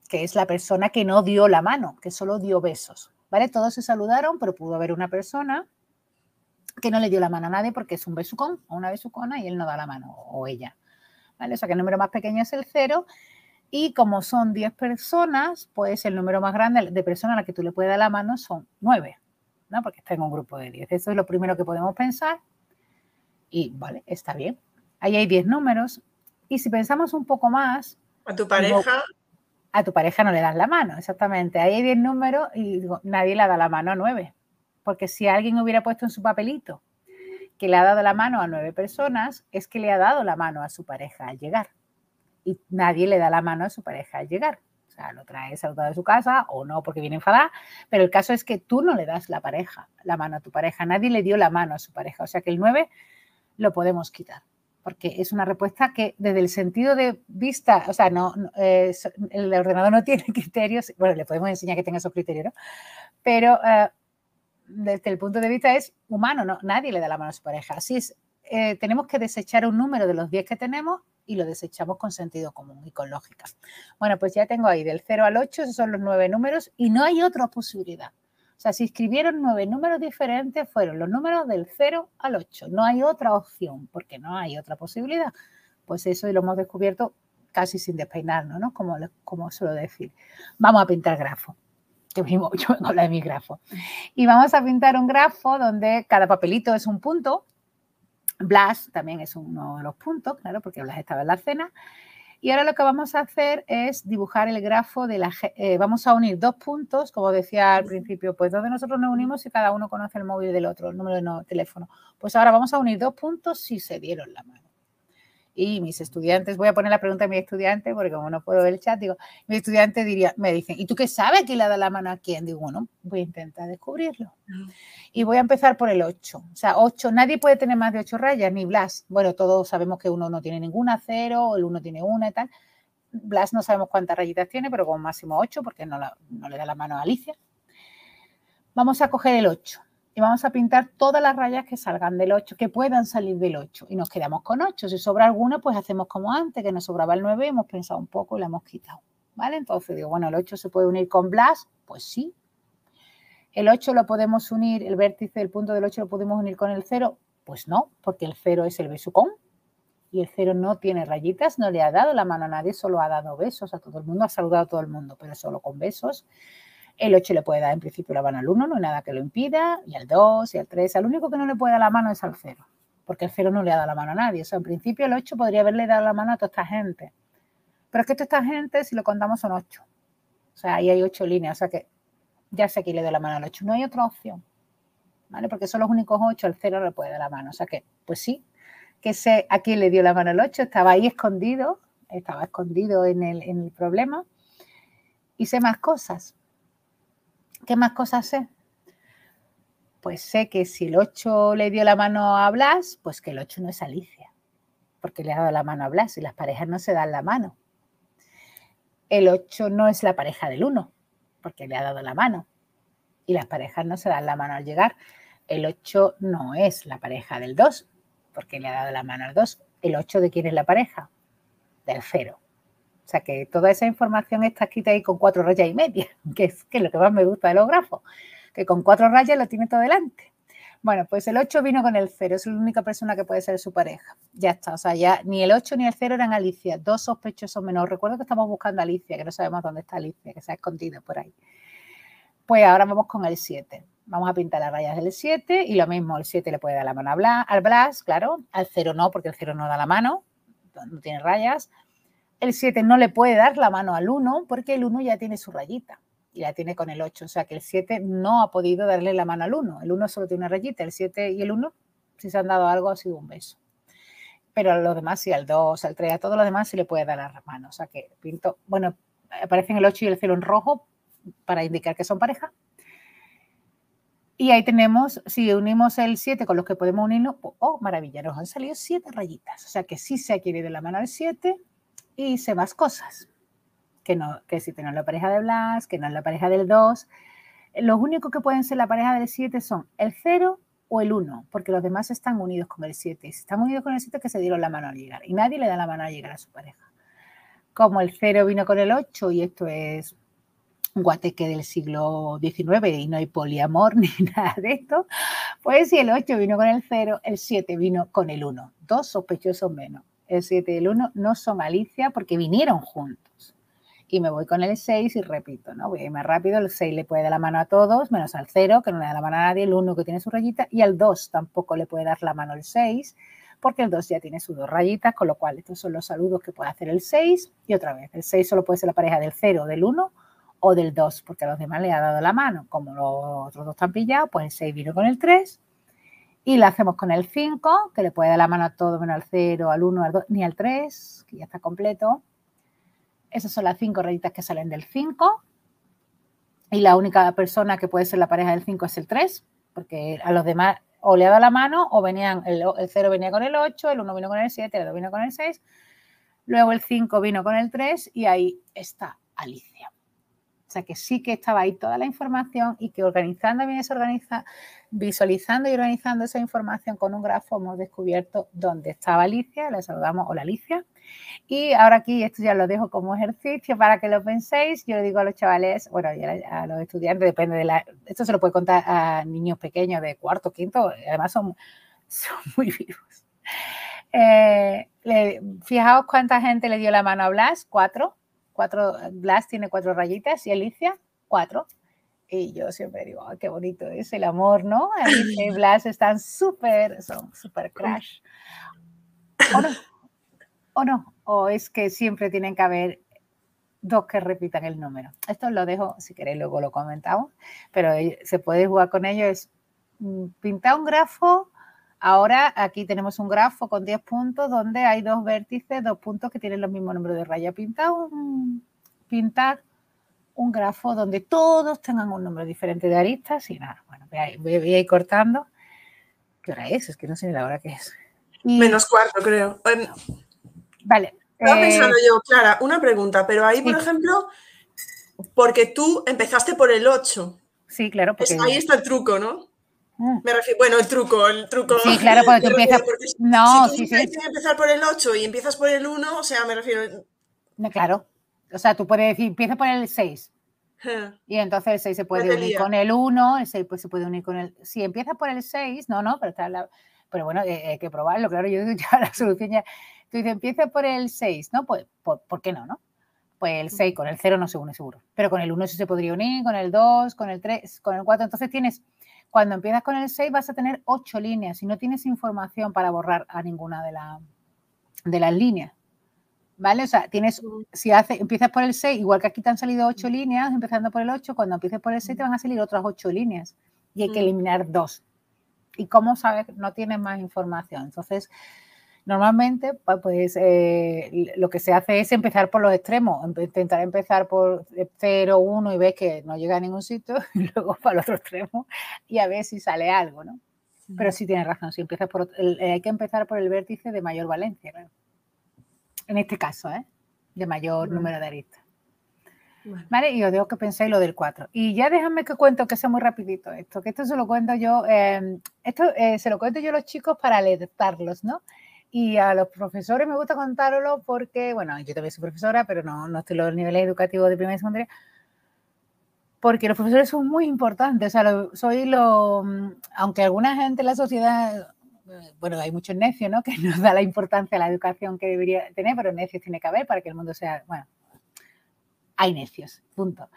que es la persona que no dio la mano, que solo dio besos. ¿Vale? Todos se saludaron, pero pudo haber una persona que no le dio la mano a nadie porque es un besucón o una besucona y él no da la mano o ella. ¿Vale? O sea que el número más pequeño es el cero y como son 10 personas, pues el número más grande de personas a las que tú le puedes dar la mano son 9, ¿no? Porque está en un grupo de 10. Eso es lo primero que podemos pensar y, vale, está bien. Ahí hay 10 números y si pensamos un poco más, a tu pareja. a tu pareja no le das la mano, exactamente. Ahí hay 10 números y nadie le da la mano a 9. Porque si alguien hubiera puesto en su papelito que le ha dado la mano a nueve personas, es que le ha dado la mano a su pareja al llegar. y nadie le da la mano a su pareja al llegar. O sea, lo trae saludado de su casa o no porque viene enfadada, pero el caso es que tú no le das la pareja, la mano a tu pareja, nadie le dio la mano a su pareja, o sea que el 9 lo podemos quitar porque es una respuesta que desde el sentido de vista, o sea, no, el ordenador no tiene criterios, bueno, le podemos enseñar que tenga esos criterios, ¿no? pero eh, desde el punto de vista es humano, ¿no? nadie le da la mano a su pareja. Así es, eh, tenemos que desechar un número de los 10 que tenemos y lo desechamos con sentido común y con lógica. Bueno, pues ya tengo ahí del 0 al 8, esos son los nueve números y no hay otra posibilidad. O sea, si escribieron nueve números diferentes, fueron los números del 0 al 8. No hay otra opción, porque no hay otra posibilidad. Pues eso lo hemos descubierto casi sin despeinarnos, ¿no? Como, como suelo decir. Vamos a pintar grafo. Yo mismo, yo vengo a hablar de mi grafo. Y vamos a pintar un grafo donde cada papelito es un punto. Blas también es uno de los puntos, claro, porque Blas estaba en la cena. Y ahora lo que vamos a hacer es dibujar el grafo de la... Eh, vamos a unir dos puntos, como decía al principio, pues donde nosotros nos unimos y cada uno conoce el móvil del otro, el número de teléfono. Pues ahora vamos a unir dos puntos si se dieron la mano y mis estudiantes, voy a poner la pregunta a mi estudiante, porque como no puedo ver el chat, digo, mi estudiante diría, me dicen, ¿y tú qué sabes quién le da la mano a quién? Digo, bueno, voy a intentar descubrirlo. Y voy a empezar por el 8. O sea, 8, nadie puede tener más de 8 rayas, ni Blas. Bueno, todos sabemos que uno no tiene ninguna, cero, el uno tiene una y tal. Blas no sabemos cuántas rayitas tiene, pero como máximo 8, porque no, no le da la mano a Alicia. Vamos a coger el 8 y vamos a pintar todas las rayas que salgan del 8, que puedan salir del 8 y nos quedamos con 8. Si sobra alguna, pues hacemos como antes, que nos sobraba el 9, hemos pensado un poco y la hemos quitado. ¿Vale? Entonces digo, bueno, el 8 se puede unir con Blas, pues sí. El 8 lo podemos unir, el vértice, el punto del 8 lo podemos unir con el 0, pues no, porque el 0 es el besucón y el 0 no tiene rayitas, no le ha dado la mano a nadie, solo ha dado besos a todo el mundo, ha saludado a todo el mundo, pero solo con besos. El 8 le puede dar en principio la mano al 1, no hay nada que lo impida, y al 2, y al 3. Al único que no le puede dar la mano es al 0, porque el 0 no le ha dado la mano a nadie. O sea, en principio el 8 podría haberle dado la mano a toda esta gente. Pero es que toda esta gente, si lo contamos, son 8. O sea, ahí hay 8 líneas. O sea que ya sé que le doy la mano al 8. No hay otra opción. ¿Vale? Porque son los únicos 8, el 0 le puede dar la mano. O sea que, pues sí, que sé a quién le dio la mano al 8. Estaba ahí escondido, estaba escondido en el, en el problema. Y sé más cosas. ¿Qué más cosas sé? Pues sé que si el 8 le dio la mano a Blas, pues que el 8 no es Alicia, porque le ha dado la mano a Blas y las parejas no se dan la mano. El 8 no es la pareja del 1, porque le ha dado la mano y las parejas no se dan la mano al llegar. El 8 no es la pareja del 2, porque le ha dado la mano al 2. ¿El 8 de quién es la pareja? Del 0. O sea que toda esa información está escrita ahí con cuatro rayas y media, que es, que lo que más me gusta de los grafos, que con cuatro rayas lo tiene todo delante. Bueno, pues el 8 vino con el 0, es la única persona que puede ser su pareja. Ya está, o sea, ya ni el 8 ni el 0 eran Alicia, dos sospechosos menos. Recuerdo que estamos buscando Alicia, que no sabemos dónde está Alicia, que se ha escondido por ahí. Pues ahora vamos con el 7. Vamos a pintar las rayas del 7 y lo mismo, el 7 le puede dar la mano al Blas, claro, al 0 no, porque el 0 no da la mano, no tiene rayas. El 7 no le puede dar la mano al 1 porque el 1 ya tiene su rayita y la tiene con el 8. O sea que el 7 no ha podido darle la mano al 1. El 1 solo tiene una rayita. El 7 y el 1, si se han dado algo, ha sido un beso. Pero a los demás, sí, al 2, al 3, a todos los demás sí le puede dar la mano. O sea que pinto, bueno, aparecen el 8 y el 0 en rojo para indicar que son pareja. Y ahí tenemos, si unimos el 7 con los que podemos unirnos, oh, maravilla, nos han salido 7 rayitas. O sea que sí se ha querido la mano al 7 y sé más cosas. Que, no, que si tenemos la pareja de Blas, que no es la pareja del 2. Los únicos que pueden ser la pareja del 7 son el 0 o el 1, porque los demás están unidos con el 7. Si están unidos con el 7, que se dieron la mano al llegar. Y nadie le da la mano al llegar a su pareja. Como el 0 vino con el 8 y esto es un guateque del siglo XIX y no hay poliamor ni nada de esto, pues si el 8 vino con el 0, el 7 vino con el 1. Dos sospechosos menos el 7 y el 1 no son Alicia porque vinieron juntos. Y me voy con el 6 y repito, ¿no? Voy a ir más rápido, el 6 le puede dar la mano a todos, menos al 0, que no le da la mano a nadie, el 1 que tiene su rayita, y al 2 tampoco le puede dar la mano el 6, porque el 2 ya tiene sus dos rayitas, con lo cual estos son los saludos que puede hacer el 6. Y otra vez, el 6 solo puede ser la pareja del 0, del 1 o del 2, porque a los demás le ha dado la mano. Como los otros dos están pillados, pues el 6 vino con el 3 y la hacemos con el 5, que le puede dar la mano a todo, menos al 0, al 1, al 2, ni al 3, que ya está completo. Esas son las cinco rayitas que salen del 5. Y la única persona que puede ser la pareja del 5 es el 3, porque a los demás o le ha dado la mano o venían, el, 0 venía con el 8, el 1 vino con el 7, el 2 vino con el 6, luego el 5 vino con el 3 y ahí está Alicia. O sea que sí que estaba ahí toda la información y que organizando bien esa organiza, visualizando y organizando esa información con un grafo hemos descubierto dónde estaba Alicia, le saludamos, hola Alicia. Y ahora aquí esto ya lo dejo como ejercicio para que lo penséis. Yo le digo a los chavales, bueno, a los estudiantes, depende de la... Esto se lo puede contar a niños pequeños de cuarto, quinto, además son, son muy vivos. Eh, fijaos cuánta gente le dio la mano a Blas, cuatro cuatro, Blas tiene cuatro rayitas y Alicia cuatro. Y yo siempre digo, qué bonito es el amor, ¿no? Alicia y Blas están súper, son súper crash. ¿O no? ¿O no? ¿O es que siempre tienen que haber dos que repitan el número? Esto lo dejo, si queréis luego lo comentamos, pero se puede jugar con ello, es mm, pintar un grafo Ahora aquí tenemos un grafo con 10 puntos donde hay dos vértices, dos puntos que tienen los mismos números de raya. Pintar un, pintar un grafo donde todos tengan un número diferente de aristas y nada. Bueno, voy a, ir cortando. ¿Qué hora es? Es que no sé ni la hora que es. Menos cuarto, creo. Vale. Estaba pensando eh, yo, Clara, una pregunta, pero ahí, por ejemplo, porque tú empezaste por el 8. Sí, claro. Porque... ahí está el truco, ¿no? Mm. Me refiero, bueno, el truco, el truco. Sí, claro, porque tú empiezas. no, si sí, sí. que empezar por el 8 y empiezas por el 1, o sea, me refiero. Claro. O sea, tú puedes decir, empieza por el 6. Y entonces el 6 se puede unir con el 1, el 6 pues, se puede unir con el. Si empiezas por el 6, no, no, pero está la... Pero bueno, eh, hay que probarlo, claro, yo ya la solución ya. Tú dices, empieza por el 6, ¿no? Pues, ¿por, ¿por qué no, no? Pues el 6 con el 0 no se une seguro. Pero con el 1 sí se podría unir, con el 2, con el 3, con el 4. Entonces tienes cuando empiezas con el 6 vas a tener 8 líneas y no tienes información para borrar a ninguna de, de las líneas. ¿Vale? O sea, tienes, si hace, empiezas por el 6, igual que aquí te han salido 8 líneas, empezando por el 8, cuando empieces por el 6 te van a salir otras 8 líneas y hay que eliminar dos. ¿Y cómo sabes? No tienes más información. Entonces, Normalmente, pues eh, lo que se hace es empezar por los extremos, intentar empezar por 0, 1 y ves que no llega a ningún sitio, y luego para el otro extremo y a ver si sale algo, ¿no? Pero sí tienes razón, si empiezas por, eh, hay que empezar por el vértice de mayor valencia, En este caso, ¿eh? De mayor número de aristas. ¿Vale? Y os dejo que penséis lo del 4. Y ya déjame que cuento, que sea muy rapidito esto, que esto se lo cuento yo, em, esto se lo cuento yo a los chicos para alertarlos, ¿no? Y a los profesores me gusta contároslo porque, bueno, yo también soy profesora, pero no, no estoy en los niveles educativos de primera y secundaria, porque los profesores son muy importantes. O sea, soy lo, mm, aunque alguna gente en la sociedad, eh, bueno, hay muchos necios, ¿no? Que no da la importancia a la educación que debería tener, pero necios tiene que haber para que el mundo sea, bueno, hay necios, punto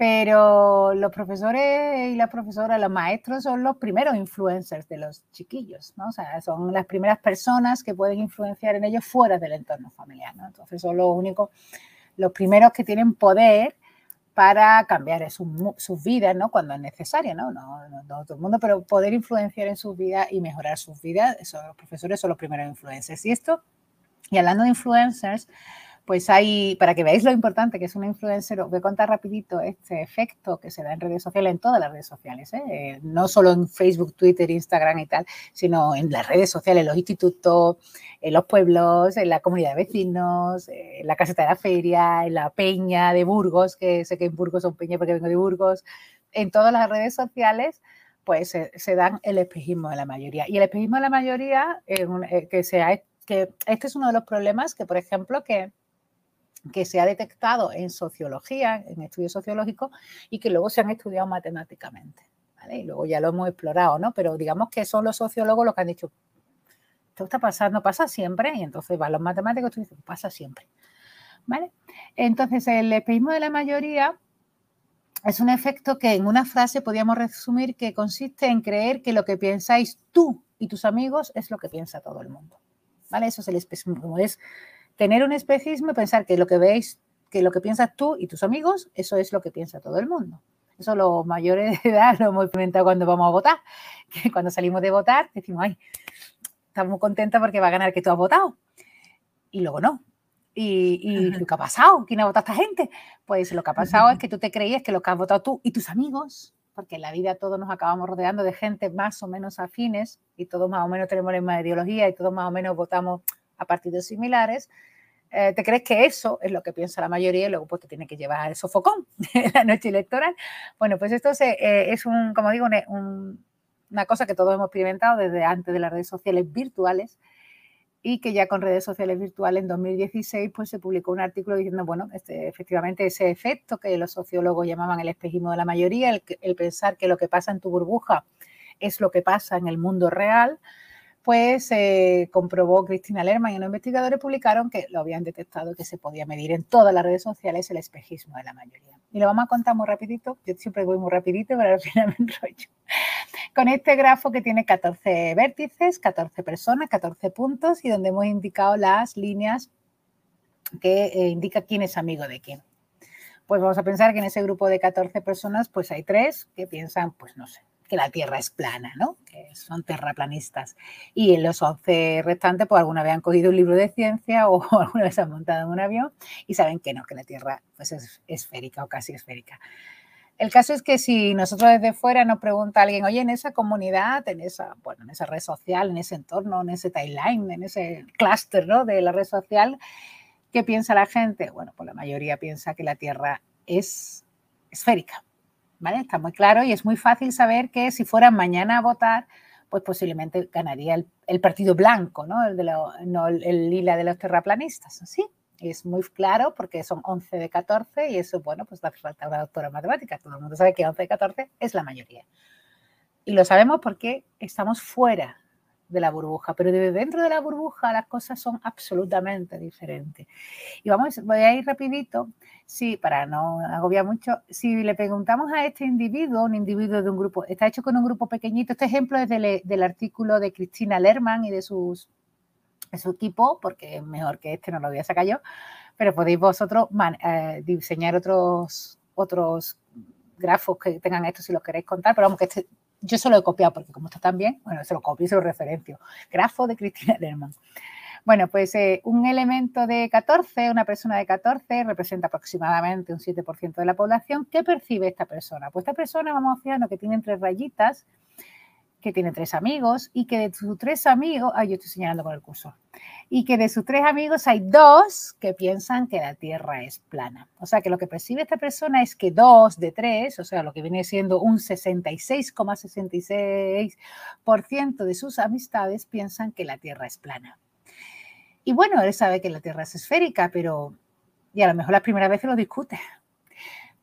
pero los profesores y las profesoras, los maestros son los primeros influencers de los chiquillos, ¿no? O sea, son las primeras personas que pueden influenciar en ellos fuera del entorno familiar, ¿no? Entonces son los únicos, los primeros que tienen poder para cambiar sus vidas, ¿no? Cuando es necesario, ¿no? No, no, todo el mundo, pero poder influenciar en sus vidas y mejorar sus vidas, eso, los profesores son los primeros influencers. Y esto, y hablando de influencers, pues hay, para que veáis lo importante que es una influencer, os voy a contar rapidito este efecto que se da en redes sociales, en todas las redes sociales, ¿eh? no solo en Facebook, Twitter, Instagram y tal, sino en las redes sociales, en los institutos, en los pueblos, en la comunidad de vecinos, en la caseta de la feria, en la peña de Burgos, que sé que en Burgos son peña porque vengo de Burgos, en todas las redes sociales pues se, dan el espejismo de la mayoría. Y el espejismo de la mayoría, eh, que, sea, que este es uno de los problemas que, por ejemplo, que que se ha detectado en sociología, en estudios sociológicos, y que luego se han estudiado matemáticamente. Y luego ya lo hemos explorado, ¿no? Pero digamos que son los sociólogos los que han dicho, esto está pasando, pasa siempre, y entonces van los matemáticos y dicen, pasa siempre. ¿Vale? Entonces, el espejismo de la mayoría es un efecto que en una frase podríamos resumir que consiste en creer que lo que pensáis tú y tus amigos es lo que piensa todo el mundo. ¿Vale? Eso es el espejismo, es tener un especismo y pensar que lo que veis, que lo que piensas tú y tus amigos, eso es lo que piensa todo el mundo. Eso los mayores de edad lo hemos experimentado cuando vamos a votar, que cuando salimos de votar decimos, ay, estamos contentos porque va a ganar que tú has votado. Y luego no. ¿Y, lo que ha pasado? ¿Quién ha votado a esta gente? Pues lo que ha pasado es que tú te creías que lo que has votado tú y tus amigos, porque en la vida todos nos acabamos rodeando de gente más o menos afines y todos más o menos tenemos la misma ideología y todos más o menos votamos a partidos similares, eh, te crees que eso es lo que piensa la mayoría y luego pues te tiene que llevar el sofocón de la noche electoral. Bueno, pues esto eh, es un, como digo, una cosa que todos hemos experimentado desde antes de las redes sociales virtuales y que ya con redes sociales virtuales en 2016 pues se publicó un artículo diciendo, bueno, este, efectivamente ese efecto que los sociólogos llamaban el espejismo de la mayoría, el, el pensar que lo que pasa en tu burbuja es lo que pasa en el mundo real, pues se eh, comprobó Cristina Lerman y unos investigadores publicaron que lo habían detectado que se podía medir en todas las redes sociales el espejismo de la mayoría. Y lo vamos a contar muy rapidito, yo siempre voy muy rapidito, pero al final me enrollo. Con este grafo que tiene 14 vértices, 14 personas, 14 puntos y donde hemos indicado las líneas que eh, indica quién es amigo de quién. Pues vamos a pensar que en ese grupo de 14 personas, pues hay tres que piensan, pues no sé, que la Tierra es plana, ¿no? Que son terraplanistas. Y en los 11 restantes, pues alguna vez han cogido un libro de ciencia o alguna vez han montado un avión y saben que no, que la Tierra pues, es esférica o casi esférica. El caso es que si nosotros desde fuera nos pregunta alguien, oye, en esa comunidad, en esa, bueno, en esa red social, en ese entorno, en ese timeline, en ese clúster ¿no? de la red social, ¿qué piensa la gente? Bueno, pues la mayoría piensa que la Tierra es esférica. Está muy claro y es muy fácil saber que si fueran mañana a votar, pues posiblemente ganaría el, partido blanco, ¿no? El, de no el, lila de los terraplanistas, ¿sí? Es muy claro porque son 11 de 14 y eso, bueno, pues hace falta una doctora en matemáticas. Todo el mundo sabe que 11 de 14 es la mayoría. Y lo sabemos porque estamos fuera de la burbuja, pero desde dentro de la burbuja las cosas son absolutamente diferentes. Y vamos, voy a ir rapidito, sí, para no agobiar mucho, si le preguntamos a este individuo, un individuo de un grupo, está hecho con un grupo pequeñito, este ejemplo es del, artículo de Cristina Lerman y de, sus, de su equipo, porque mejor que este, no lo voy a sacar yo, pero podéis vosotros eh, diseñar otros, otros grafos que tengan esto si los queréis contar, pero vamos que este yo se lo he copiado porque como está tan bien, bueno, se lo copio y se lo referencio. Grafo de Cristina Lerman. Bueno, pues eh, un elemento de 14, una persona de 14, representa aproximadamente un 7% de la población. ¿Qué percibe esta persona? Pues esta persona, vamos a fijarnos que tiene tres rayitas, que tiene tres amigos y que de sus tres amigos, ay, yo estoy señalando con el cursor, y que de sus tres amigos hay dos que piensan que la Tierra es plana. O sea que lo que percibe esta persona es que dos de tres, o sea, lo que viene siendo un 66,66% de sus amistades piensan que la Tierra es plana. Y bueno, él sabe que la Tierra es esférica, pero y a lo mejor la primera vez lo discute.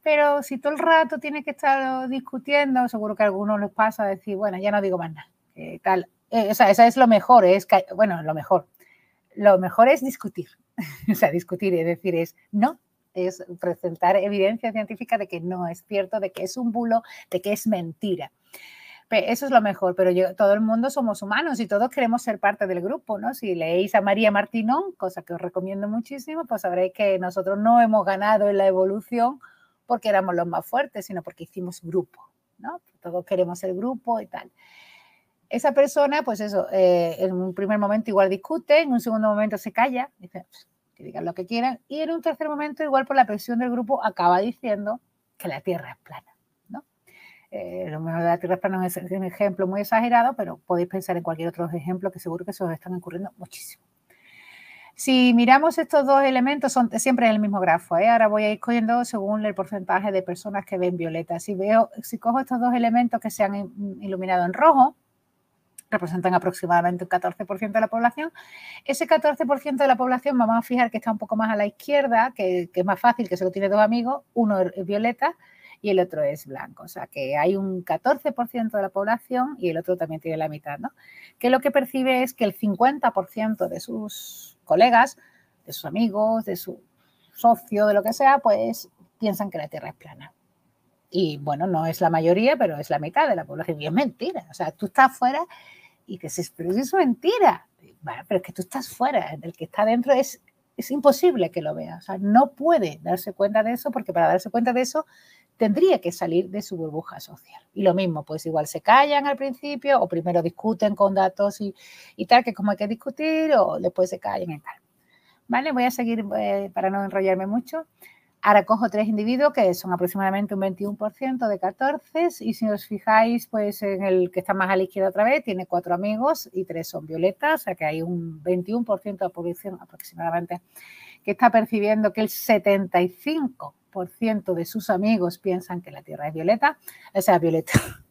Pero si todo el rato tiene que estar discutiendo, seguro que a algunos les pasa a decir, bueno, ya no digo más nada. tal. Eh, o sea, esa es lo mejor, es bueno, lo mejor. Lo mejor es discutir. o sea, discutir, es decir, es no, es presentar evidencia científica de que no es cierto, de que es un bulo, de que es mentira. Eso es lo mejor, pero yo, todo el mundo somos humanos y todos queremos ser parte del grupo, ¿no? Si leéis a María Martinón, cosa que os recomiendo muchísimo, pues sabréis que nosotros no hemos ganado en la evolución porque éramos los más fuertes, sino porque hicimos grupo, ¿no? Todos queremos el grupo y tal. Esa persona, pues eso, eh, en un primer momento igual discute, en un segundo momento se calla, dice que digan lo que quieran, y en un tercer momento, igual por la presión del grupo, acaba diciendo que la Tierra es plana. ¿no? Eh, lo mejor de la Tierra es plana es un ejemplo muy exagerado, pero podéis pensar en cualquier otro ejemplo que seguro que se os están ocurriendo muchísimo. Si miramos estos dos elementos, son siempre el mismo grafo. ¿eh? Ahora voy a ir cogiendo según el porcentaje de personas que ven violeta. Si, veo, si cojo estos dos elementos que se han iluminado en rojo, representan aproximadamente un 14% de la población. Ese 14% de la población, vamos a fijar que está un poco más a la izquierda, que, que es más fácil, que solo tiene dos amigos, uno es violeta y el otro es blanco. O sea que hay un 14% de la población y el otro también tiene la mitad, ¿no? Que lo que percibe es que el 50% de sus colegas, de sus amigos, de su socio, de lo que sea, pues piensan que la Tierra es plana. Y bueno, no es la mayoría, pero es la mitad de la población. Y es mentira. O sea, tú estás fuera y dices, pero eso es mentira. pero es que tú estás fuera. El que está dentro es, es imposible que lo vea. O sea, no puede darse cuenta de eso porque para darse cuenta de eso tendría que salir de su burbuja social. Y lo mismo, pues igual se callan al principio o primero discuten con datos y, tal, que como hay que discutir, o después se callan y tal. ¿Vale? Voy a seguir eh, para no enrollarme mucho. Ahora cojo tres individuos que son aproximadamente un 21% de 14 y si os fijáis, pues en el que está más a la izquierda otra vez, tiene cuatro amigos y tres son violetas, o sea que hay un 21% de población aproximadamente que está percibiendo que el 75% de sus amigos piensan que la Tierra es violeta, o sea, violeta.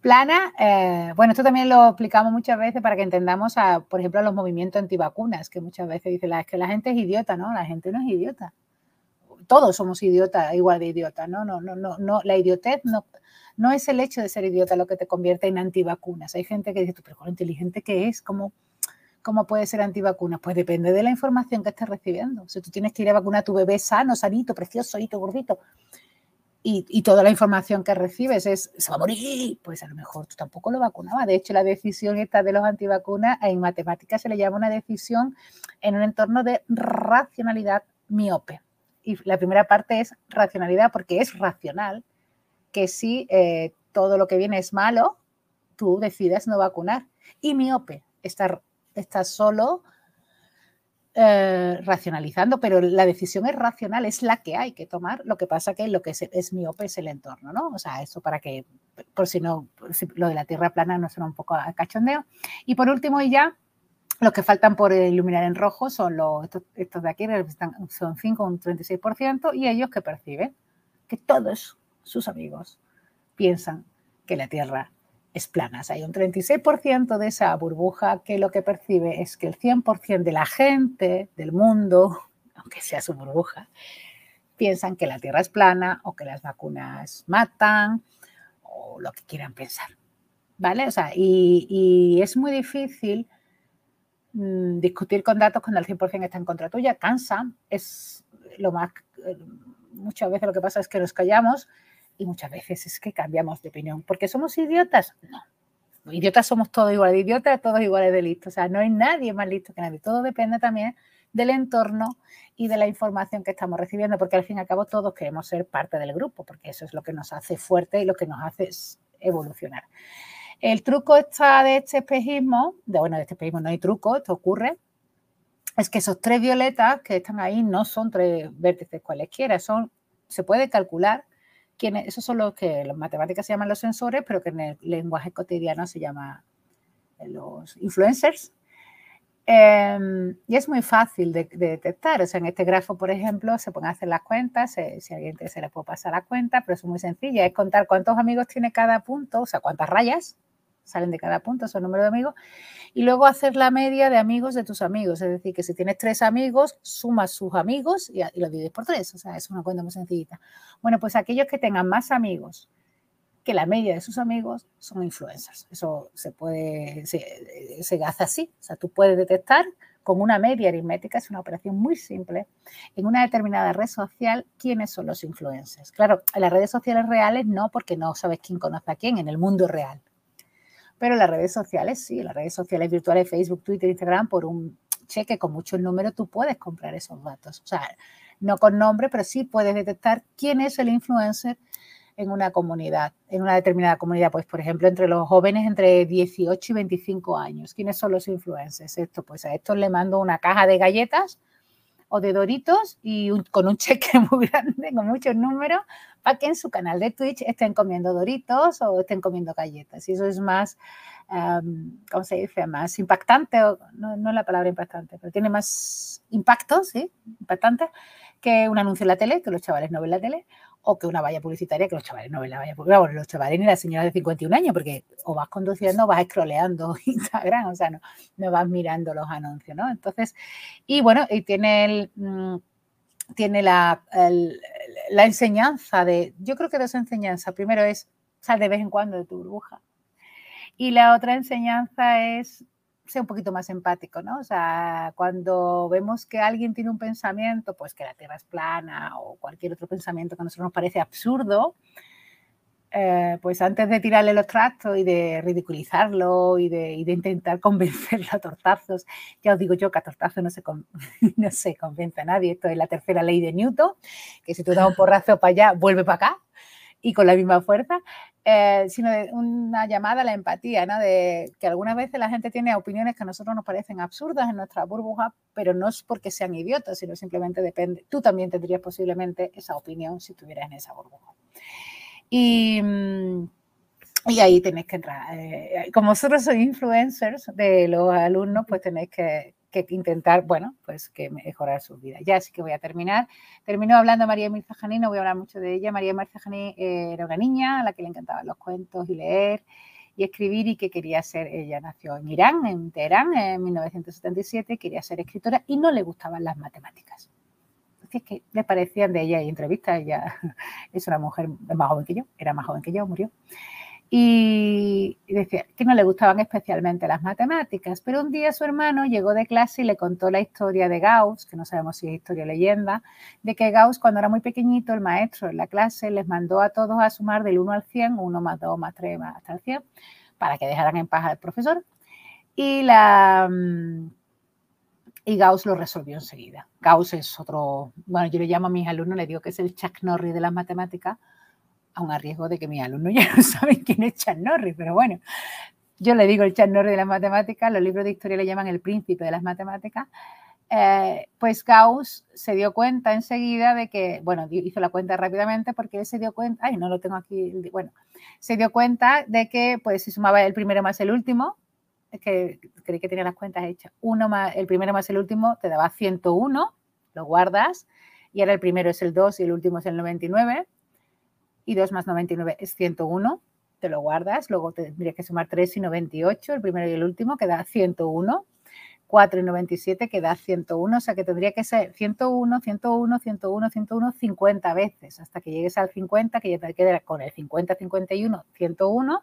Plana, eh, bueno, esto también lo explicamos muchas veces para que entendamos, a, por ejemplo, a los movimientos antivacunas, que muchas veces dicen, es que la gente es idiota, ¿no? La gente no es idiota todos somos idiotas, igual de idiotas, ¿no? No, no, no, no, la idiotez no, no es el hecho de ser idiota lo que te convierte en antivacunas. Hay gente que dice, pero con lo inteligente que es, ¿cómo, ¿cómo puede ser antivacunas? Pues depende de la información que estés recibiendo. Si tú tienes que ir a vacunar a tu bebé sano, sanito, precioso, gordito, y, toda la información que recibes es, se va a morir, pues a lo mejor tú tampoco lo vacunabas. De hecho, la decisión esta de los antivacunas en matemáticas se le llama una decisión en un entorno de racionalidad miope y la primera parte es racionalidad, porque es racional que si eh, todo lo que viene es malo, tú decidas no vacunar. Y miope, está, está solo eh, racionalizando, pero la decisión es racional, es la que hay que tomar. Lo que pasa que lo que es, miope es el entorno, ¿no? O sea, eso para que, por si no, lo de la tierra plana no suena un poco a cachondeo. Y por último, y ya, los que faltan por iluminar en rojo son los, estos, de aquí, son 5, un 36%, y ellos que perciben que todos sus amigos piensan que la Tierra es plana. hay un 36% de esa burbuja que lo que percibe es que el 100% de la gente del mundo, aunque sea su burbuja, piensan que la Tierra es plana o que las vacunas matan o lo que quieran pensar. ¿Vale? O sea, y, y es muy difícil Mm, discutir con datos cuando el 100% está en contra tuya, cansa, es lo más, eh, muchas veces lo que pasa es que nos callamos y muchas veces es que cambiamos de opinión, porque somos idiotas, no, idiotas somos todos iguales, idiotas todos iguales de listos, o sea, no hay nadie más listo que nadie, todo depende también del entorno y de la información que estamos recibiendo, porque al fin y al cabo todos queremos ser parte del grupo, porque eso es lo que nos hace fuerte y lo que nos hace evolucionar. El truco está de este espejismo, de, bueno, de este espejismo no hay truco, esto ocurre, es que esos tres violetas que están ahí no son tres vértices cualesquiera, son, se puede calcular esos son los que los matemáticas se llaman los sensores, pero que en el lenguaje cotidiano se llama eh, los influencers. Em, y es muy fácil de, detectar. O sea, en este grafo, por ejemplo, se pueden hacer las cuentas. si alguien se le puede pasar la cuenta, pero es muy sencilla. Es contar cuántos amigos tiene cada punto, o sea, cuántas rayas salen de cada punto, son número de amigos, y luego hacer la media de amigos de tus amigos, es decir, que si tienes tres amigos, sumas sus amigos y, lo divides por tres, o sea, es una cuenta muy sencillita. Bueno, pues aquellos que tengan más amigos que la media de sus amigos son influencers. Eso se puede, se, se hace así, o sea, tú puedes detectar con una media aritmética, es una operación muy simple, en una determinada red social, quiénes son los influencers. Claro, en las redes sociales reales no, porque no sabes quién conoce a quién en el mundo real. Pero las redes sociales, sí, las redes sociales virtuales, Facebook, Twitter, Instagram, por un cheque con muchos números, tú puedes comprar esos datos. O sea, no con nombre, pero sí puedes detectar quién es el influencer en una comunidad, en una determinada comunidad, pues por ejemplo entre los jóvenes entre 18 y 25 años. ¿Quiénes son los influencers? Esto, pues a estos le mando una caja de galletas o de doritos y con un cheque muy grande, con muchos números, para que en su canal de Twitch estén comiendo doritos o estén comiendo galletas. Y eso es más, ¿cómo se dice? Más impactante, no, no es la palabra impactante, pero tiene más impacto, ¿sí? Impactante, que un anuncio en la tele, que los chavales no ven la tele, o que una valla publicitaria que los chavales no ven la valla publicitaria, bueno, los chavales ni las señoras de 51 años, porque o vas conduciendo o vas scrolleando Instagram, o sea, no, no vas mirando los anuncios, ¿no? Entonces, y bueno, y tiene mm, tiene la, la enseñanza de, yo creo que dos enseñanzas, primero es sal de vez en cuando de tu burbuja, y la otra enseñanza es sea un poquito más empático, ¿no? O sea, cuando vemos que alguien tiene un pensamiento, pues que la Tierra es plana o cualquier otro pensamiento que a nosotros nos parece absurdo, eh, pues antes de tirarle los trastos y de ridiculizarlo y de, intentar convencerlo a tortazos, ya os digo yo que a tortazos no se, no se convence a nadie, esto es la tercera ley de Newton, que si tú das un porrazo para allá, vuelve para acá, y con la misma fuerza, eh, sino de una llamada a la empatía, ¿no? De que algunas veces la gente tiene opiniones que a nosotros nos parecen absurdas en nuestra burbuja, pero no es porque sean idiotas, sino simplemente depende. Tú también tendrías posiblemente esa opinión si estuvieras en esa burbuja. Y, mm, y ahí tenéis que entrar. Eh, como vosotros sois influencers de los alumnos, pues tenéis que, que intentar, bueno, pues que mejorar su vida. Ya sí que voy a terminar. Termino hablando María Mirza Janí, no voy a hablar mucho de ella. María Mirza Janí eh, era una niña a la que le encantaban los cuentos y leer y escribir y que quería ser, ella nació en Irán, en Teherán, en 1977, quería ser escritora y no le gustaban las matemáticas. Es que le parecían de ella y entrevistas, ella es una mujer más joven que yo, era más joven que yo, murió y decía que no le gustaban especialmente las matemáticas, pero un día su hermano llegó de clase y le contó la historia de Gauss, que no sabemos si es historia o leyenda, de que Gauss cuando era muy pequeñito, el maestro en la clase les mandó a todos a sumar del 1 al 100, 1 más 2 más 3 más hasta el 100, para que dejaran en paz al profesor. Y, la, mm, y Gauss lo resolvió enseguida. Gauss es otro, bueno, yo le llamo a mis alumnos, le digo que es el Chuck Norris de las matemáticas, aún a riesgo de que mis alumnos ya no saben quién es Chan Norris, pero bueno, yo le digo el Chan Norris de las matemáticas, los libros de historia le llaman el príncipe de las matemáticas, eh, pues Gauss se dio cuenta enseguida de que, bueno, hizo la cuenta rápidamente porque él se dio cuenta, ay, no lo tengo aquí, bueno, se dio cuenta de que pues si sumaba el primero más el último, es que creí que tenía las cuentas hechas, uno más, el primero más el último te daba 101, lo guardas, y ahora el primero es el 2 y el último es el 99, y 2 más 99 es 101, te lo guardas, luego tendría que sumar 3 y 98, el primero y el último, que da 101, 4 y 97, que da 101, o sea que tendría que ser 101, 101, 101, 101, 50 veces, hasta que llegues al 50, que ya te queda con el 50, 51, 101,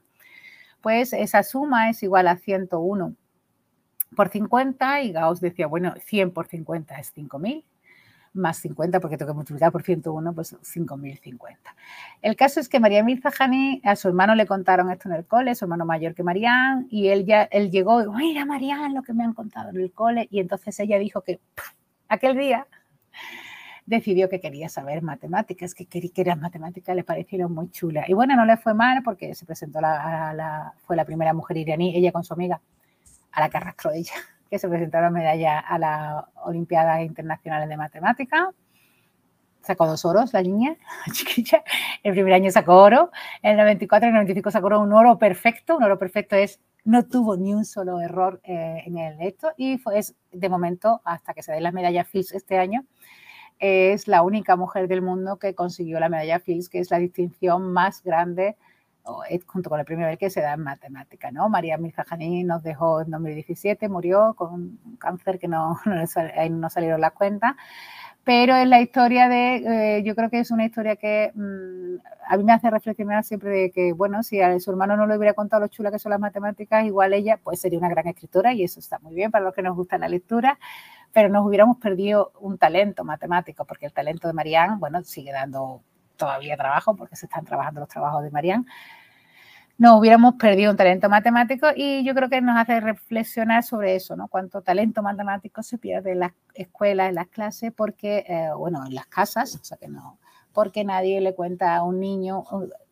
pues esa suma es igual a 101 por 50 y Gauss decía, bueno, 100 por 50 es 5000 más 50, porque tengo que multiplicar por 101, pues 5.050. El caso es que María Mirza Jani, a su hermano le contaron esto en el cole, su hermano mayor que Marían, y él ya él llegó y mira Marían lo que me han contado en el cole, y entonces ella dijo que aquel día decidió que quería saber matemáticas, que quería que las matemáticas le parecieron muy chulas. Y bueno, no le fue mal porque se presentó, la, la, fue la primera mujer iraní, ella con su amiga, a la que arrastró ella que se presentaron medalla a las Olimpiadas Internacionales de Matemáticas. Sacó dos oros la niña, chiquilla. El primer año sacó oro, en el 94 y el 95 sacó un oro perfecto. Un oro perfecto es, no tuvo ni un solo error eh, en el esto y fue, de momento, hasta que se dé la medalla Fields este año, es la única mujer del mundo que consiguió la medalla Fields, que es la distinción más grande junto con el premio Nobel que se da en matemática, ¿no? María Mirza Janí nos dejó en 2017, murió con un cáncer que no, no, no salieron las cuentas, pero es la historia de, eh, yo creo que es una historia que mm, a mí me hace reflexionar siempre de que, bueno, si a su hermano no le hubiera contado lo chula que son las matemáticas, igual ella pues sería una gran escritora y eso está muy bien para los que nos gusta la lectura, pero nos hubiéramos perdido un talento matemático, porque el talento de Marianne, bueno, sigue dando todavía trabajo, porque se están trabajando los trabajos de Marianne, nos hubiéramos perdido un talento matemático y yo creo que nos hace reflexionar sobre eso, ¿no? Cuánto talento matemático se pierde en las escuelas, en las clases, porque, eh, bueno, en las casas, o sea que no, porque nadie le cuenta a un niño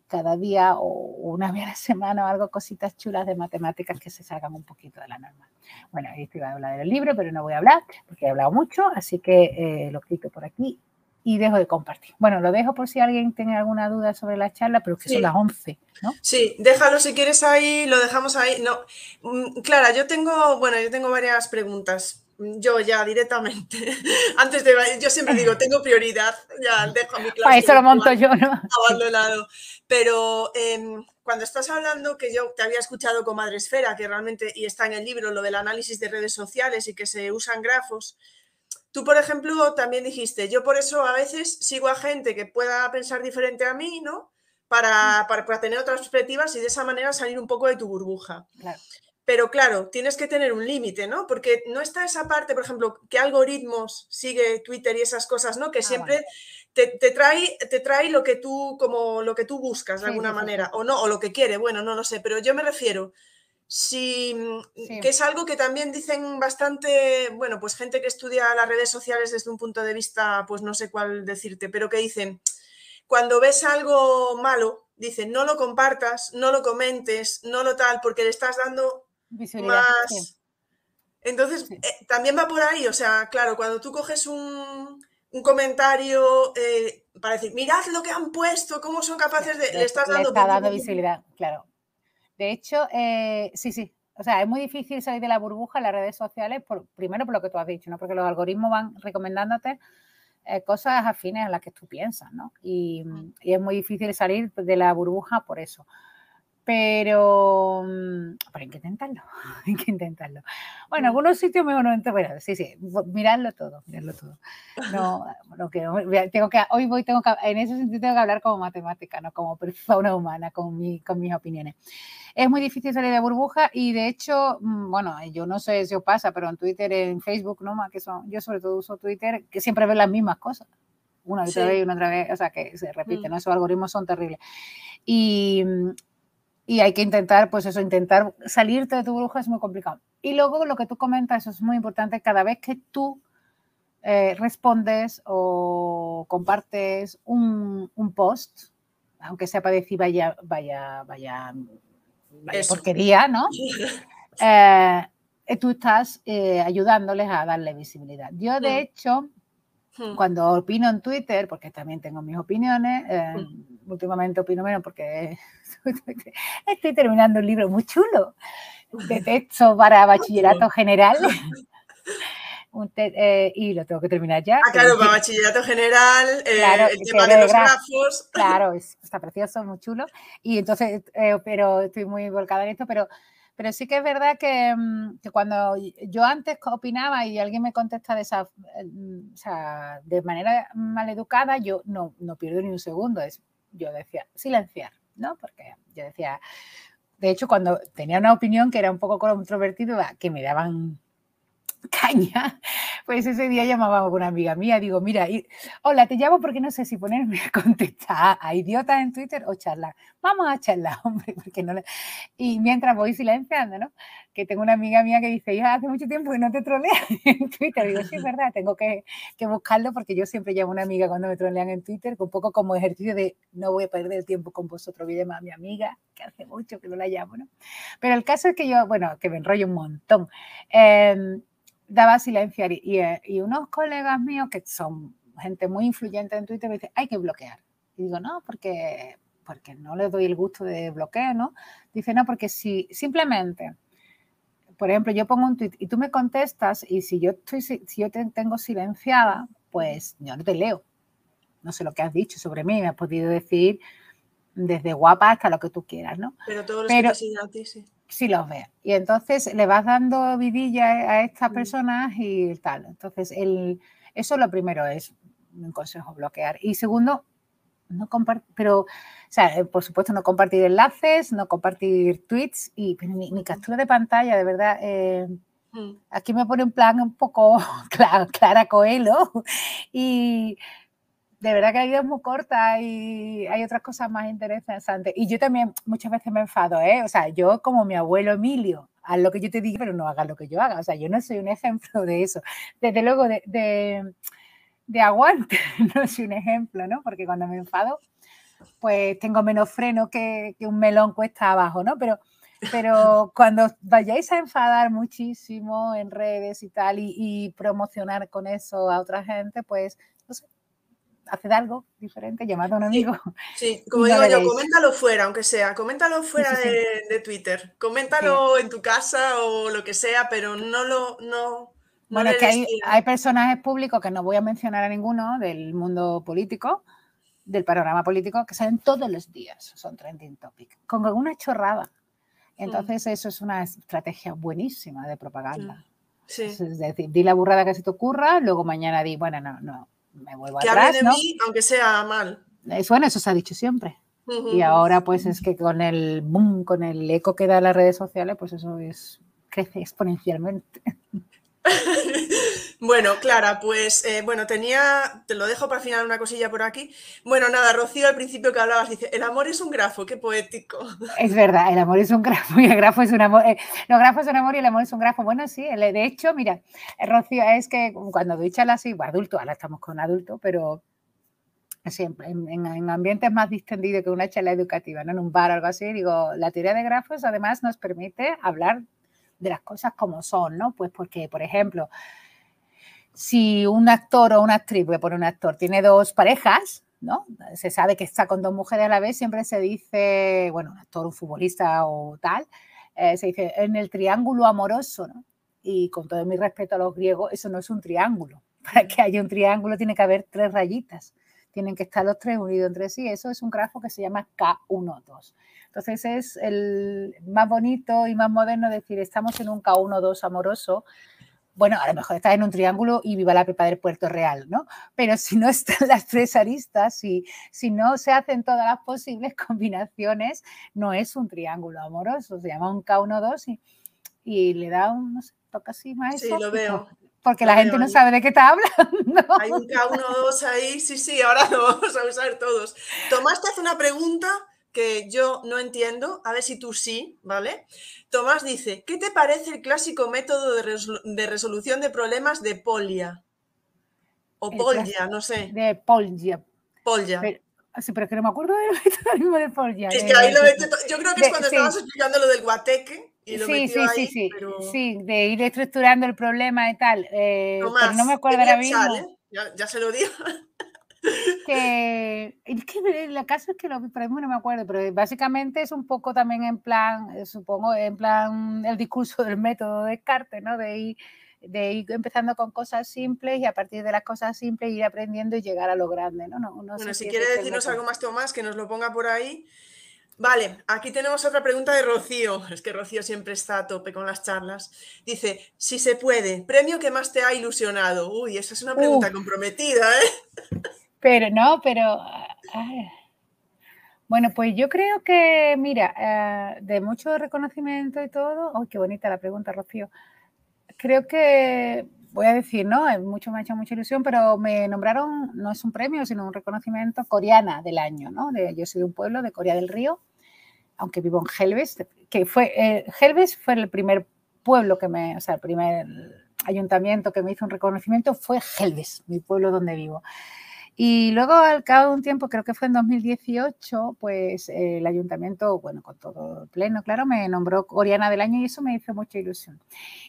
cada día o una vez a la semana o algo, cositas chulas de matemáticas que se salgan un poquito de la norma. Bueno, esto iba a hablar del libro, pero no voy a hablar porque he hablado mucho, así que eh, lo quito por aquí y dejo de compartir. Bueno, lo dejo por si alguien tiene alguna duda sobre la charla, pero que son las 11, ¿no? Sí, déjalo si quieres ahí, lo dejamos ahí. No, mm, Clara, yo tengo, bueno, yo tengo varias preguntas. Yo ya directamente, antes de, yo siempre digo, tengo prioridad, ya dejo mi clase. Para eso lo monto yo, ¿no? Abandonado. Pero em, cuando estás hablando, que yo te había escuchado con Madre Esfera, que realmente, y está en el libro, lo del análisis de redes sociales y que se usan grafos, Tú, por ejemplo, también dijiste, yo por eso a veces sigo a gente que pueda pensar diferente a mí, ¿no? Para, para, tener otras perspectivas y de esa manera salir un poco de tu burbuja. Pero claro, tienes que tener un límite, ¿no? Porque no está esa parte, por ejemplo, que algoritmos sigue Twitter y esas cosas, ¿no? Que ah, siempre te, trae, te trae lo que tú, como lo que tú buscas de alguna manera, o no, o lo que quiere, bueno, no lo sé, pero yo me refiero, Sí, que es algo que también dicen bastante, bueno, pues gente que estudia las redes sociales desde un punto de vista, pues no sé cuál decirte, pero que dicen, cuando ves algo malo, dice, no lo compartas, no lo comentes, no lo tal, porque le estás dando más... Entonces, eh, también va por ahí, o sea, claro, cuando tú coges un, comentario eh, para decir, mirad lo que han puesto, cómo son capaces de... Le, estás dando, está dando visibilidad, claro. De hecho, eh, sí, sí. O sea, es muy difícil salir de la burbuja en las redes sociales, por, primero por lo que tú has dicho, ¿no? Porque los algoritmos van recomendándote cosas afines a las que tú piensas, ¿no? Y, y, es muy difícil salir de la burbuja por eso. Pero, mm, pero hay que intentarlo, hay que intentarlo. Bueno, algunos sitios mejor no bueno, sí, sí, miradlo todo, miradlo todo. No, bueno, que, tengo que, hoy voy, tengo que, en ese sentido tengo que hablar como matemática, no como persona humana, con, mi, con mis opiniones. Es muy difícil salir de burbuja y de hecho, mm, bueno, yo no sé si os pasa, pero en Twitter, en Facebook, ¿no? Que son, yo sobre todo uso Twitter, que siempre veo las mismas cosas una otra vez y una otra vez, o sea, que se repiten, mm. esos algoritmos son terribles. Y, y hay que intentar, pues eso, intentar salirte de tu burbuja es muy complicado. Y luego lo que tú comentas, eso es muy importante, cada vez que tú eh, respondes o compartes un, post, aunque sea para decir vaya, vaya, vaya, vaya porquería, ¿no? Eh, tú estás eh, ayudándoles a darle visibilidad. Yo, de mm. hecho, Hmm. Cuando opino en Twitter, porque también tengo mis opiniones, eh, hmm. últimamente opino menos porque estoy terminando un libro muy chulo de texto para bachillerato general. Eh, y lo tengo que terminar ya. Ah, claro, para bachillerato general, eh, el tema de los grafos. Claro, está precioso, muy chulo. Y entonces, pero estoy muy volcada en esto, pero pero sí que es verdad mm, que, cuando yo antes opinaba y alguien me contesta de esa, mm, o sea, de manera maleducada, yo no, no pierdo ni un segundo. Es, yo decía, silenciar, ¿no? Porque yo decía, de hecho, cuando tenía una opinión que era un poco controvertida, que me daban caña, pues ese día llamaba a una amiga mía, digo, mira, hola, te llamo porque no sé si ponerme a contestar a idiotas en Twitter o charlar. Vamos a charlar, hombre, porque no Y mientras voy silenciando, ¿no? Que tengo una amiga mía que dice, ya hace mucho tiempo que no te troleas en Twitter. Digo, sí, es verdad, tengo que, que buscarlo porque yo siempre llamo a una amiga cuando me trolean en Twitter, un poco como ejercicio de no voy a perder tiempo con vosotros, voy a llamar a mi amiga, que hace mucho que no la llamo, ¿no? Pero el caso es que yo, bueno, que me enrollo un montón. Eh, daba silenciar y, eh, y, unos colegas míos que son gente muy influyente en Twitter me dicen, hay que bloquear. Y digo, no, porque, porque no les doy el gusto de bloqueo, ¿no? Dice, no, porque si simplemente, por ejemplo, yo pongo un tweet y tú me contestas y si yo, estoy, si yo te tengo silenciada, pues yo no te leo. No sé lo que has dicho sobre mí, me has podido decir desde guapa hasta lo que tú quieras, ¿no? Pero todos los Pero, que a ti, sí sí los ve. Y entonces le vas dando vidilla a estas mm. personas y tal. Entonces, el, eso lo primero es un consejo bloquear. Y segundo, no compartir, pero, o sea, eh, por supuesto, no compartir enlaces, no compartir tweets y ni, captura de pantalla, de verdad. Eh, mm. aquí me pone un plan un poco clara, clara Coelho y de verdad que la vida es muy corta y hay otras cosas más interesantes. Y yo también muchas veces me enfado, ¿eh? O sea, yo como mi abuelo Emilio, haz lo que yo te diga, pero no hagas lo que yo haga. O sea, yo no soy un ejemplo de eso. Desde luego, de, de, aguante, no soy un ejemplo, ¿no? Porque cuando me enfado, pues tengo menos freno que, que un melón cuesta abajo, ¿no? Pero, pero cuando vayáis a enfadar muchísimo en redes y tal y, y promocionar con eso a otra gente, pues no sé, haced algo diferente, llamad a un amigo. Sí, como digo yo, coméntalo fuera, aunque sea, coméntalo fuera de, Twitter, coméntalo en tu casa o lo que sea, pero no lo... No, bueno, es que hay, hay, personajes públicos que no voy a mencionar a ninguno del mundo político, del panorama político, que salen todos los días, son trending topic, con alguna chorrada. Mm. Entonces, eso es una estrategia buenísima de propaganda. Sí. Es decir, di la burrada que se te ocurra, luego mañana di, bueno, no, no, me vuelvo que atrás. de mí, aunque sea mal. Es, bueno, eso se ha dicho siempre. Y ahora, pues es que con el boom, con el eco que da las redes sociales, pues eso es, crece exponencialmente. bueno, Clara, pues eh, bueno, tenía, te lo dejo para final una cosilla por aquí. Bueno, nada, Rocío, al principio que hablabas, dice, el amor es un grafo, qué poético. Es verdad, el amor es un grafo y el grafo es un amor, eh, los grafos son amor y el amor es un grafo. Bueno, sí, de hecho, mira, Rocío, es que cuando doy charlas así, adulto, ahora estamos con adulto, pero siempre en, ambientes más distendidos que una charla educativa, ¿no? en un bar o algo así, digo, la teoría de grafos además nos permite hablar de las cosas como son, ¿no? Pues porque, por ejemplo, si un actor o una actriz, voy a poner un actor, tiene dos parejas, ¿no? Se sabe que está con dos mujeres a la vez, siempre se dice, bueno, un actor, un futbolista o tal, eh, se dice en el triángulo amoroso, ¿no? Y con todo mi respeto a los griegos, eso no es un triángulo. Para que haya un triángulo tiene que haber tres rayitas tienen que estar los tres unidos entre sí. Eso es un grafo que se llama K1-2. Entonces es el más bonito y más moderno decir, estamos en un K1-2 amoroso. Bueno, a lo mejor estás en un triángulo y viva la pepa del Puerto Real, ¿no? Pero si no están las tres aristas, y si no se hacen todas las posibles combinaciones, no es un triángulo amoroso, se llama un K1-2 y, y le da un, no sé, toca así más. Sí, lo veo porque la gente no sabe de qué está hablando. Hay un K1, ahí, sí, sí, ahora lo vamos a usar todos. Tomás te hace una pregunta que yo no entiendo, a ver si tú sí, ¿vale? Tomás dice, ¿qué te parece el clásico método de, resolución de problemas de Polia? O Polya, no sé. De Polya. Polya. sí, pero es que no me acuerdo del método de Polya. Es que ahí lo yo creo que es cuando estabas explicando lo del guateque sí, sí, sí, sí, sí, de ir estructurando el problema y tal. Eh, pero no me acuerdo ahora mismo. Ya, se lo digo. que es que la casa es que lo para no me acuerdo, pero básicamente es un poco también en plan, eh, supongo, en plan el discurso del método de Descartes, ¿no? De ir, de ir empezando con cosas simples y a partir de las cosas simples ir aprendiendo y llegar a lo grande, ¿no? no, bueno, si quiere decirnos algo más, Tomás, que nos lo ponga por ahí. Vale, aquí tenemos otra pregunta de Rocío. Es que Rocío siempre está a tope con las charlas. Dice, si se puede, premio que más te ha ilusionado. Uy, esa es una pregunta comprometida, ¿eh? Pero no, pero... Bueno, pues yo creo que, mira, eh, de mucho reconocimiento y todo, ¡ay, qué bonita la pregunta, Rocío! Creo que, voy a decir, ¿no? Mucho, me ha hecho mucha ilusión, pero me nombraron, no es un premio, sino un reconocimiento coreana del año, ¿no? De, yo soy de un pueblo de Corea del Río aunque vivo en Helves, que fue, eh, Helves fue el primer pueblo que me, o sea, el primer ayuntamiento que me hizo un reconocimiento fue Helves, mi pueblo donde vivo. Y luego, al cabo de un tiempo, creo que fue en 2018, pues el ayuntamiento, bueno, con todo pleno, claro, me nombró coreana del año y eso me hizo mucha ilusión.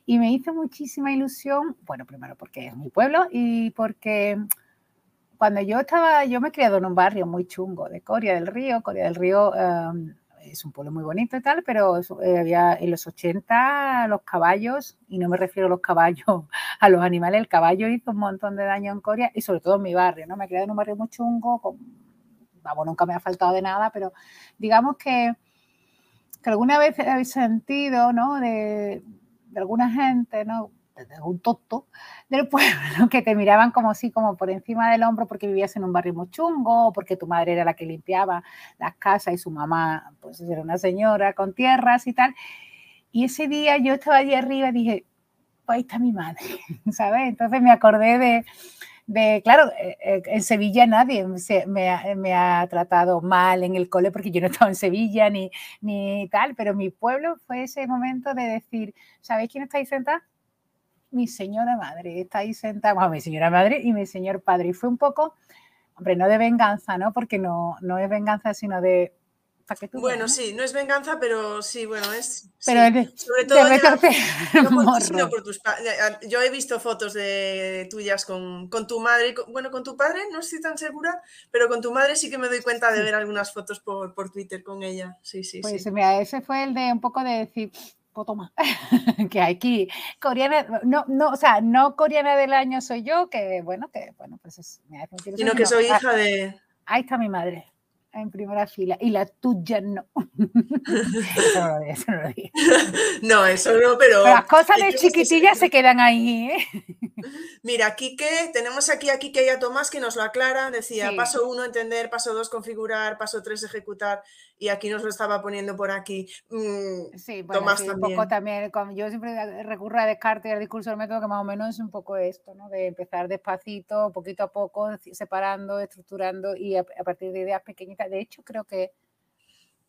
Y me hizo muchísima ilusión, bueno, primero porque es mi pueblo y porque cuando yo estaba, yo me he criado en un barrio muy chungo de Corea del Río, Corea del Río. Em, es un pueblo muy bonito y tal, pero eh, había en los 80 los caballos, y no me refiero a los caballos, a los animales, el caballo hizo un montón de daño en Corea y sobre todo en mi barrio, ¿no? Me criado en un barrio muy chungo, con, vamos, nunca me ha faltado de nada, pero digamos que, que alguna vez habéis sentido, ¿no? De, de alguna gente, ¿no? Un tonto del pueblo que te miraban como así, como por encima del hombro porque vivías en un barrio muy chungo, porque tu madre era la que limpiaba las casas y su mamá pues era una señora con tierras y tal. Y ese día yo estaba allí arriba y dije, pues ahí está mi madre, ¿sabes? Entonces me acordé de, de, claro, eh, eh, en Sevilla nadie me, me, ha tratado mal en el cole porque yo no estaba en Sevilla ni, ni tal, pero mi pueblo fue ese momento de decir, ¿sabéis quién está ahí sentado? Mi señora madre, está ahí sentada, bueno, mi señora madre y mi señor padre. Y fue un poco, hombre, no de venganza, ¿no? Porque no, no es venganza, sino de... Tú bueno, sí, no es venganza, pero sí, bueno, es... Pero sobre todo... Yo he visto fotos de tuyas con, con tu madre, bueno, con tu padre, no estoy tan segura, pero con tu madre sí que me doy cuenta de ver algunas fotos por, por Twitter con ella. Sí, sí, pues mira, ese fue el de un poco de decir, toma, que aquí, coreana, no, no, o sea, no coreana del año soy yo, que bueno, que bueno, pues es, me Sino que soy hija de... Ahí está mi madre en primera fila y la tuya no. eso no lo eso no lo No, eso no, pero... las cosas de chiquitillas se quedan ahí. ¿eh? Mira, Quique, tenemos aquí a Quique y a Tomás que nos lo aclaran. Decía, paso uno, entender, paso dos, configurar, paso tres, ejecutar. Y aquí nos lo estaba poniendo por aquí. Mm, sí, bueno, Tomás también. un poco también. Yo siempre recurro a Descartes y al discurso del método, que más o menos es un poco esto, ¿no? De empezar despacito, poquito a poco, separando, estructurando y a, a partir de ideas pequeñitas. De hecho, creo que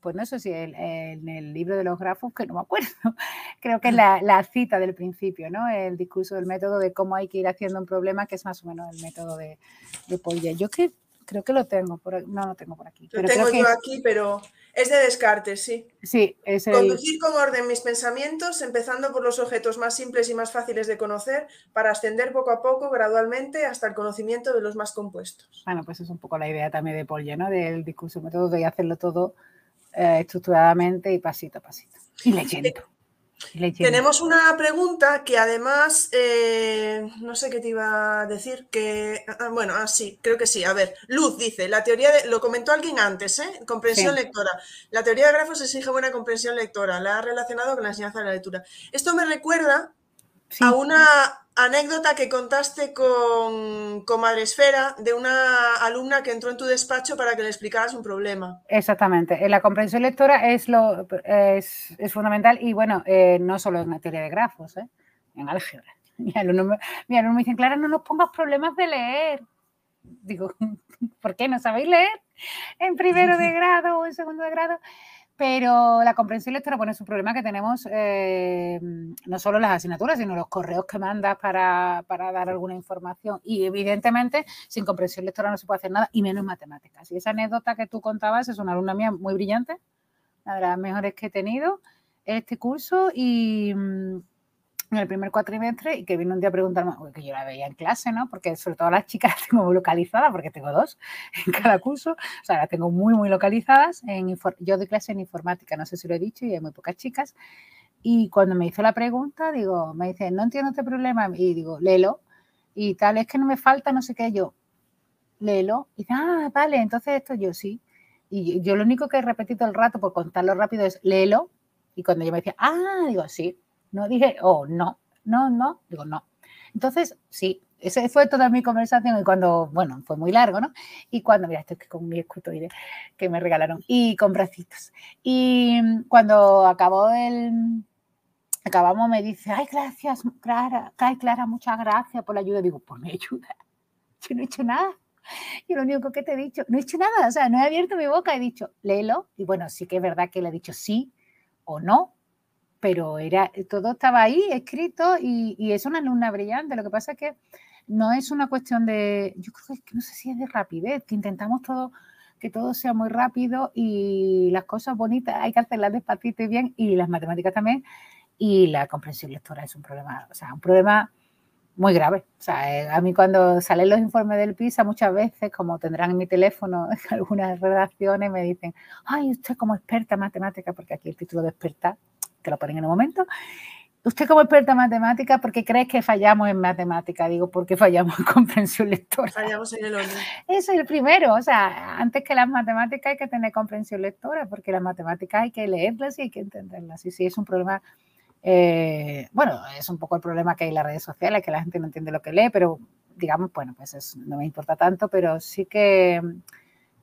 pues no sé si en el libro de los grafos, que no me acuerdo, creo que es la, cita del principio, ¿no? El discurso del método de cómo hay que ir haciendo un problema, que es más o menos el método de, de Yo que, creo que lo tengo, por, no lo tengo por aquí. Lo tengo yo aquí, pero es de Descartes, sí. Sí, es el... Conducir con orden mis pensamientos, empezando por los objetos más simples y más fáciles de conocer, para ascender poco a poco, gradualmente, hasta el conocimiento de los más compuestos. Bueno, pues es un poco la idea también de Paul, ¿no? Del discurso método de hacerlo todo eh, estructuradamente y pasito a pasito. Y leyendo. Tenemos una pregunta que además, eh, no sé qué te iba a decir, que, ah, bueno, ah, sí, creo que sí. A ver, Luz dice, la teoría de, lo comentó alguien antes, ¿eh? Comprensión lectora. La teoría de grafos exige buena comprensión lectora, la ha relacionado con la enseñanza de la lectura. Esto me recuerda a una anécdota que contaste con, con Madresfera de una alumna que entró en tu despacho para que le explicaras un problema. Exactamente. La comprensión lectora es, lo, es, fundamental y bueno, eh, no solo en materia de grafos, ¿eh? en álgebra. Mi alumno, mi alumno me dice, Clara, no nos pongas problemas de leer. Digo, ¿por qué no sabéis leer? En primero de grado o en segundo de grado. Pero la comprensión lectora, bueno, es un problema que tenemos eh, no solo las asignaturas, sino los correos que mandas para, dar alguna información. Y evidentemente, sin comprensión lectora no se puede hacer nada, y menos matemáticas. Y esa anécdota que tú contabas es una alumna mía muy brillante, una de las mejores que he tenido este curso, y, en el primer cuatrimestre y que vino un día a preguntarme, que yo la veía en clase, ¿no? Porque sobre todo las chicas las tengo muy localizadas, porque tengo dos en cada curso, o sea, las tengo muy, muy localizadas. En, yo doy clase en informática, no sé si lo he dicho, y hay muy pocas chicas. Y cuando me hizo la pregunta, digo, me dice, no entiendo este problema, y digo, léelo, y tal, es que no me falta no sé qué, yo, léelo, y dice, ah, vale, entonces esto yo sí. Y yo lo único que he repetido el rato por contarlo rápido es léelo, y cuando yo me decía, ah, digo, sí, no dije, oh, no, no, no, digo, no. Entonces, sí, esa fue toda mi conversación y cuando, bueno, fue muy largo, ¿no? Y cuando, mira, estoy con mi escutoide que me regalaron y con bracitos. Y cuando acabó el, acabamos, me dice, ay, gracias, Clara, Clara, muchas gracias por la ayuda. Digo, pues me ayuda. Yo no he hecho nada. Y lo único que te he dicho, no he hecho nada, o sea, no he abierto mi boca, he dicho, léelo. Y bueno, sí que es verdad que le he dicho sí o no, pero era, todo estaba ahí escrito y, es una alumna brillante. Lo que pasa es que no es una cuestión de, yo creo que, no sé si es de rapidez, que intentamos todo, que todo sea muy rápido y las cosas bonitas hay que hacerlas despacito y bien y las matemáticas también y la comprensión lectora es un problema, o sea, un problema muy grave. O sea, eh, a mí cuando salen los informes del PISA muchas veces, como tendrán en mi teléfono algunas redacciones, me dicen, ay, usted como experta en matemática, porque aquí el título de experta que lo ponen en un momento. Usted como experta en matemática, ¿por qué crees que fallamos en matemática? Digo, porque fallamos en comprensión lectora. Fallamos en el orden. Eso es el primero. O sea, antes que las matemáticas hay que tener comprensión lectora, porque las matemáticas hay que leerlas y hay que entenderlas. Y sí, es un problema, eh, bueno, es un poco el problema que hay en las redes sociales, que la gente no entiende lo que lee, pero digamos, bueno, pues no me importa tanto, pero sí que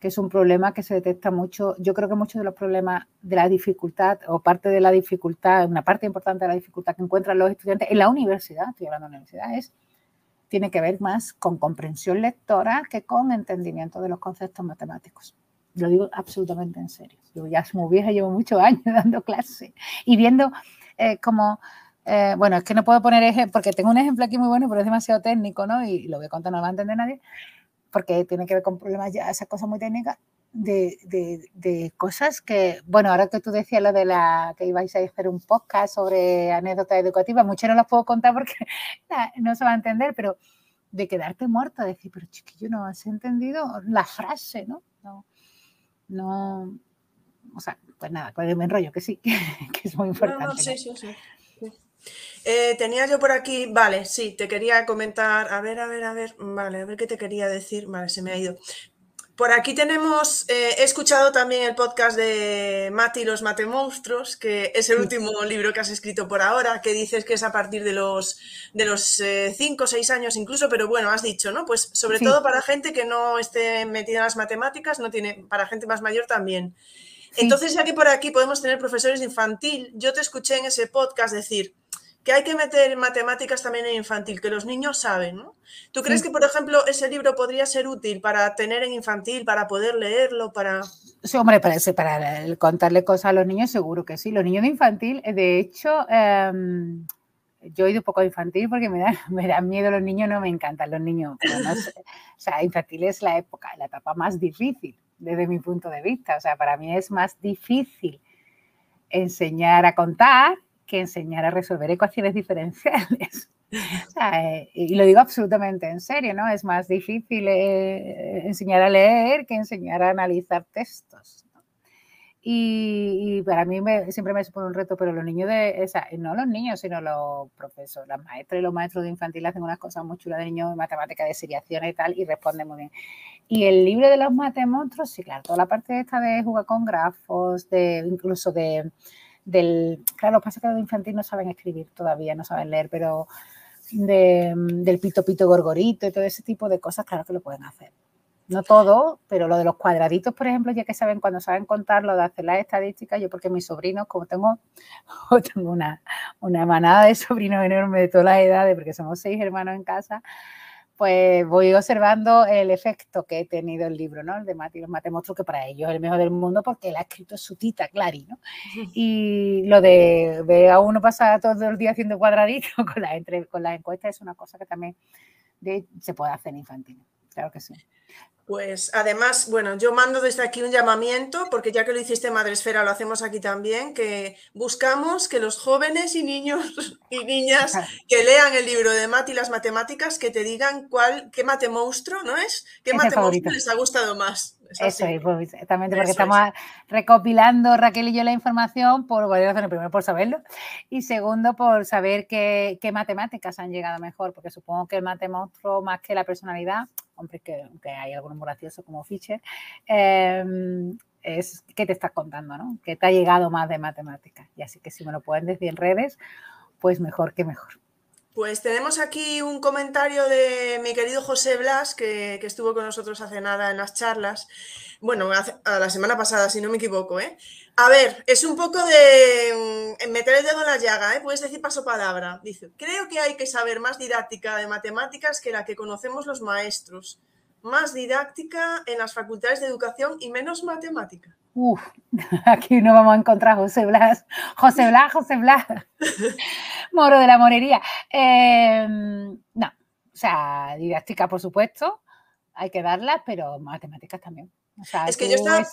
que es un problema que se detecta mucho. Yo creo que muchos de los problemas de la dificultad o parte de la dificultad, una parte importante de la dificultad que encuentran los estudiantes en la universidad, estoy hablando de universidad, es, tiene que ver más con comprensión lectora que con entendimiento de los conceptos matemáticos. Lo digo absolutamente en serio. Yo ya soy muy vieja, llevo muchos años dando clases y viendo eh, como... Eh, bueno, es que no puedo poner ejemplo, porque tengo un ejemplo aquí muy bueno, pero es demasiado técnico, ¿no? Y lo voy a contar, no lo va a entender nadie porque tiene que ver con problemas ya, esas cosas muy técnicas, de, de, de, cosas que, bueno, ahora que tú decías lo de la que ibais a hacer un podcast sobre anécdotas educativas, muchas no las puedo contar porque no se va a entender, pero de quedarte muerto, decir, pero chiquillo, no has entendido la frase, ¿no? No, no o sea, pues nada, pues me enrollo, que sí, que es muy importante. No, sí, sí, sí. Eh, tenía yo por aquí, vale, sí, te quería comentar, a ver, a ver, a ver, vale, a ver qué te quería decir, vale, se me ha ido. Por aquí tenemos, eh, he escuchado también el podcast de Mati y los Matemonstruos, que es el último libro que has escrito por ahora, que dices que es a partir de los de los 5 o 6 años incluso, pero bueno, has dicho, ¿no? Pues sobre todo para gente que no esté metida en las matemáticas, no tiene, para gente más mayor también. Entonces, ya que por aquí podemos tener profesores de infantil, yo te escuché en ese podcast decir, que hay que meter matemáticas también en infantil, que los niños saben, ¿no? ¿Tú crees que, por ejemplo, ese libro podría ser útil para tener en infantil, para poder leerlo, para...? Sí, hombre, para, para contarle cosas a los niños seguro que sí. Los niños de infantil, de hecho, em, yo he ido un poco infantil porque me, da, me dan miedo los niños, no me encantan los niños. o sea, infantil es la época, la etapa más difícil desde mi punto de vista. O sea, para mí es más difícil enseñar a contar que enseñar a resolver ecuaciones diferenciales. Eh, y lo digo absolutamente en serio, ¿no? Es más difícil eh, enseñar a leer que enseñar a analizar textos. Y, para mí siempre me supone un reto, pero los niños de, esa, no los niños, sino los profesores, las maestras y los maestros de infantil hacen unas cosas muy chulas de niños de matemática, de seriación y tal, y responden muy bien. Y el libro de los matemonstruos, sí, claro, toda la parte esta de jugar con grafos, de incluso de, del, claro, pasa que los infantil no saben escribir todavía, no saben leer, pero del pito pito gorgorito y todo ese tipo de cosas, claro que lo pueden hacer. No todo, pero lo de los cuadraditos, por ejemplo, ya que saben cuando saben contar lo de hacer las estadísticas, yo porque mis sobrinos, como tengo, tengo una, una manada de sobrinos enorme de todas las edades, porque somos seis hermanos en casa, pues voy observando el efecto que he tenido el libro, ¿no? El de Mati los Matemonstruos, que para ellos es el mejor del mundo porque él ha escrito su tita, Clary, ¿no? Y lo de ver a uno pasar todo el día haciendo cuadraditos con las, entre, con las encuestas es una cosa que también se puede hacer en infantil, claro que sí. Pues además, bueno, yo mando desde aquí un llamamiento, porque ya que lo hiciste Madresfera, lo hacemos aquí también, que buscamos que los jóvenes y niños y niñas que lean el libro de Mati y las matemáticas, que te digan cuál, qué mate monstruo, ¿no es? ¿Qué mate monstruo les ha gustado más? Eso es, pues, exactamente, porque estamos recopilando Raquel y yo la información por varias razones. Primero, por saberlo, y segundo, por saber qué, matemáticas han llegado mejor, porque supongo que el mate monstruo, más que la personalidad, hombre, que, que hay algunos muy graciosos como Fischer, em, es qué te estás contando, ¿no? Que te ha llegado más de matemáticas. Y así que si me lo pueden decir en redes, pues mejor que mejor. Pues tenemos aquí un comentario de mi querido José Blas, que, estuvo con nosotros hace nada en las charlas. Bueno, a la semana pasada, si no me equivoco. ¿eh? A ver, es un poco de mm, meter el dedo en la llaga, ¿eh? puedes decir paso palabra. Dice, creo que hay que saber más didáctica de matemáticas que la que conocemos los maestros. Más didáctica en las facultades de educación y menos matemática. Uf, aquí no vamos a encontrar José Blas. José Blas, José Blas. Moro de la morería. Em, no, o sea, didáctica, por supuesto, hay que darlas, pero matemáticas también. es que yo estaba,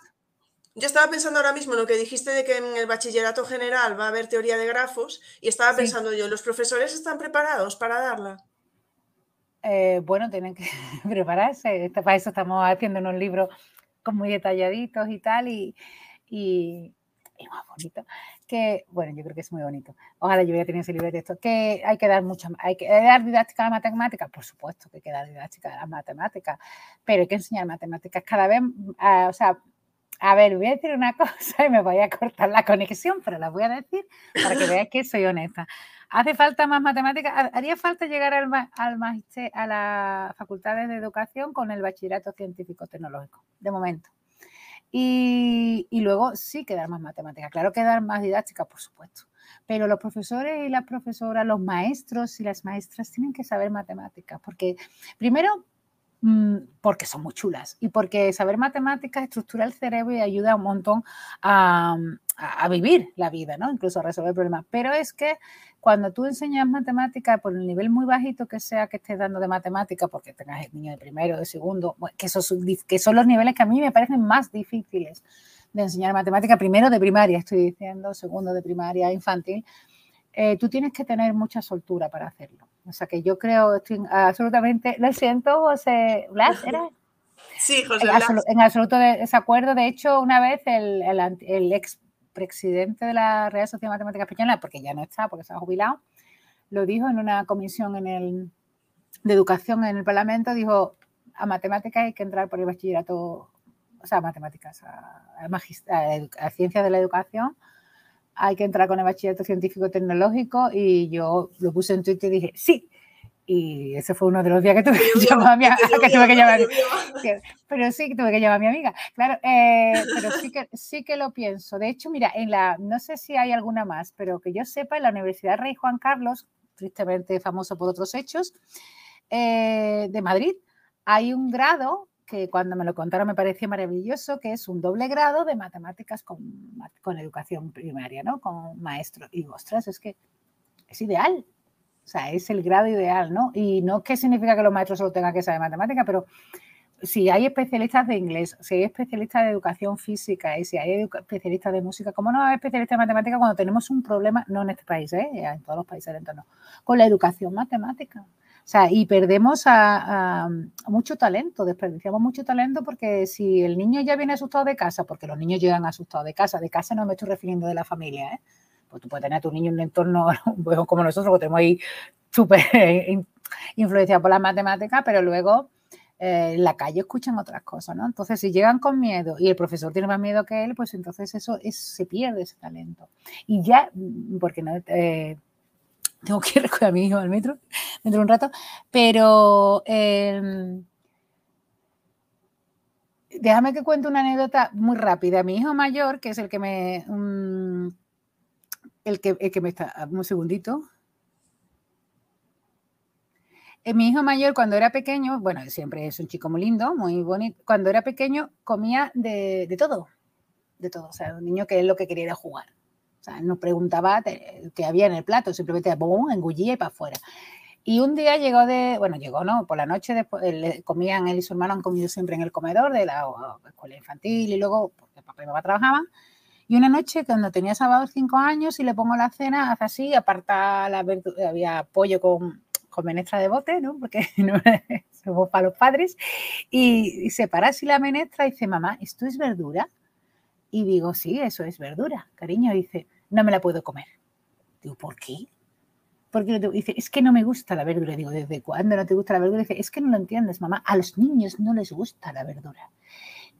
yo estaba pensando ahora mismo en lo que dijiste de que en el bachillerato general va a haber teoría de grafos y estaba pensando yo, ¿los profesores están preparados para darla? Eh, bueno, tienen que prepararse. Para eso estamos haciendo unos libros muy detalladitos y tal, y, y, más bonito. Que, bueno, yo creo que es muy bonito. Ojalá yo hubiera tenido ese libro de texto. Que hay que dar mucho, hay que dar didáctica a la matemática, por supuesto que hay que dar didáctica a la matemática, pero hay que enseñar matemáticas cada vez, o sea, a ver, voy a decir una cosa y me voy a cortar la conexión, pero la voy a decir para que veáis que soy honesta. ¿Hace falta más matemáticas? ¿Haría falta llegar al, al a las facultades de educación con el bachillerato científico-tecnológico, de momento? Y, luego sí que dar más matemáticas. Claro que dar más didáctica, por supuesto. Pero los profesores y las profesoras, los maestros y las maestras tienen que saber matemáticas, porque primero Mm, porque son muy chulas y porque saber matemáticas estructura el cerebro y ayuda un montón a, vivir la vida, ¿no? Incluso a resolver problemas. Pero es que cuando tú enseñas matemáticas, por el nivel muy bajito que sea que estés dando de matemática, porque tengas el niño de primero, de segundo, que, que son los niveles que a mí me parecen más difíciles de enseñar matemática, primero de primaria, estoy diciendo, segundo de primaria, infantil, eh, tú tienes que tener mucha soltura para hacerlo. O sea que yo creo, estoy absolutamente, lo siento, José Blas, ¿era? Sí, José Blas. En, absoluto desacuerdo. De hecho, una vez el, el, ex presidente de la Real Sociedad de Matemáticas Española, porque ya no está, porque se ha jubilado, lo dijo en una comisión en el, de educación en el Parlamento, dijo, a matemáticas hay que entrar por el bachillerato, o sea, a matemáticas, a, a, a ciencias de la educación, hay que entrar con el bachillerato científico tecnológico y yo lo puse en Twitter y dije, sí. Y ese fue uno de los días que tuve que llamar a mi amiga. Pero sí, que tuve que llamar a mi amiga. Claro, eh, pero sí que, sí que lo pienso. De hecho, mira, en la, no sé si hay alguna más, pero que yo sepa, en la Universidad Rey Juan Carlos, tristemente famoso por otros hechos, eh, de Madrid, hay un grado que cuando me lo contaron me pareció maravilloso, que es un doble grado de matemáticas con, con educación primaria, ¿no? Con maestro. Y ostras, es que es ideal. O sea, es el grado ideal, ¿no? Y no que significa que los maestros solo tengan que saber matemática, pero si hay especialistas de inglés, si hay especialistas de educación física y si hay especialistas de música, ¿cómo no hay especialistas de matemática cuando tenemos un problema, no en este país, ¿eh? en todos los países del entorno, con la educación matemática? O sea, y perdemos a, mucho talento, desperdiciamos mucho talento porque si el niño ya viene asustado de casa, porque los niños llegan asustados de casa, de casa no me estoy refiriendo de la familia, ¿eh? Pues tú puedes tener a tu niño en un entorno como nosotros, que tenemos ahí súper influenciado por las matemáticas, pero luego eh, en la calle escuchan otras cosas, ¿no? Entonces, si llegan con miedo y el profesor tiene más miedo que él, pues entonces eso se pierde ese talento. Y ya, mm, porque no, eh, tengo que ir a mi hijo al metro dentro de un rato, pero em, déjame que cuente una anécdota muy rápida. Mi hijo mayor, que es el que me... Mm, el, que, el que me está... Un segundito. Eh, mi hijo mayor, cuando era pequeño, bueno, siempre es un chico muy lindo, muy bonito, cuando era pequeño comía de, todo, de todo. O sea, un niño que es lo que quería era jugar. O sea, no preguntaba qué había en el plato, simplemente boom, engullía y para afuera. Y un día llegó de, bueno, llegó, ¿no? Por la noche después, comían, él y su hermano han comido siempre en el comedor de la escuela infantil y luego, porque papá y mamá trabajaban. Y una noche, cuando tenía sábado cinco años y le pongo la cena, hace así, aparta la había pollo con, con menestra de bote, ¿no? Porque no para los padres. Y, se para así la menestra y dice, mamá, ¿esto es verdura? Y digo, sí, eso es verdura, cariño. Y dice, no me la puedo comer. Digo, ¿por qué? Porque dice, es que no me gusta la verdura. Digo, ¿desde cuándo no te gusta la verdura? Dice, es que no lo entiendes, mamá. A los niños no les gusta la verdura.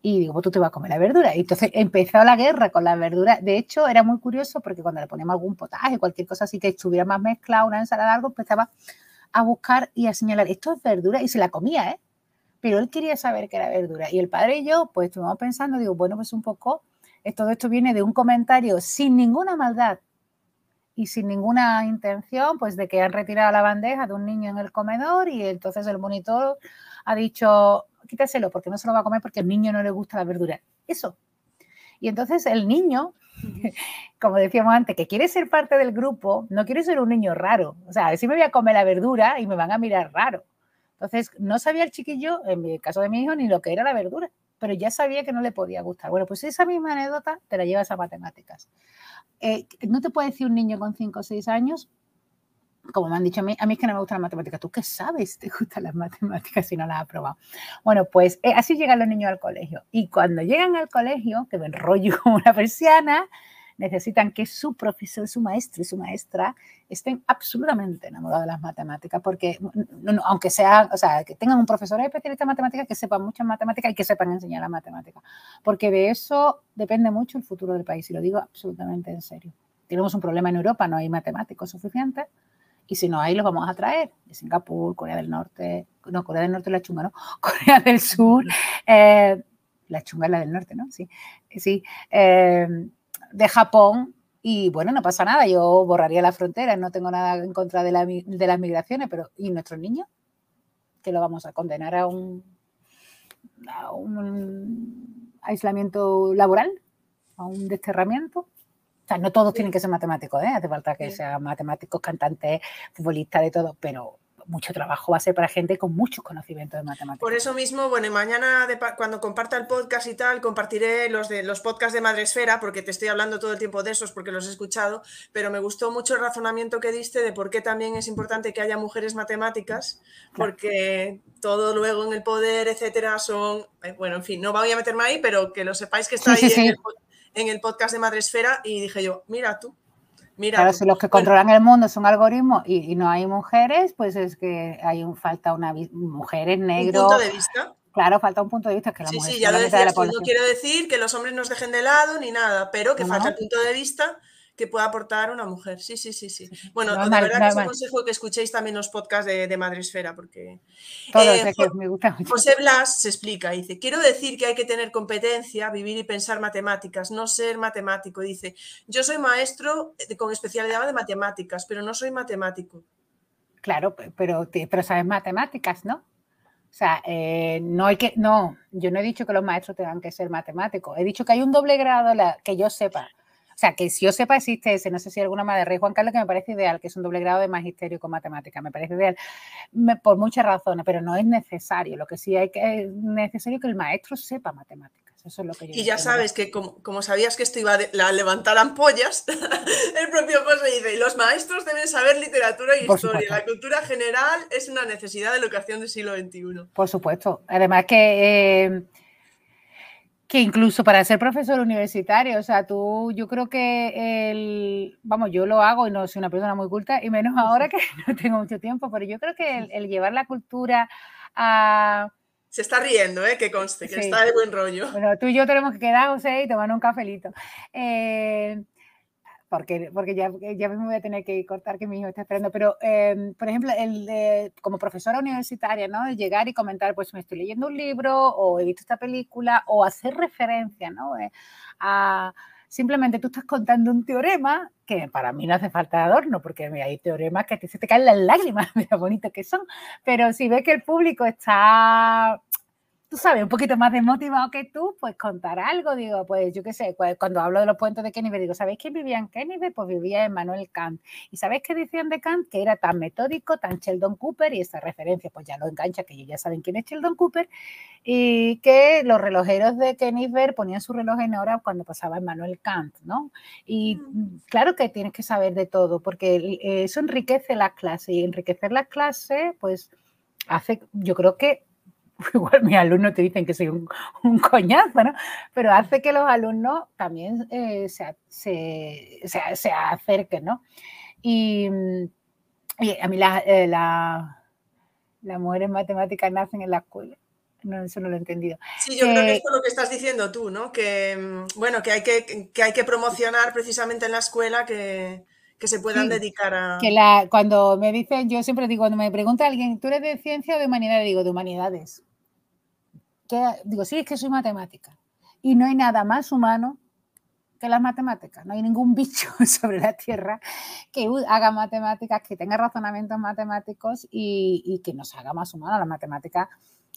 Y digo, tú te vas a comer la verdura. Y entonces empezó la guerra con la verdura. De hecho, era muy curioso porque cuando le poníamos algún potaje, cualquier cosa así que estuviera más mezclada, una ensalada, algo, empezaba a buscar y a señalar, esto es verdura, y se la comía, ¿eh? Pero él quería saber que era verdura. Y el padre y yo, pues estuvimos pensando, digo, bueno, pues un poco, todo esto viene de un comentario sin ninguna maldad y sin ninguna intención, pues de que han retirado la bandeja de un niño en el comedor y entonces el monitor ha dicho, quítaselo porque no se lo va a comer porque al niño no le gusta la verdura. Eso. Y entonces el niño como decíamos antes, que quiere ser parte del grupo, no quiere ser un niño raro. O sea, si me voy a comer la verdura y me van a mirar raro. Entonces, no sabía el chiquillo, en el caso de mi hijo, ni lo que era la verdura, pero ya sabía que no le podía gustar. Bueno, pues esa misma anécdota te la llevas a matemáticas. Eh, no te puede decir un niño con 5 o 6 años, como me han dicho a mí, a mí que no me gustan las matemáticas. ¿Tú qué sabes te gustan las matemáticas si no las has probado? Bueno, pues eh, así llegan los niños al colegio. Y cuando llegan al colegio, que me enrollo como una persiana, necesitan que su profesor, su maestro y su maestra estén absolutamente enamorados de las matemáticas, porque aunque sea, o sea, que tengan un profesor especialista en matemáticas, que sepan muchas matemáticas y que sepan enseñar las matemáticas, porque de eso depende mucho el futuro del país, y lo digo absolutamente en serio. Tenemos un problema en Europa, no hay matemáticos suficientes, y si no hay, los vamos a traer de Singapur, Corea del Norte, no, Corea del Norte la chunga, ¿no? Corea del Sur, eh, la chunga la del norte, ¿no? Sí, sí. Eh, de Japón y bueno, no pasa nada, yo borraría la frontera, no tengo nada en contra de, las migraciones, pero ¿y nuestros niños? Que lo vamos a condenar a un aislamiento laboral, a un desterramiento. O sea, no todos tienen que ser matemáticos, ¿eh? hace falta que sean matemáticos, cantantes, futbolistas, de todo, pero mucho trabajo va a ser para gente con muchos conocimientos de matemáticas. Por eso mismo, bueno, y mañana cuando comparta el podcast y tal, compartiré los de los podcasts de Madresfera, porque te estoy hablando todo el tiempo de esos, porque los he escuchado, pero me gustó mucho el razonamiento que diste de por qué también es importante que haya mujeres matemáticas, porque todo luego en el poder, etcétera, son, eh, bueno, en fin, no voy a meterme ahí, pero que lo sepáis que está ahí En, el, en el podcast de Madresfera y dije yo, mira tú, Mira, claro, si los que controlan el mundo son algoritmos y, no hay mujeres, pues es que hay un, falta una mujeres negros. ¿Un punto de vista? Claro, falta un punto de vista. Que sí, sí, ya lo decías, no quiero decir que los hombres nos dejen de lado ni nada, pero que falta el punto de vista que pueda aportar una mujer. Sí, sí, sí, sí. Bueno, de verdad que os aconsejo que escuchéis también los podcasts de, de Madresfera, porque eh, me gusta José Blas se explica, dice, quiero decir que hay que tener competencia, vivir y pensar matemáticas, no ser matemático. Dice, yo soy maestro con especialidad de matemáticas, pero no soy matemático. Claro, pero, pero sabes matemáticas, ¿no? O sea, eh, no hay que, no, yo no he dicho que los maestros tengan que ser matemáticos, he dicho que hay un doble grado, la, que yo sepa, O sea, que si yo sepa existe ese, no sé si alguna más de Rey Juan Carlos, que me parece ideal, que es un doble grado de magisterio con matemáticas, me parece ideal por muchas razones, pero no es necesario. Lo que sí hay que es necesario que el maestro sepa matemáticas. Eso es lo que yo y ya sabes que como, sabías que esto iba a levantar ampollas, el propio José dice, los maestros deben saber literatura y historia. La cultura general es una necesidad de educación del siglo XXI. Por supuesto. Además que... Eh, que incluso para ser profesor universitario, o sea, tú, yo creo que el, vamos, yo lo hago y no soy una persona muy culta, y menos ahora que no tengo mucho tiempo, pero yo creo que el, llevar la cultura a... Se está riendo, ¿eh? Que conste, que está de buen rollo. Bueno, tú y yo tenemos que quedar, José, y tomar un cafelito. Eh, porque, porque ya, ya me voy a tener que cortar que mi hijo está esperando, pero em, por ejemplo, el como profesora universitaria, ¿no? Llegar y comentar, pues me estoy leyendo un libro o he visto esta película o hacer referencia, ¿no? Eh, a, simplemente tú estás contando un teorema que para mí no hace falta adorno, porque hay teoremas que se te caen las lágrimas, mira bonitos que son, pero si ves que el público está tú sabes, un poquito más desmotivado que tú, pues contar algo, digo, pues yo qué sé, cuando hablo de los puentes de Kennybe, digo, ¿sabéis quién vivía en Kennybe? Pues vivía en Manuel Kant. ¿Y sabéis qué decían de Kant? Que era tan metódico, tan Sheldon Cooper, y esa referencia, pues ya lo engancha, que ellos ya saben quién es Sheldon Cooper, y que los relojeros de Kennybe ponían su reloj en hora cuando pasaba en Manuel Kant, ¿no? Y mm. claro que tienes que saber de todo, porque eso enriquece la clase, y enriquecer la clase, pues hace, yo creo que igual mis alumnos te dicen que soy un, coñazo, ¿no? Pero hace que los alumnos también eh, se, se, acerquen, ¿no? Y, a mí eh, la, las mujeres matemáticas nacen en la escuela. No, eso no lo he entendido. Sí, yo creo que es lo que estás diciendo tú, ¿no? Que, mm, bueno, que hay que, que hay que promocionar precisamente en la escuela que, que se puedan dedicar a... Que la, cuando me dicen, yo siempre digo, cuando me pregunta alguien, ¿tú eres de ciencia o de humanidades? Digo, de humanidades. digo, sí, es que soy matemática. Y no hay nada más humano que las matemáticas. No hay ningún bicho sobre la Tierra que haga matemáticas, que tenga razonamientos matemáticos y, y que nos haga más humanos. Las matemáticas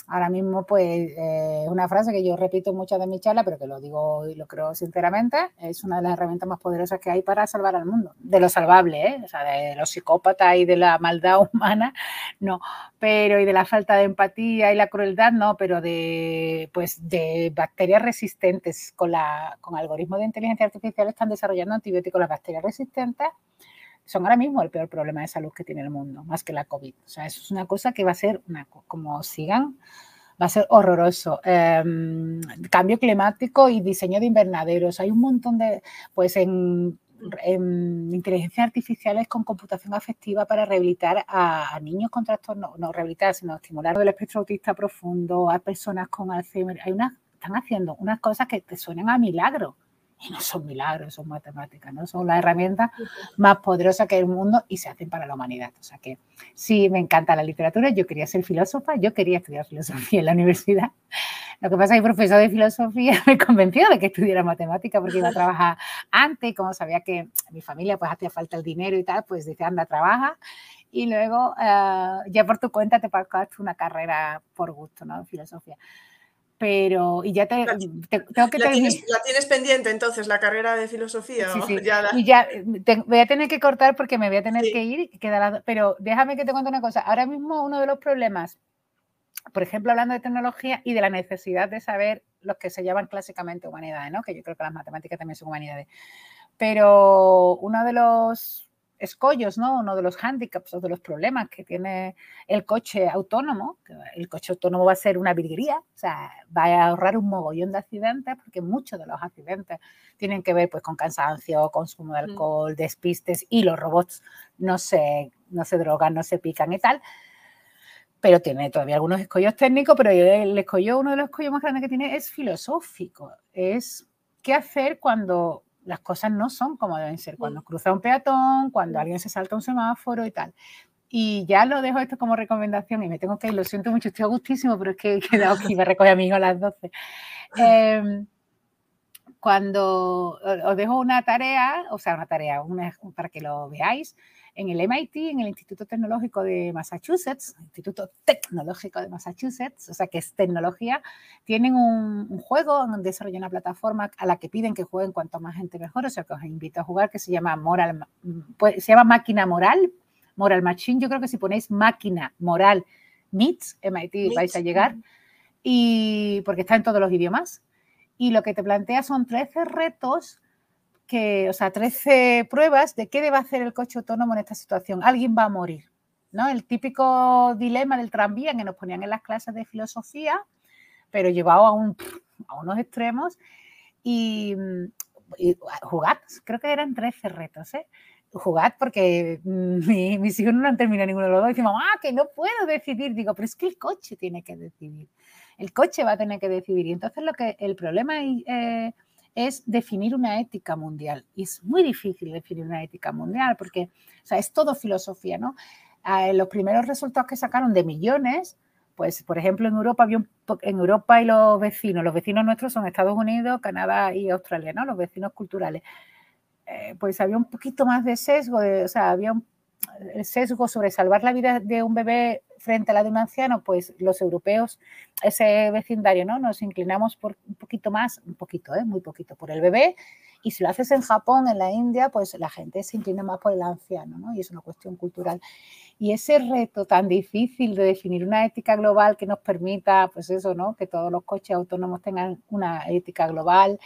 ahora mismo, pues, eh, una frase que yo repito mucho de mi charla, pero que lo digo y lo creo sinceramente, es una de las herramientas más poderosas que hay para salvar al mundo, de lo salvable, ¿eh? o sea, de los psicópatas y de la maldad humana, no, pero y de la falta de empatía y la crueldad, no, pero de, pues, de bacterias resistentes. Con, la, con algoritmos de inteligencia artificial están desarrollando antibióticos las bacterias resistentes son ahora mismo el peor problema de salud que tiene el mundo, más que la COVID. O sea, eso es una cosa que va a ser, una, como sigan, va a ser horroroso. Em, cambio climático y diseño de invernaderos. Hay un montón de, pues en, inteligencia artificiales con computación afectiva para rehabilitar a, niños con trastornos, no rehabilitar, sino estimular el espectro autista profundo, a personas con Alzheimer. Hay unas, están haciendo unas cosas que te suenan a milagro y no son milagros, son matemáticas, ¿no? Son las herramientas más poderosas que hay en el mundo y se hacen para la humanidad. O sea que sí, me encanta la literatura. Yo quería ser filósofa, yo quería estudiar filosofía en la universidad. Lo que pasa es que el profesor de filosofía me convenció de que estudiara matemática porque iba a trabajar antes y como sabía que mi familia pues hacía falta el dinero y tal, pues decía, anda, trabaja y luego eh, ya por tu cuenta te pagaste una carrera por gusto, ¿no? Filosofía pero y ya te, tengo que ¿La tienes, ¿La tienes, pendiente entonces la carrera de filosofía? Sí, sí. Y ya voy a tener que cortar porque me voy a tener que ir, pero déjame que te cuente una cosa. Ahora mismo uno de los problemas, por ejemplo, hablando de tecnología y de la necesidad de saber los que se llaman clásicamente humanidades, ¿no? que yo creo que las matemáticas también son humanidades, pero uno de los escollos, ¿no? Uno de los hándicaps o de los problemas que tiene el coche autónomo, el coche autónomo va a ser una virguería, o sea, va a ahorrar un mogollón de accidentes porque muchos de los accidentes tienen que ver pues con cansancio, consumo de alcohol, despistes y los robots no se, no se drogan, no se pican y tal. Pero tiene todavía algunos escollos técnicos, pero el escollo, uno de los escollos más grandes que tiene es filosófico. Es qué hacer cuando las cosas no son como deben ser. Cuando cruza un peatón, cuando alguien se salta un semáforo y tal. Y ya lo dejo esto como recomendación y me tengo que ir, lo siento mucho, estoy a gustísimo, pero es que he quedado aquí, me recoge a mi hijo a las 12. Em, cuando os dejo una tarea, o sea, una tarea para que lo veáis, en el MIT, en el Instituto Tecnológico de Massachusetts, Instituto Tecnológico de Massachusetts, o sea que es tecnología, tienen un, juego donde desarrollan una plataforma a la que piden que jueguen cuanto más gente mejor, o sea que os invito a jugar que se llama Moral, pues, se llama Máquina Moral, Moral Machine, yo creo que si ponéis Máquina Moral Meets MIT vais a llegar, y porque está en todos los idiomas, y lo que te plantea son 13 retos que, o sea, 13 pruebas de qué debe hacer el coche autónomo en esta situación. Alguien va a morir, ¿no? El típico dilema del tranvía que nos ponían en las clases de filosofía, pero llevado a, un, a unos extremos. Y, jugad, creo que eran 13 retos, ¿eh? Jugad porque mis hijos no han terminado ninguno de los dos. Y decimos, ah, que no puedo decidir. Digo, pero es que el coche tiene que decidir. El coche va a tener que decidir. Y entonces lo que el problema eh, es definir una ética mundial. Es muy difícil definir una ética mundial porque o sea, es todo filosofía, ¿no? Ah, los primeros resultados que sacaron de millones, pues por ejemplo en Europa había en Europa y los vecinos, los vecinos nuestros son Estados Unidos, Canadá y Australia, ¿no? Los vecinos culturales. Eh, pues había un poquito más de sesgo, o sea, había un el sesgo sobre salvar la vida de un bebé frente a la de un anciano, pues los europeos, ese vecindario, ¿no? Nos inclinamos por un poquito más, un poquito, ¿eh? muy poquito, por el bebé. Y si lo haces en Japón, en la India, pues la gente se inclina más por el anciano, ¿no? Y es una cuestión cultural. Y ese reto tan difícil de definir una ética global que nos permita, pues eso, ¿no? Que todos los coches autónomos tengan una ética global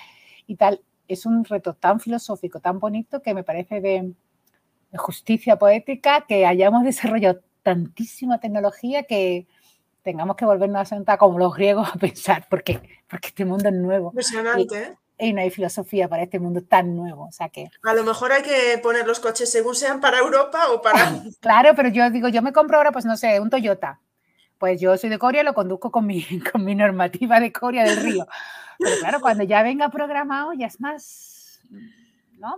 y tal, es un reto tan filosófico, tan bonito que me parece de, de justicia poética que hayamos desarrollado tantísima tecnología que tengamos que volvernos a sentar como los griegos a pensar, porque, porque este mundo es nuevo. Impresionante, ¿eh? Y no hay filosofía para este mundo tan nuevo. O sea que... A lo mejor hay que poner los coches según sean para Europa o para... claro, pero yo digo, yo me compro ahora, pues no sé, un Toyota. Pues yo soy de Corea, lo conduzco con mi, con mi normativa de Corea del Río. Pero claro, cuando ya venga programado ya es más, ¿no?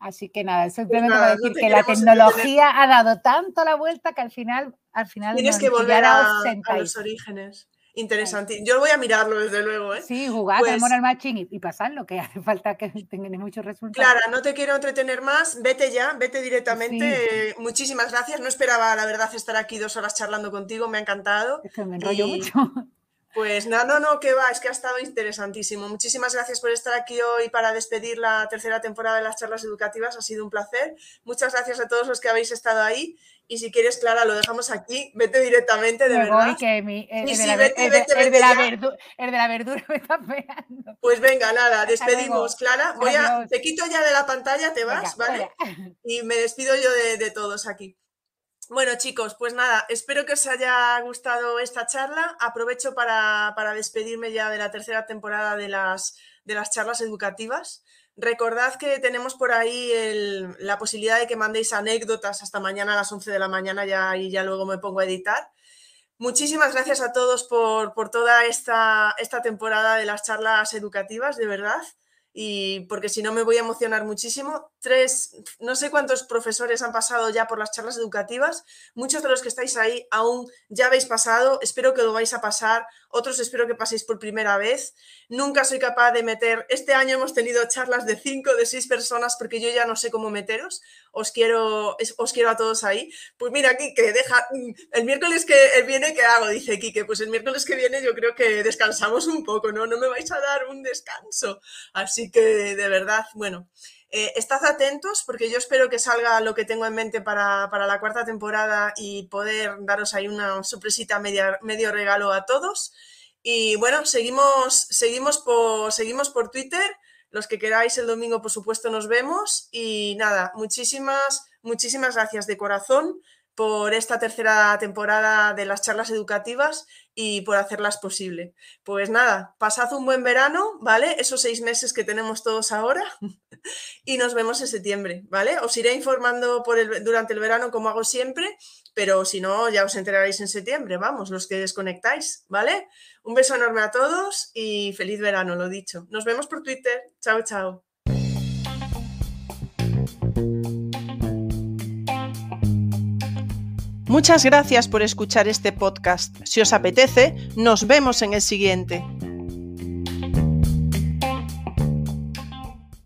Así que nada, simplemente pues decir que la tecnología ha dado tanto la vuelta que al final, al final tienes que volver a, los orígenes. Interesante. Yo voy a mirarlo, desde luego. ¿eh? Sí, jugar pues, Moral Matching y, pasarlo, que hace falta que tengan muchos resultados. Clara, no te quiero entretener más. Vete ya, vete directamente. muchísimas gracias. No esperaba, la verdad, estar aquí dos horas charlando contigo. Me ha encantado. Es que me enrollo mucho. Pues no, no, no, que va, es que ha estado interesantísimo. Muchísimas gracias por estar aquí hoy para despedir la tercera temporada de las charlas educativas. Ha sido un placer. Muchas gracias a todos los que habéis estado ahí. Y si quieres, Clara, lo dejamos aquí. Vete directamente, de verdad. que mi, el, de la, verdura, el de la verdura me está pegando. Pues venga, nada, despedimos, Clara. Voy a, te quito ya de la pantalla, te vas, ¿vale? Y me despido yo de todos aquí. Bueno, chicos, pues nada, espero que os haya gustado esta charla. Aprovecho para, despedirme ya de la tercera temporada de las, de las charlas educativas. Recordad que tenemos por ahí la posibilidad de que mandéis anécdotas hasta mañana a las 11 de la mañana ya, y ya luego me pongo a editar. Muchísimas gracias a todos por, por toda esta, esta temporada de las charlas educativas, de verdad y porque si no me voy a emocionar muchísimo. Tres, no sé cuántos profesores han pasado ya por las charlas educativas, muchos de los que estáis ahí aún ya habéis pasado, espero que lo vais a pasar, otros espero que paséis por primera vez. Nunca soy capaz de meter, este año hemos tenido charlas de cinco, de seis personas porque yo ya no sé cómo meteros, os quiero, os quiero a todos ahí. Pues mira, Quique, deja, el miércoles que viene, ¿qué hago? Dice Quique, pues el miércoles que viene yo creo que descansamos un poco, ¿no? No me vais a dar un descanso. Así que de verdad, bueno. Eh, estad atentos porque yo espero que salga lo que tengo en mente para, la cuarta temporada y poder daros ahí una sorpresita medio regalo a todos. Y bueno, seguimos, seguimos, por, seguimos por Twitter. Los que queráis el domingo, por supuesto, nos vemos. Y nada, muchísimas, muchísimas gracias de corazón por esta tercera temporada de las charlas educativas y por hacerlas posible. Pues nada, pasad un buen verano, ¿vale? Esos seis meses que tenemos todos ahora y nos vemos en septiembre, ¿vale? Os iré informando durante el verano como hago siempre, pero si no, ya os enteraréis en septiembre, vamos, los que desconectáis, ¿vale? Un beso enorme a todos y feliz verano, lo dicho. Nos vemos por Twitter. Chao, chao. Muchas gracias por escuchar este podcast. Si os apetece, nos vemos en el siguiente.